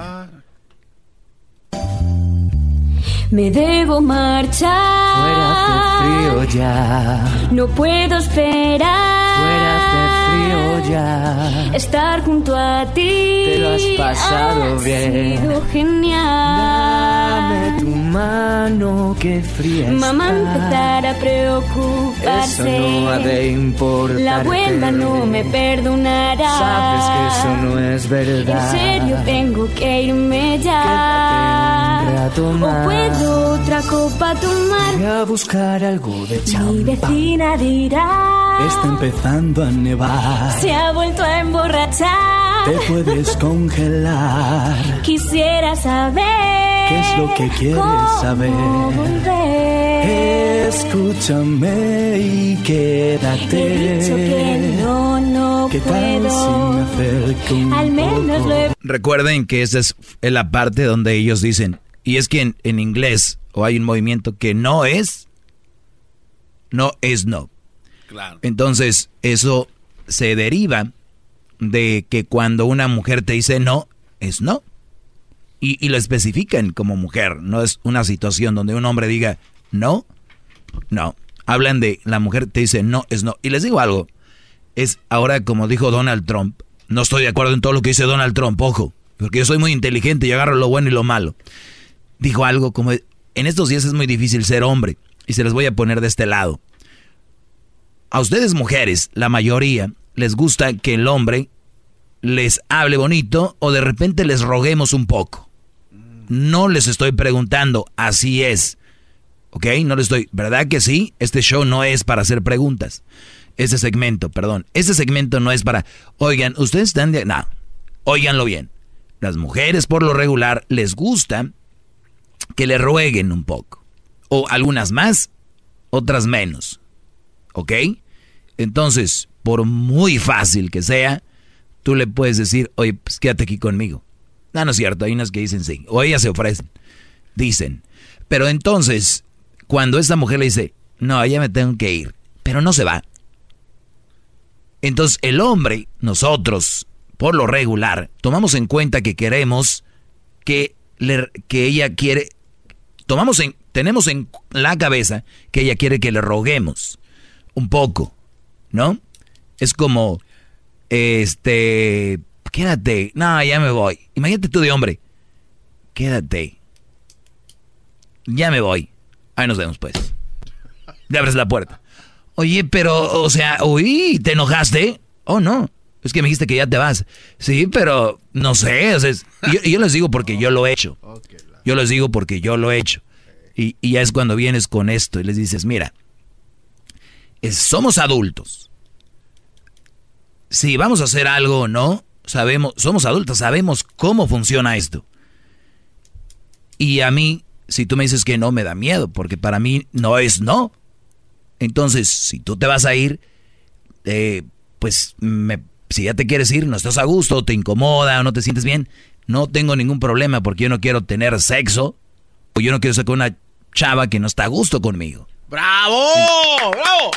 Me debo marchar. Fuera de frío ya. No puedo esperar. Fuera de frío ya. Estar junto a ti. Te lo has pasado bien. Sido genial. Dame tu mano que fría Mamá empezará a preocuparse. Eso no ha de importar. La abuela no me perdonará. Sabes que eso no es verdad. En serio tengo que irme ya. Quédate un o puedo otra copa tomar. Voy a buscar algo de champán. Mi vecina dirá. Está empezando a nevar. Se ha vuelto a emborrachar. Te puedes congelar. Quisiera saber. ¿Qué es lo que quieres saber? Escúchame y quédate. He dicho que no, no ¿Qué puedo. Tal si me un Al menos poco? lo he... Recuerden que esa es la parte donde ellos dicen, y es que en, en inglés o hay un movimiento que no es, no es no. Entonces, eso se deriva de que cuando una mujer te dice no, es no. Y, y lo especifican como mujer, no es una situación donde un hombre diga no, no. Hablan de la mujer te dice no, es no. Y les digo algo, es ahora como dijo Donald Trump, no estoy de acuerdo en todo lo que dice Donald Trump, ojo, porque yo soy muy inteligente y agarro lo bueno y lo malo. Dijo algo como, en estos días es muy difícil ser hombre, y se les voy a poner de este lado. A ustedes mujeres, la mayoría, les gusta que el hombre les hable bonito o de repente les roguemos un poco. No les estoy preguntando, así es. ¿Ok? No les estoy, ¿verdad que sí? Este show no es para hacer preguntas. Ese segmento, perdón. Ese segmento no es para, oigan, ustedes están de... No, oiganlo bien. Las mujeres por lo regular les gusta que le rueguen un poco. O algunas más, otras menos. ¿Ok? Entonces, por muy fácil que sea, tú le puedes decir, oye, pues quédate aquí conmigo. No, no es cierto, hay unas que dicen sí. O ellas se ofrecen. Dicen. Pero entonces, cuando esta mujer le dice, no, ya me tengo que ir, pero no se va. Entonces el hombre, nosotros, por lo regular, tomamos en cuenta que queremos que, le, que ella quiere, tomamos en, tenemos en la cabeza que ella quiere que le roguemos un poco, ¿no? Es como, este, quédate, no, ya me voy. Imagínate tú de hombre, quédate, ya me voy. Ahí nos vemos pues. Le abres la puerta. Oye, pero, o sea, uy, ¿te enojaste? Oh, no. Es que me dijiste que ya te vas. Sí, pero no sé. O sea, yo, yo, les digo porque yo lo he hecho. Yo les digo porque yo lo he hecho. Y, y ya es cuando vienes con esto y les dices, mira, somos adultos. Si vamos a hacer algo o no, sabemos, somos adultos, sabemos cómo funciona esto. Y a mí si tú me dices que no, me da miedo, porque para mí no es no. Entonces, si tú te vas a ir, eh, pues si ya te quieres ir, no estás a gusto, te incomoda o no te sientes bien, no tengo ningún problema porque yo no quiero tener sexo o yo no quiero sacar una chava que no está a gusto conmigo. ¡Bravo! ¡Bravo!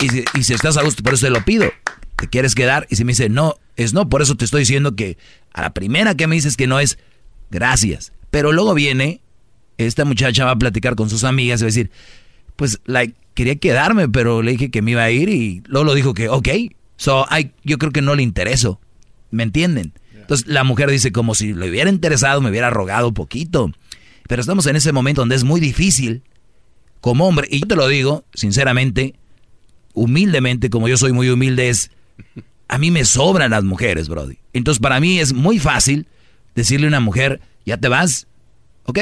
Y si, y si estás a gusto, por eso te lo pido. ¿Te quieres quedar? Y si me dice no, es no, por eso te estoy diciendo que a la primera que me dices que no es gracias. Pero luego viene esta muchacha va a platicar con sus amigas y va a decir, pues like, quería quedarme, pero le dije que me iba a ir y luego lo dijo que, ok, so, I, yo creo que no le intereso, ¿me entienden? Entonces la mujer dice como si le hubiera interesado, me hubiera rogado poquito, pero estamos en ese momento donde es muy difícil como hombre, y yo te lo digo sinceramente, humildemente, como yo soy muy humilde, es, a mí me sobran las mujeres, Brody. Entonces para mí es muy fácil decirle a una mujer, ya te vas, ok,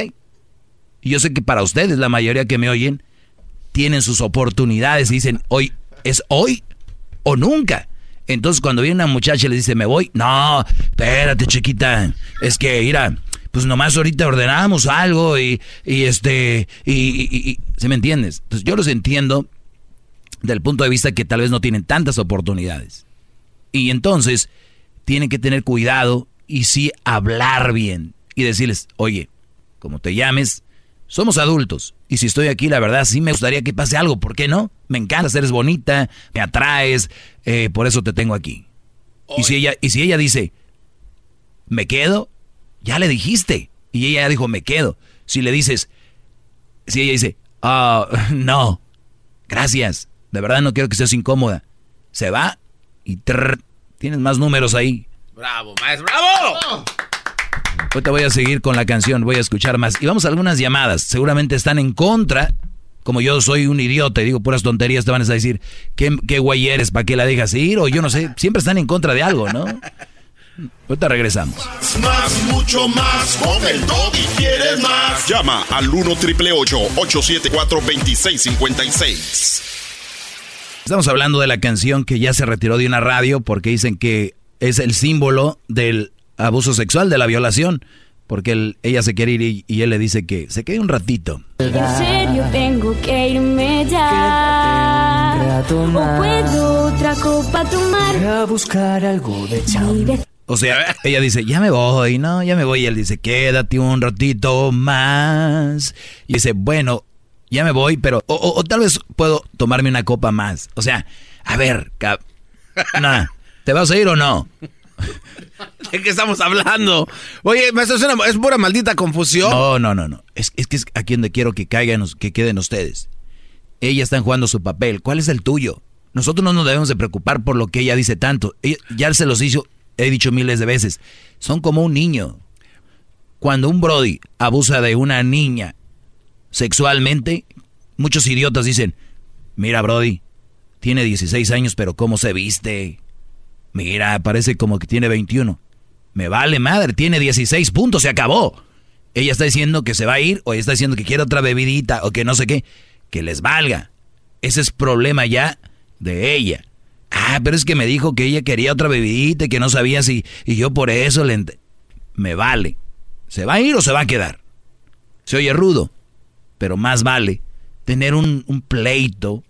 y yo sé que para ustedes, la mayoría que me oyen, tienen sus oportunidades y dicen, hoy es hoy o nunca. Entonces cuando viene una muchacha y le dice, me voy, no, espérate chiquita, es que, mira, pues nomás ahorita ordenamos algo y, y este, y, y, y, ¿se me entiendes? Entonces yo los entiendo del punto de vista que tal vez no tienen tantas oportunidades. Y entonces tienen que tener cuidado y sí hablar bien y decirles, oye, como te llames, somos adultos. Y si estoy aquí, la verdad, sí me gustaría que pase algo. ¿Por qué no? Me encanta, eres bonita, me atraes, eh, por eso te tengo aquí. Y si, ella, y si ella dice, me quedo, ya le dijiste. Y ella dijo, me quedo. Si le dices, si ella dice, oh, [laughs] no, gracias, de verdad no quiero que seas incómoda. Se va y trrr, tienes más números ahí. Bravo, maestro, bravo. Hoy te voy a seguir con la canción, voy a escuchar más. Y vamos a algunas llamadas. Seguramente están en contra. Como yo soy un idiota y digo puras tonterías, te van a decir, ¿qué, qué güey eres? ¿Para qué la dejas ir? O yo no sé, siempre están en contra de algo, ¿no? Ahorita regresamos. Más, más, mucho más. Con el y quieres más. Llama al 1 triple 874 2656. Estamos hablando de la canción que ya se retiró de una radio porque dicen que es el símbolo del abuso sexual, de la violación. Porque él, ella se quiere ir y, y, él le dice que se quede un ratito. En serio tengo que irme ya. O puedo otra copa tomar. A buscar algo de chamba. O sea, ella dice, ya me voy, no, ya me voy. Y él dice, quédate un ratito más. Y dice, bueno, ya me voy, pero, o, o, o tal vez puedo tomarme una copa más. O sea, a ver, [laughs] Nah. ¿Te vas a ir o no? [laughs] ¿De qué estamos hablando? Oye, maestro, es, una, es pura maldita confusión. No, no, no, no. Es, es que es aquí donde quiero que caigan, que queden ustedes. Ella está jugando su papel. ¿Cuál es el tuyo? Nosotros no nos debemos de preocupar por lo que ella dice tanto. ya se los hizo, he dicho miles de veces. Son como un niño. Cuando un Brody abusa de una niña sexualmente, muchos idiotas dicen, mira Brody, tiene 16 años, pero ¿cómo se viste? Mira, parece como que tiene 21. Me vale madre, tiene 16 puntos, se acabó. Ella está diciendo que se va a ir, o ella está diciendo que quiere otra bebidita, o que no sé qué. Que les valga. Ese es problema ya de ella. Ah, pero es que me dijo que ella quería otra bebidita y que no sabía si... Y yo por eso le... Me vale. ¿Se va a ir o se va a quedar? Se oye rudo, pero más vale tener un, un pleito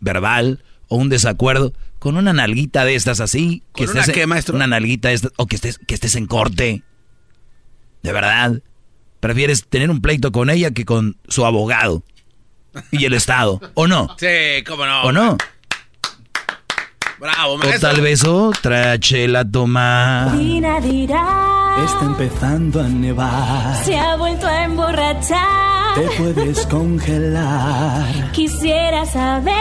verbal o un desacuerdo con una nalguita de estas así. Que ¿Con estés, una maestro? Una nalguita de estas, o que estés, que estés en corte. De verdad. Prefieres tener un pleito con ella que con su abogado y el Estado. ¿O no? Sí, cómo no. ¿O no? Bravo, O tal vez otra chela toma. Dina dirá. Está empezando a nevar. Se ha vuelto a emborrachar. Te puedes congelar. Quisiera saber.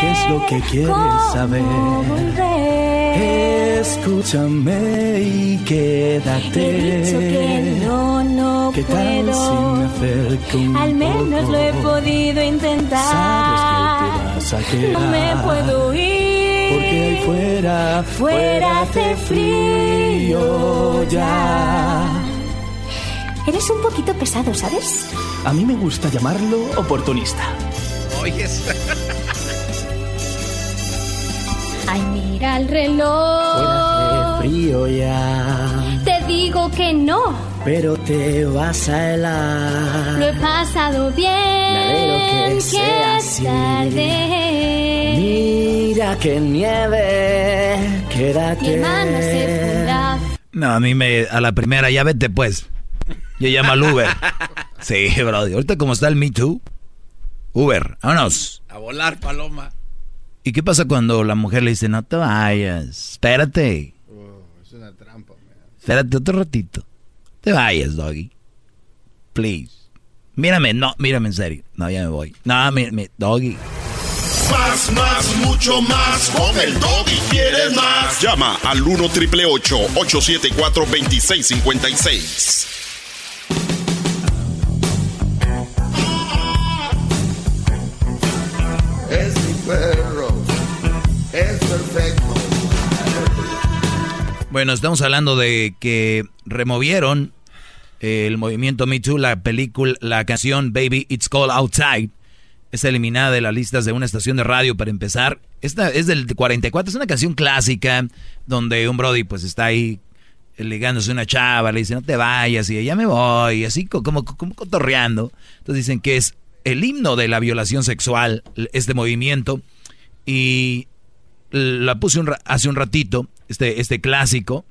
¿Qué es lo que quieres saber? Volver. Escúchame y quédate. He dicho que no, no ¿Qué tal puedo. si me acerco un Al menos poco? lo he podido intentar. Sabes que te vas a No me quedar. puedo ir. Fuera, Fuera hace frío ya. Eres un poquito pesado, ¿sabes? A mí me gusta llamarlo oportunista. Oye, Ay, mira el reloj. Fuera hace frío ya. Digo que no. Pero te vas a helar. Lo he pasado bien. alegro que sea es así. tarde. Mira que nieve. Quédate. Mi se funda. No, a mí me. A la primera, ya vete pues. Yo llamo al Uber. [laughs] Sí, bro. Ahorita como está el Me Too. Uber, vámonos. a volar, paloma. ¿Y qué pasa cuando la mujer le dice, no te vayas? Espérate. Espérate otro ratito. Te vayas, doggy. Please. Mírame, no, mírame en serio. No, ya me voy. No, mírame, doggy. Más, más, mucho más. Con el doggy quieres más. Llama al 1 triple 874 2656. Bueno, estamos hablando de que removieron el movimiento Me Too, la película, la canción Baby It's Cold Outside. Es eliminada de las listas de una estación de radio para empezar. Esta es del 44, es una canción clásica donde un Brody pues está ahí ligándose a una chava, le dice no te vayas y ya me voy, así co- como, como cotorreando. Entonces dicen que es el himno de la violación sexual, este movimiento. Y la puse un ra- hace un ratito, este, este clásico.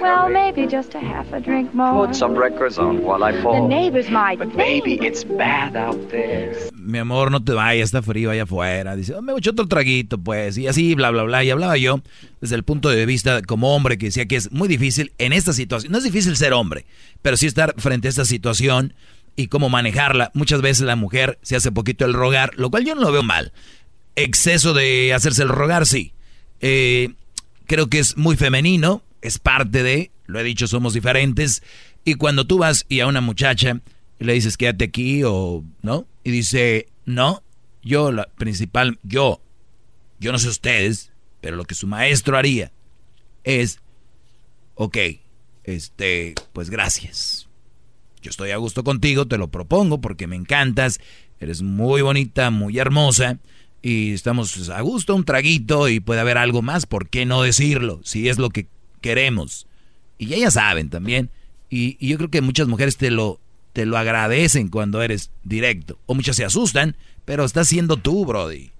Well, maybe just a half a drink more. Put some records on while I The fall. neighbors might But baby, it's bad out there. Mi amor, no te vayas, está frío allá afuera. Dice, "Oh, me echo otro traguito, pues. Y así, bla, bla, bla. Y hablaba yo desde el punto de vista como hombre que decía que es muy difícil en esta situación. No es difícil ser hombre, pero sí estar frente a esta situación y cómo manejarla. Muchas veces la mujer se hace poquito el rogar, lo cual yo no lo veo mal. Exceso de hacerse el rogar, sí. Eh, creo que es muy femenino, es parte de, lo he dicho, somos diferentes. Y cuando tú vas y a una muchacha le dices quédate aquí o no, y dice no, yo la principal, yo, yo no sé ustedes, pero lo que su maestro haría es, ok, este, pues gracias. Yo estoy a gusto contigo, te lo propongo porque me encantas, eres muy bonita, muy hermosa y estamos a gusto, un traguito y puede haber algo más, ¿por qué no decirlo? Si es lo que queremos. Y ellas saben también. Y, y yo creo que muchas mujeres te lo, te lo agradecen cuando eres directo. O muchas se asustan, pero estás siendo tú, Brody.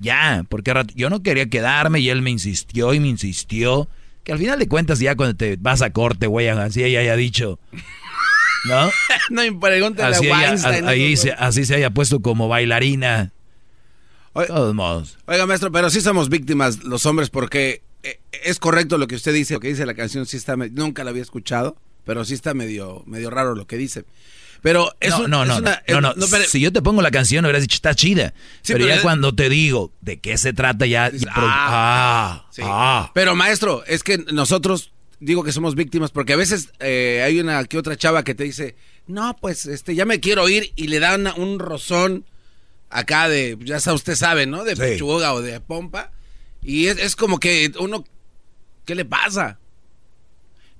Ya, porque yo no quería quedarme y él me insistió y me insistió. Que al final de cuentas ya cuando te vas a corte, güey, así ella haya dicho, ¿no? [laughs] no me pregúntale Así, ella- Weinstein. a- ahí esos se, así se haya puesto como bailarina. De todos modos. Oiga, maestro, pero sí somos víctimas los hombres porque eh, es correcto lo que usted dice, lo que dice la canción, sí está, nunca la había escuchado, pero sí está medio, medio raro lo que dice. Pero eso no, no, no, no, no, no. Si yo te pongo la canción, hubieras dicho, está chida. pero, ya cuando te digo de qué se trata, ya. ah, ah, Pero maestro, es que nosotros digo que somos víctimas porque a veces eh, hay una que otra chava que te dice, no, pues este, ya me quiero ir y le dan un rozón acá de, ya sabe, usted sabe, ¿no? De pechuga o de pompa. Y es, es como que uno, ¿qué le pasa?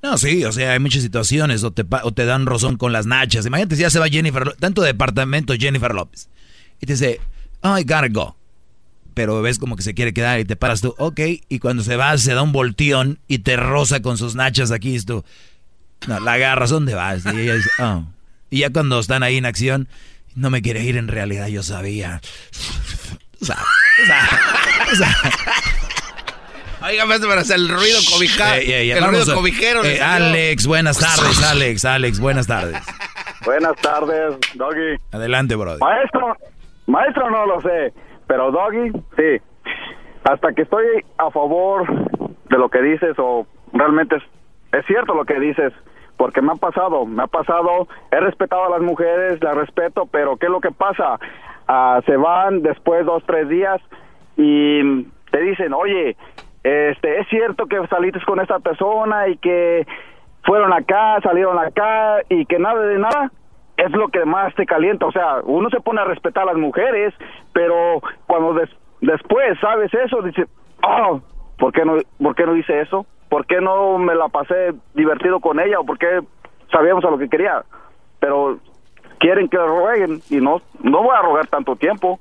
No, sí, o sea, hay muchas situaciones, o te, o te dan rozón con las nachas. Imagínate si ya se va Jennifer, tanto departamento Jennifer López. Y te dice, oh, I gotta go. Pero ves como que se quiere quedar y te paras tú, ok. Y cuando se va, se da un volteón y te roza con sus nachas aquí. Y tú, no, la agarras, ¿dónde vas? Y ella dice, oh. Y ya cuando están ahí en acción, no me quiere ir, en realidad yo sabía. O sea, o sea, Oiga, para hacer el ruido cobijero. el ruido cobijero. Eh, Alex, buenas tardes, Alex, Alex, buenas tardes. Buenas tardes, Doggy. Adelante, brother. Maestro, maestro no lo sé, pero Doggy, sí. Hasta que estoy a favor de lo que dices o realmente es, es cierto lo que dices, porque me ha pasado, me ha pasado, he respetado a las mujeres, las respeto, pero ¿qué es lo que pasa? Ah, se van después dos, tres días y te dicen, oye, este, es cierto que saliste con esta persona y que fueron acá, salieron acá y que nada de nada es lo que más te calienta. O sea, uno se pone a respetar a las mujeres, pero cuando después sabes eso, dice, oh, ¿por qué no, por qué no hice eso? ¿Por qué no me la pasé divertido con ella? ¿O por qué sabíamos a lo que quería? Pero quieren que rueguen y no, no voy a rogar tanto tiempo.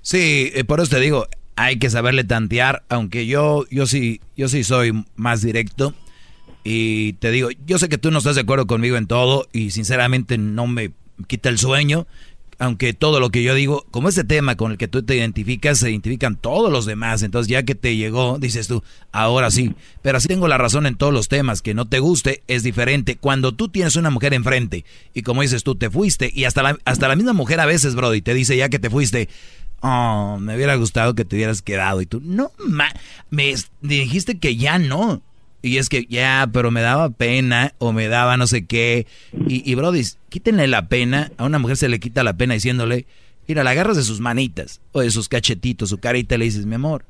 Sí, eh, por eso te digo, hay que saberle tantear, aunque yo, yo sí, yo sí soy más directo. Y te digo, yo sé que tú no estás de acuerdo conmigo en todo y sinceramente no me quita el sueño, aunque todo lo que yo digo, como ese tema con el que tú te identificas, se identifican todos los demás, entonces ya que te llegó, dices tú, ahora sí, pero así tengo la razón en todos los temas, que no te guste es diferente. Cuando tú tienes una mujer enfrente y como dices tú, te fuiste y hasta la, hasta la misma mujer a veces, Brody, te dice ya que te fuiste, oh, me hubiera gustado que te hubieras quedado. Y tú, no, me dijiste que ya no. Y es que ya, pero me daba pena o me daba no sé qué. Y, y Brody, quítenle la pena. A una mujer se le quita la pena diciéndole, mira, la agarras de sus manitas o de sus cachetitos, su carita y le dices, mi amor,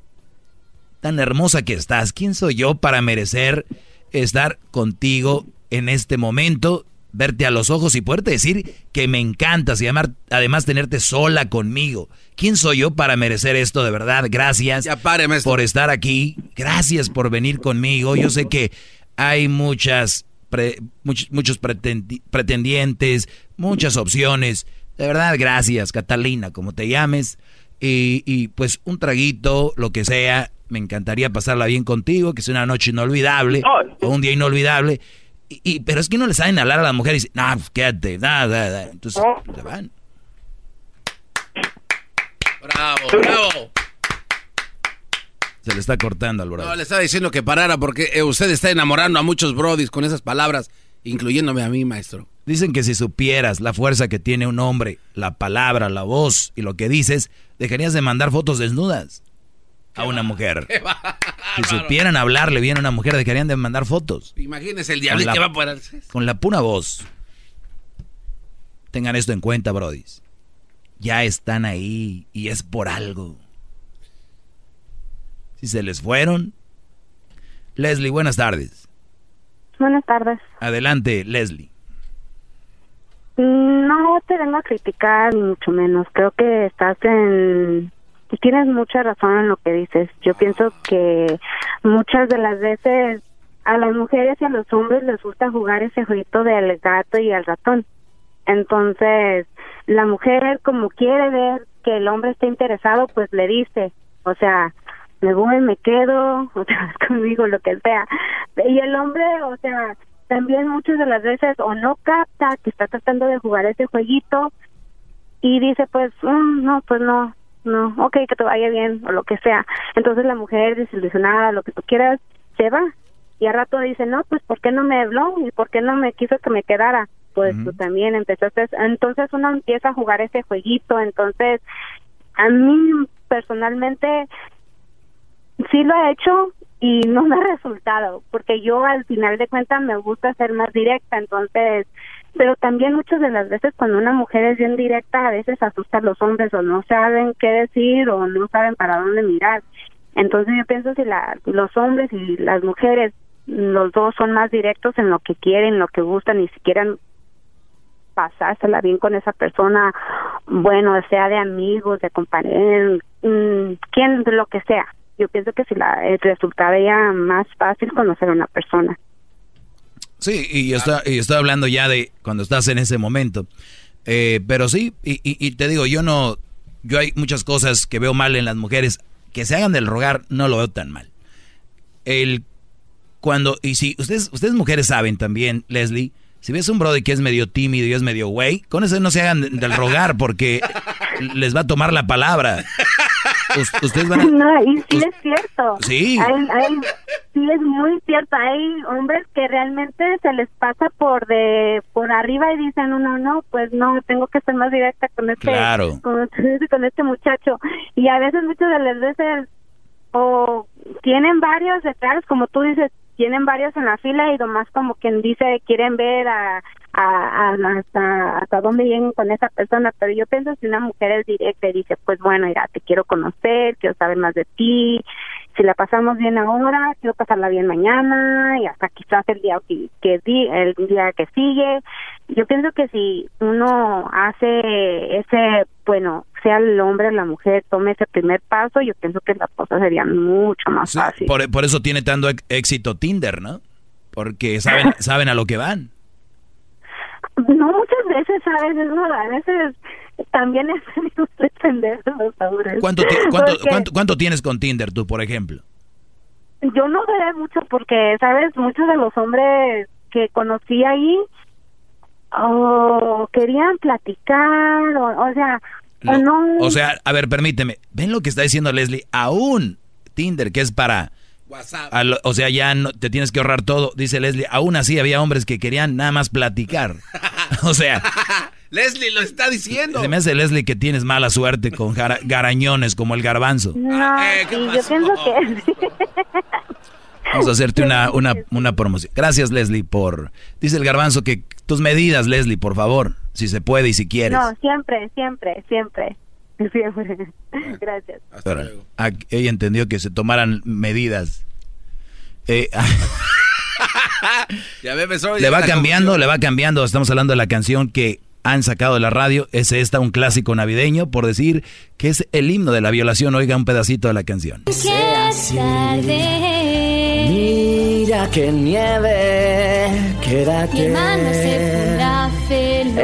tan hermosa que estás, ¿quién soy yo para merecer estar contigo en este momento? Verte a los ojos y poderte decir que me encantas y además, además tenerte sola conmigo. ¿Quién soy yo para merecer esto de verdad? Gracias por estar aquí. Gracias por venir conmigo. Yo sé que hay muchas muchos, pretendientes, muchas opciones. De verdad, gracias, Catalina, como te llames. Y, y pues un traguito, lo que sea. Me encantaría pasarla bien contigo, que sea una noche inolvidable o un día inolvidable. Y, pero es que no le saben hablar a la mujer y dicen, nah, pues quédate, nada, nada. Entonces, se van. Bravo, bravo. Se le está cortando al brother. No, le estaba diciendo que parara porque eh, usted está enamorando a muchos brodis con esas palabras, incluyéndome a mí, maestro. Dicen que si supieras la fuerza que tiene un hombre, la palabra, la voz y lo que dices, dejarías de mandar fotos desnudas a una mujer. [laughs] Si supieran hablarle bien a una mujer, dejarían de mandar fotos. Imagínese el diablo que va a poder Con la pura voz. Tengan esto en cuenta, brodis. Ya están ahí y es por algo. Si se les fueron. Leslie, buenas tardes. Buenas tardes. Adelante, Leslie. No te vengo a criticar, ni mucho menos. Creo que estás en y tienes mucha razón en lo que dices. Yo pienso que muchas de las veces a las mujeres y a los hombres les gusta jugar ese jueguito del gato y el ratón. Entonces, la mujer como quiere ver que el hombre está interesado, pues le dice, o sea, me voy, me quedo, [laughs] o sea, conmigo, lo que sea. Y el hombre, o sea, también muchas de las veces o no capta que está tratando de jugar ese jueguito y dice, pues, mm, no, pues no, no, ok, que te vaya bien o lo que sea. Entonces la mujer desilusionada, lo que tú quieras, se va. Y al rato dice, no, pues ¿por qué no me habló? ¿Y por qué no me quiso que me quedara? Pues tú también empezaste. Entonces uno empieza a jugar ese jueguito, entonces a mí personalmente sí lo he hecho y no me ha resultado, porque yo al final de cuentas me gusta ser más directa, entonces, pero también muchas de las veces cuando una mujer es bien directa, a veces asusta a los hombres o no saben qué decir o no saben para dónde mirar. Entonces yo pienso si la, los hombres y las mujeres, los dos son más directos en lo que quieren, lo que gustan, ni siquiera pasársela bien con esa persona, bueno, sea de amigos, de compañeros, mm, quien, lo que sea. Yo pienso que si la eh, resultaría más fácil conocer a una persona. Sí, y estoy, y estoy hablando ya de cuando estás en ese momento. Eh, pero sí, y, y, te digo, yo no, yo hay muchas cosas que veo mal en las mujeres. Que se hagan del rogar, no lo veo tan mal. El, cuando, y si ustedes, ustedes mujeres saben también, Leslie, si ves un brother que es medio tímido y es medio güey, con eso no se hagan del rogar porque les va a tomar la palabra. Ustedes van a... No, y sí es cierto. Sí. sí es muy cierto. Hay hombres que realmente se les pasa por de por arriba y dicen, no, no, no, pues no, tengo que ser más directa con este, con, [laughs] con este muchacho. Y a veces, muchas de las veces, o tienen varios detrás, como tú dices, tienen varios en la fila y nomás como quien dice quieren ver a, a, hasta, hasta dónde lleguen con esa persona, pero yo pienso si una mujer es directa y dice, pues bueno, mira, te quiero conocer, quiero saber más de ti, si la pasamos bien ahora, quiero pasarla bien mañana y hasta quizás el día que, que el día que sigue. Yo pienso que si uno hace ese, bueno, sea el hombre o la mujer, tome ese primer paso, yo pienso que las cosas serían mucho más fáciles. Por, por, eso tiene tanto éxito Tinder, ¿no? Porque saben, [laughs] saben a lo que van. No, muchas veces, ¿sabes? a veces también es [laughs] defender los ¿Cuánto, cuánto, cuánto, cuánto tienes con Tinder tú, por ejemplo? Yo no veré mucho porque, ¿sabes? Muchos de los hombres que conocí ahí o querían platicar, o, o sea, o sea, a ver, permíteme. ¿Ven lo que está diciendo Leslie? Aún Tinder, que es para... WhatsApp. o sea, ya no, te tienes que ahorrar todo. Dice Leslie, aún así había hombres que querían nada más platicar. [laughs] o sea... Leslie lo está diciendo. Se me hace Leslie que tienes mala suerte con garañones como el garbanzo. No, ah, eh, yo pienso que... [laughs] Vamos a hacerte una, una, una promoción. Gracias, Leslie, por... Dice el garbanzo que tus medidas, Leslie, por favor si se puede y si quieres. No, siempre, siempre, siempre. Siempre. Gracias. ella entendió que se tomaran medidas. Eh, [laughs] ya me [laughs] le va cambiando, le va cambiando. Estamos hablando de la canción que han sacado de la radio. Es esta un clásico navideño, por decir que es el himno de la violación. Oiga un pedacito de la canción. Mira que nieve, quédate.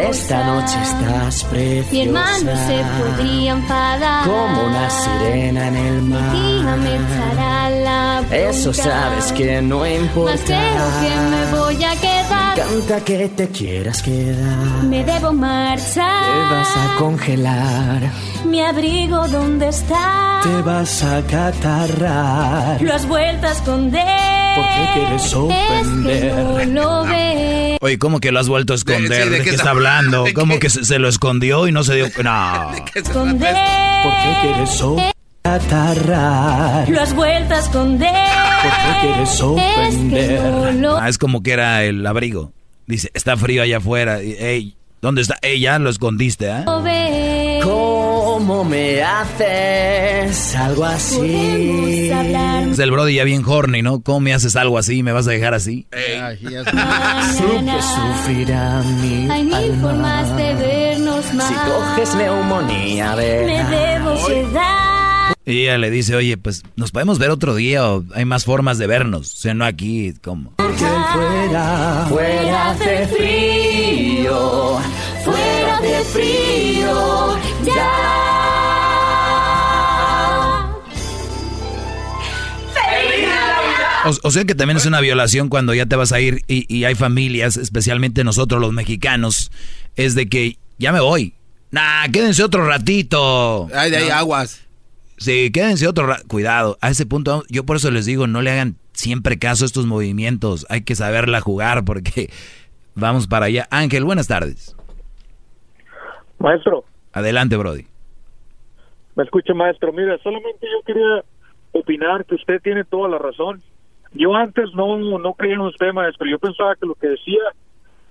Esta noche estás preciosa. Mi hermano se podría enfadar. Como una sirena en el mar. me echará la Eso sabes que no importa. Más creo que me voy a quedar. Canta que te quieras quedar. Me debo marchar. Te vas a congelar. Mi abrigo, ¿dónde está? Te vas a catarrar. Lo has vuelto a esconder. ¿Por qué quieres ofender? Es que no lo ves. Oye, ¿cómo que lo has vuelto a esconder? ¿De, qué, está hablando? [laughs] ¿Cómo que se, lo escondió y no se dio? [laughs] No. Esconder. ¿Por qué quieres atarrar? Lo has vuelto a esconder. ¿Por qué quieres ofender? Es, que no ah, es como que era el abrigo. Dice, está frío allá afuera. Ey, ¿dónde está? Ey, ya lo escondiste, ¿eh? ¿Cómo me haces algo así? Es el Brody ya bien horny, ¿no? ¿Cómo me haces algo así? ¿Me vas a dejar así? Sufrirá mi Hay mil formas de vernos más. Si coges neumonía, ve. Me debo quedar. Y ella le dice, oye, pues nos podemos ver otro día o hay más formas de vernos. O sea, no aquí, ¿cómo? Porque fuera, fuera de frío fuera de frío ya. O, sea que también es una violación cuando ya te vas a ir y, hay familias, especialmente nosotros los mexicanos, es de que ya me voy. Nah, quédense otro ratito. Ay, de ahí aguas. Sí, quédense otro rato. Cuidado, a ese punto, yo por eso les digo, no le hagan siempre caso a estos movimientos. Hay que saberla jugar porque [laughs] vamos para allá. Ángel, buenas tardes. Maestro. Adelante, Brody. Me escucha, maestro. Mira, solamente yo quería opinar que usted tiene toda la razón. Yo antes no, no creía en usted, maestro. Yo pensaba que lo que decía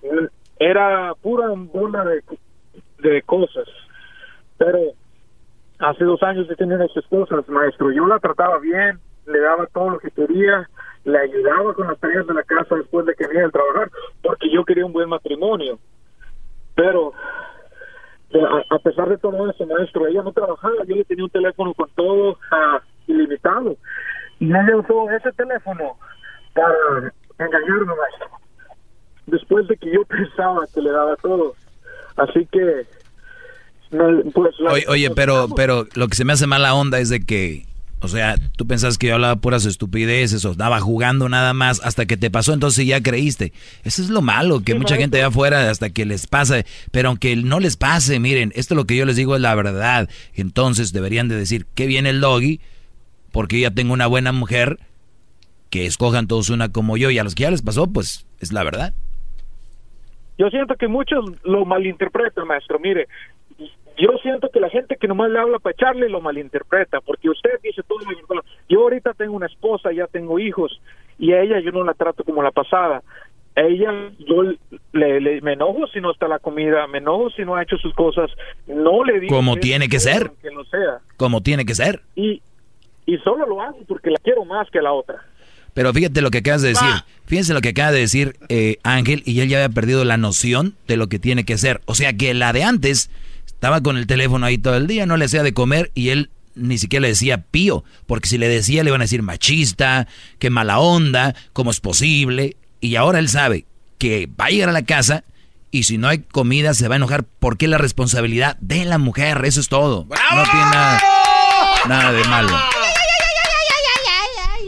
eh, era pura bola de, de cosas. Pero hace dos años de tener esas cosas, maestro. Yo la trataba bien, le daba todo lo que quería, le ayudaba con las tareas de la casa después de que venía a trabajar, porque yo quería un buen matrimonio. Pero a, pesar de todo eso, maestro, ella no trabajaba, yo le tenía un teléfono con todo ah, ilimitado. Y ella usó ese teléfono para engañarme, maestro. Después de que yo [laughs] pensaba que le daba todo. Así que... pues, oye, oye, pero, pero lo que se me hace mala onda es de que o sea, tú pensás que yo hablaba puras estupideces o estaba jugando nada más hasta que te pasó, entonces ya creíste. Eso es lo malo, que mucha gente allá afuera hasta que les pasa, pero aunque no les pase, miren, esto lo que yo les digo es la verdad. Entonces deberían de decir, qué viene el doggy, porque ya tengo una buena mujer, que escojan todos una como yo, y a los que ya les pasó, pues es la verdad. Yo siento que muchos lo malinterpretan, maestro. Mire, yo siento que la gente que nomás le habla para echarle lo malinterpreta, porque usted dice todo lo Yo ahorita tengo una esposa, ya tengo hijos, y a ella yo no la trato como la pasada. A ella yo le, me enojo si no está la comida, me enojo si no ha hecho sus cosas, no le digo... Como tiene que ser. Que lo sea. Como tiene que ser. Y, y solo lo hago porque la quiero más que la otra. Pero fíjate lo que acabas de decir. Fíjense lo que acaba de decir eh, Ángel y él ya había perdido la noción de lo que tiene que ser. O sea que la de antes estaba con el teléfono ahí todo el día, no le hacía de comer y él ni siquiera le decía pío, porque si le decía le iban a decir machista, que mala onda, cómo es posible. Y ahora él sabe que va a llegar a la casa y si no hay comida se va a enojar porque es la responsabilidad de la mujer, eso es todo. No tiene nada, nada de malo.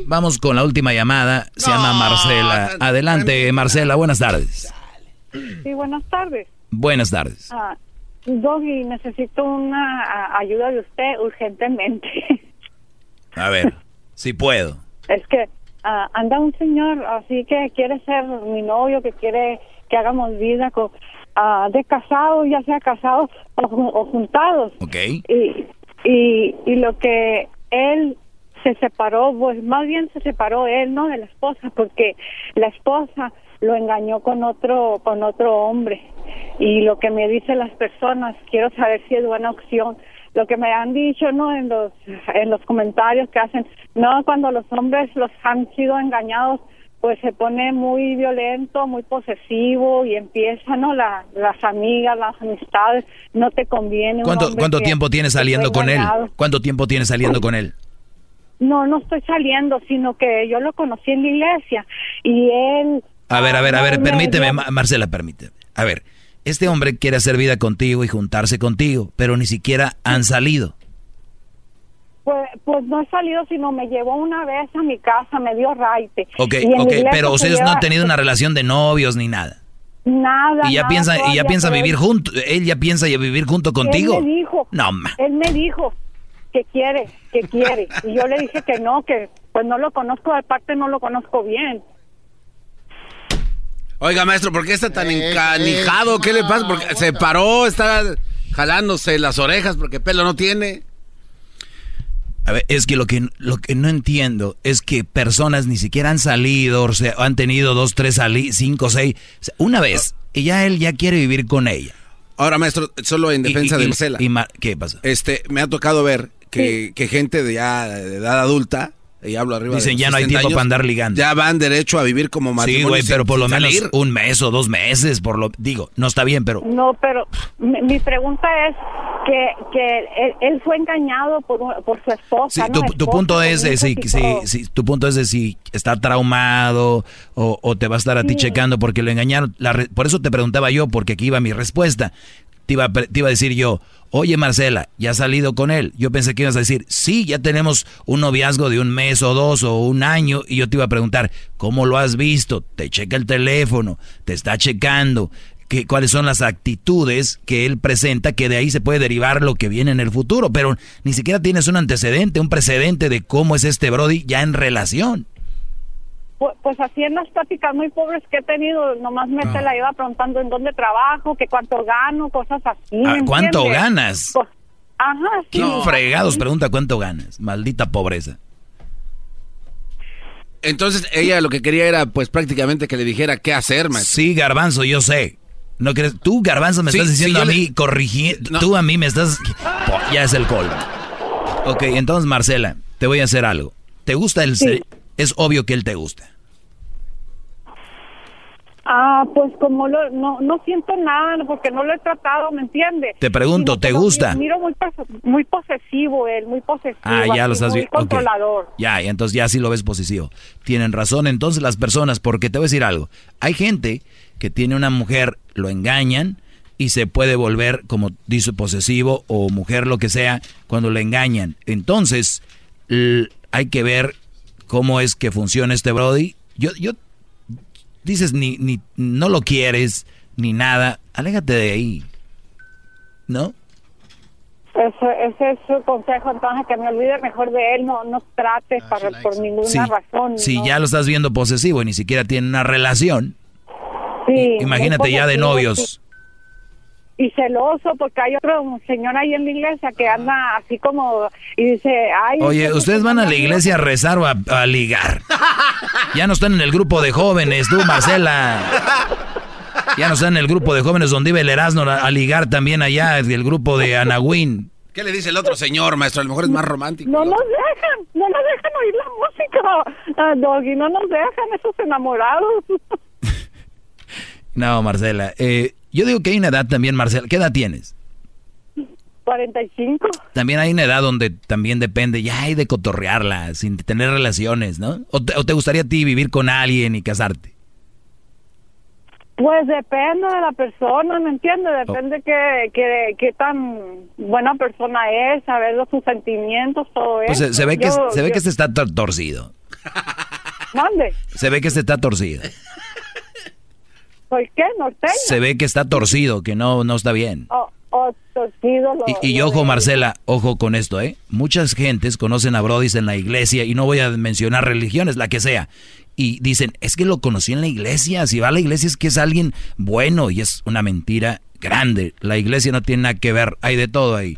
Vamos con la última llamada, se llama Marcela. Adelante, Marcela, buenas tardes. Sí, buenas tardes. Buenas tardes. Ah, Doggy, necesito una ayuda de usted urgentemente. [laughs] A ver, si puedo. Es que ah, anda un señor así que quiere ser mi novio, que quiere que hagamos vida con, uh, de casados, ya sea casados o, juntados. Ok. Y, y, y lo que él se separó, pues más bien se separó él, ¿no? De la esposa, porque la esposa lo engañó con otro con otro hombre y lo que me dicen las personas quiero saber si es buena opción. Lo que me han dicho no en los en los comentarios que hacen no cuando los hombres los han sido engañados pues se pone muy violento muy posesivo y empieza no la, las amigas las amistades no te conviene cuánto cuánto tiempo tienes saliendo con él cuánto tiempo tienes saliendo con él no no estoy saliendo sino que yo lo conocí en la iglesia y él a ver, a ver, a ver, permíteme, Marcela, permíteme. A ver, este hombre quiere hacer vida contigo y juntarse contigo, pero ni siquiera han salido. Pues, pues no he salido, sino me llevó una vez a mi casa, me dio raite. Ok, ok, pero ustedes no han tenido una relación de novios ni nada. Nada. Y ya piensa, y ya piensa vivir junto, él ya piensa vivir junto contigo. Él me dijo. No, ma. Él me dijo que quiere, que quiere. y yo le dije que no, que pues no lo conozco, aparte no lo conozco bien. Oiga, maestro, ¿por qué está tan encanijado? ¿Qué le pasa? Porque se paró, está jalándose las orejas porque pelo no tiene. A ver, es que lo que lo que no entiendo es que personas ni siquiera han salido, o sea, han tenido dos, tres, sali cinco, seis, una vez, y ya él ya quiere vivir con ella. Ahora, maestro, solo en defensa de Marcela. ¿Qué pasa? Este, me ha tocado ver que, que gente de ya de edad adulta y hablo arriba Dicen, ya no hay tiempo para andar ligando. Ya van derecho a vivir como matrimonio. Sí, güey, pero por lo menos un mes o dos meses, por lo digo, no está bien, pero... No, pero mi, pregunta es que, que él, fue engañado por, por su esposa. Sí, tu, punto es de si, si, tu punto es de si está traumado o, o te va a estar a ti checando porque lo engañaron. por eso te preguntaba yo, porque aquí iba mi respuesta. Te iba, te iba a decir yo, oye Marcela, ¿ya has salido con él? Yo pensé que ibas a decir, sí, ya tenemos un noviazgo de un mes o dos o un año. Y yo te iba a preguntar, ¿cómo lo has visto? Te checa el teléfono, te está checando. Que, cuáles son las actitudes que él presenta, que de ahí se puede derivar lo que viene en el futuro, pero ni siquiera tienes un antecedente, un precedente de cómo es este Brody ya en relación. Pues, pues, así en las pláticas muy pobres que he tenido, nomás me se ah. la iba preguntando en dónde trabajo, que cuánto gano, cosas así. Ah, ¿Cuánto ganas? Pues, Ajá, sí. ¿Quién fregados pregunta cuánto ganas? Maldita pobreza. Entonces ella lo que quería era pues prácticamente que le dijera qué hacer, maestro. Sí, garbanzo, yo sé. No crees, tú garbanzo me Sí, estás diciendo a le- mí, corrigí, tú a mí me estás, Po, ya es el colmo. Ok, entonces Marcela, te voy a hacer algo. ¿Te gusta el, Sí. Es obvio que él te gusta. Ah, pues como lo, no, no siento nada porque no lo he tratado, ¿me entiendes? Te pregunto, ¿te gusta? Miro muy, muy posesivo él, muy posesivo. Ah, ya lo viendo. ok. controlador. Ya, y entonces ya sí lo ves positivo. Tienen razón entonces las personas, porque te voy a decir algo. Hay gente que tiene una mujer, lo engañan y se puede volver, como dice, posesivo o mujer, lo que sea, cuando le engañan. Entonces, hay que ver cómo es que funciona este Brody. Yo, yo, dices, ni, ni, no lo quieres, ni nada, aléjate de ahí. ¿No? Ese, ese es su consejo, entonces que me olvide mejor de él, no, no trate para, por ninguna Sí, razón. si ¿no? ya lo estás viendo posesivo y ni siquiera tiene una relación, Sí, imagínate ya de novios. Y celoso, porque hay otro señor ahí en la iglesia que anda así como, y dice, ay... Oye, ¿ustedes van a la iglesia a rezar o a, a ligar? Ya no están en el grupo de jóvenes, tú, Marcela. Ya no están en el grupo de jóvenes donde iba el Erasmo a, a ligar también allá, el grupo de Anahuín. ¿Qué le dice el otro señor, maestro? A lo mejor es más romántico. No nos dejan, no nos dejan oír la música, ah, Doggy, no nos dejan esos enamorados. [laughs] No, Marcela. eh, yo digo que hay una edad también, Marcela. ¿Qué edad tienes? 45. También hay una edad donde también depende, ya hay de cotorrearla, sin tener relaciones, ¿no? ¿O te, o te gustaría a ti vivir con alguien y casarte? Pues depende de la persona, ¿me entiendes? Depende qué, qué, qué tan buena persona es, saber los sus sentimientos, todo Pues eso. se, se ve que, Yo- se ve yo- que este está tor- torcido. Mande, Se ve que este está torcido. ¿Soy qué? ¿Norteño? Se ve que está torcido, que no, no está bien. O, o torcido lo- Y, y ojo, Marcela, ojo con esto, ¿eh? Muchas gentes conocen a Brody en la iglesia, y no voy a mencionar religiones, la que sea, y dicen, es que lo conocí en la iglesia, si va a la iglesia es que es alguien bueno, y es una mentira grande. La iglesia no tiene nada que ver, hay de todo ahí.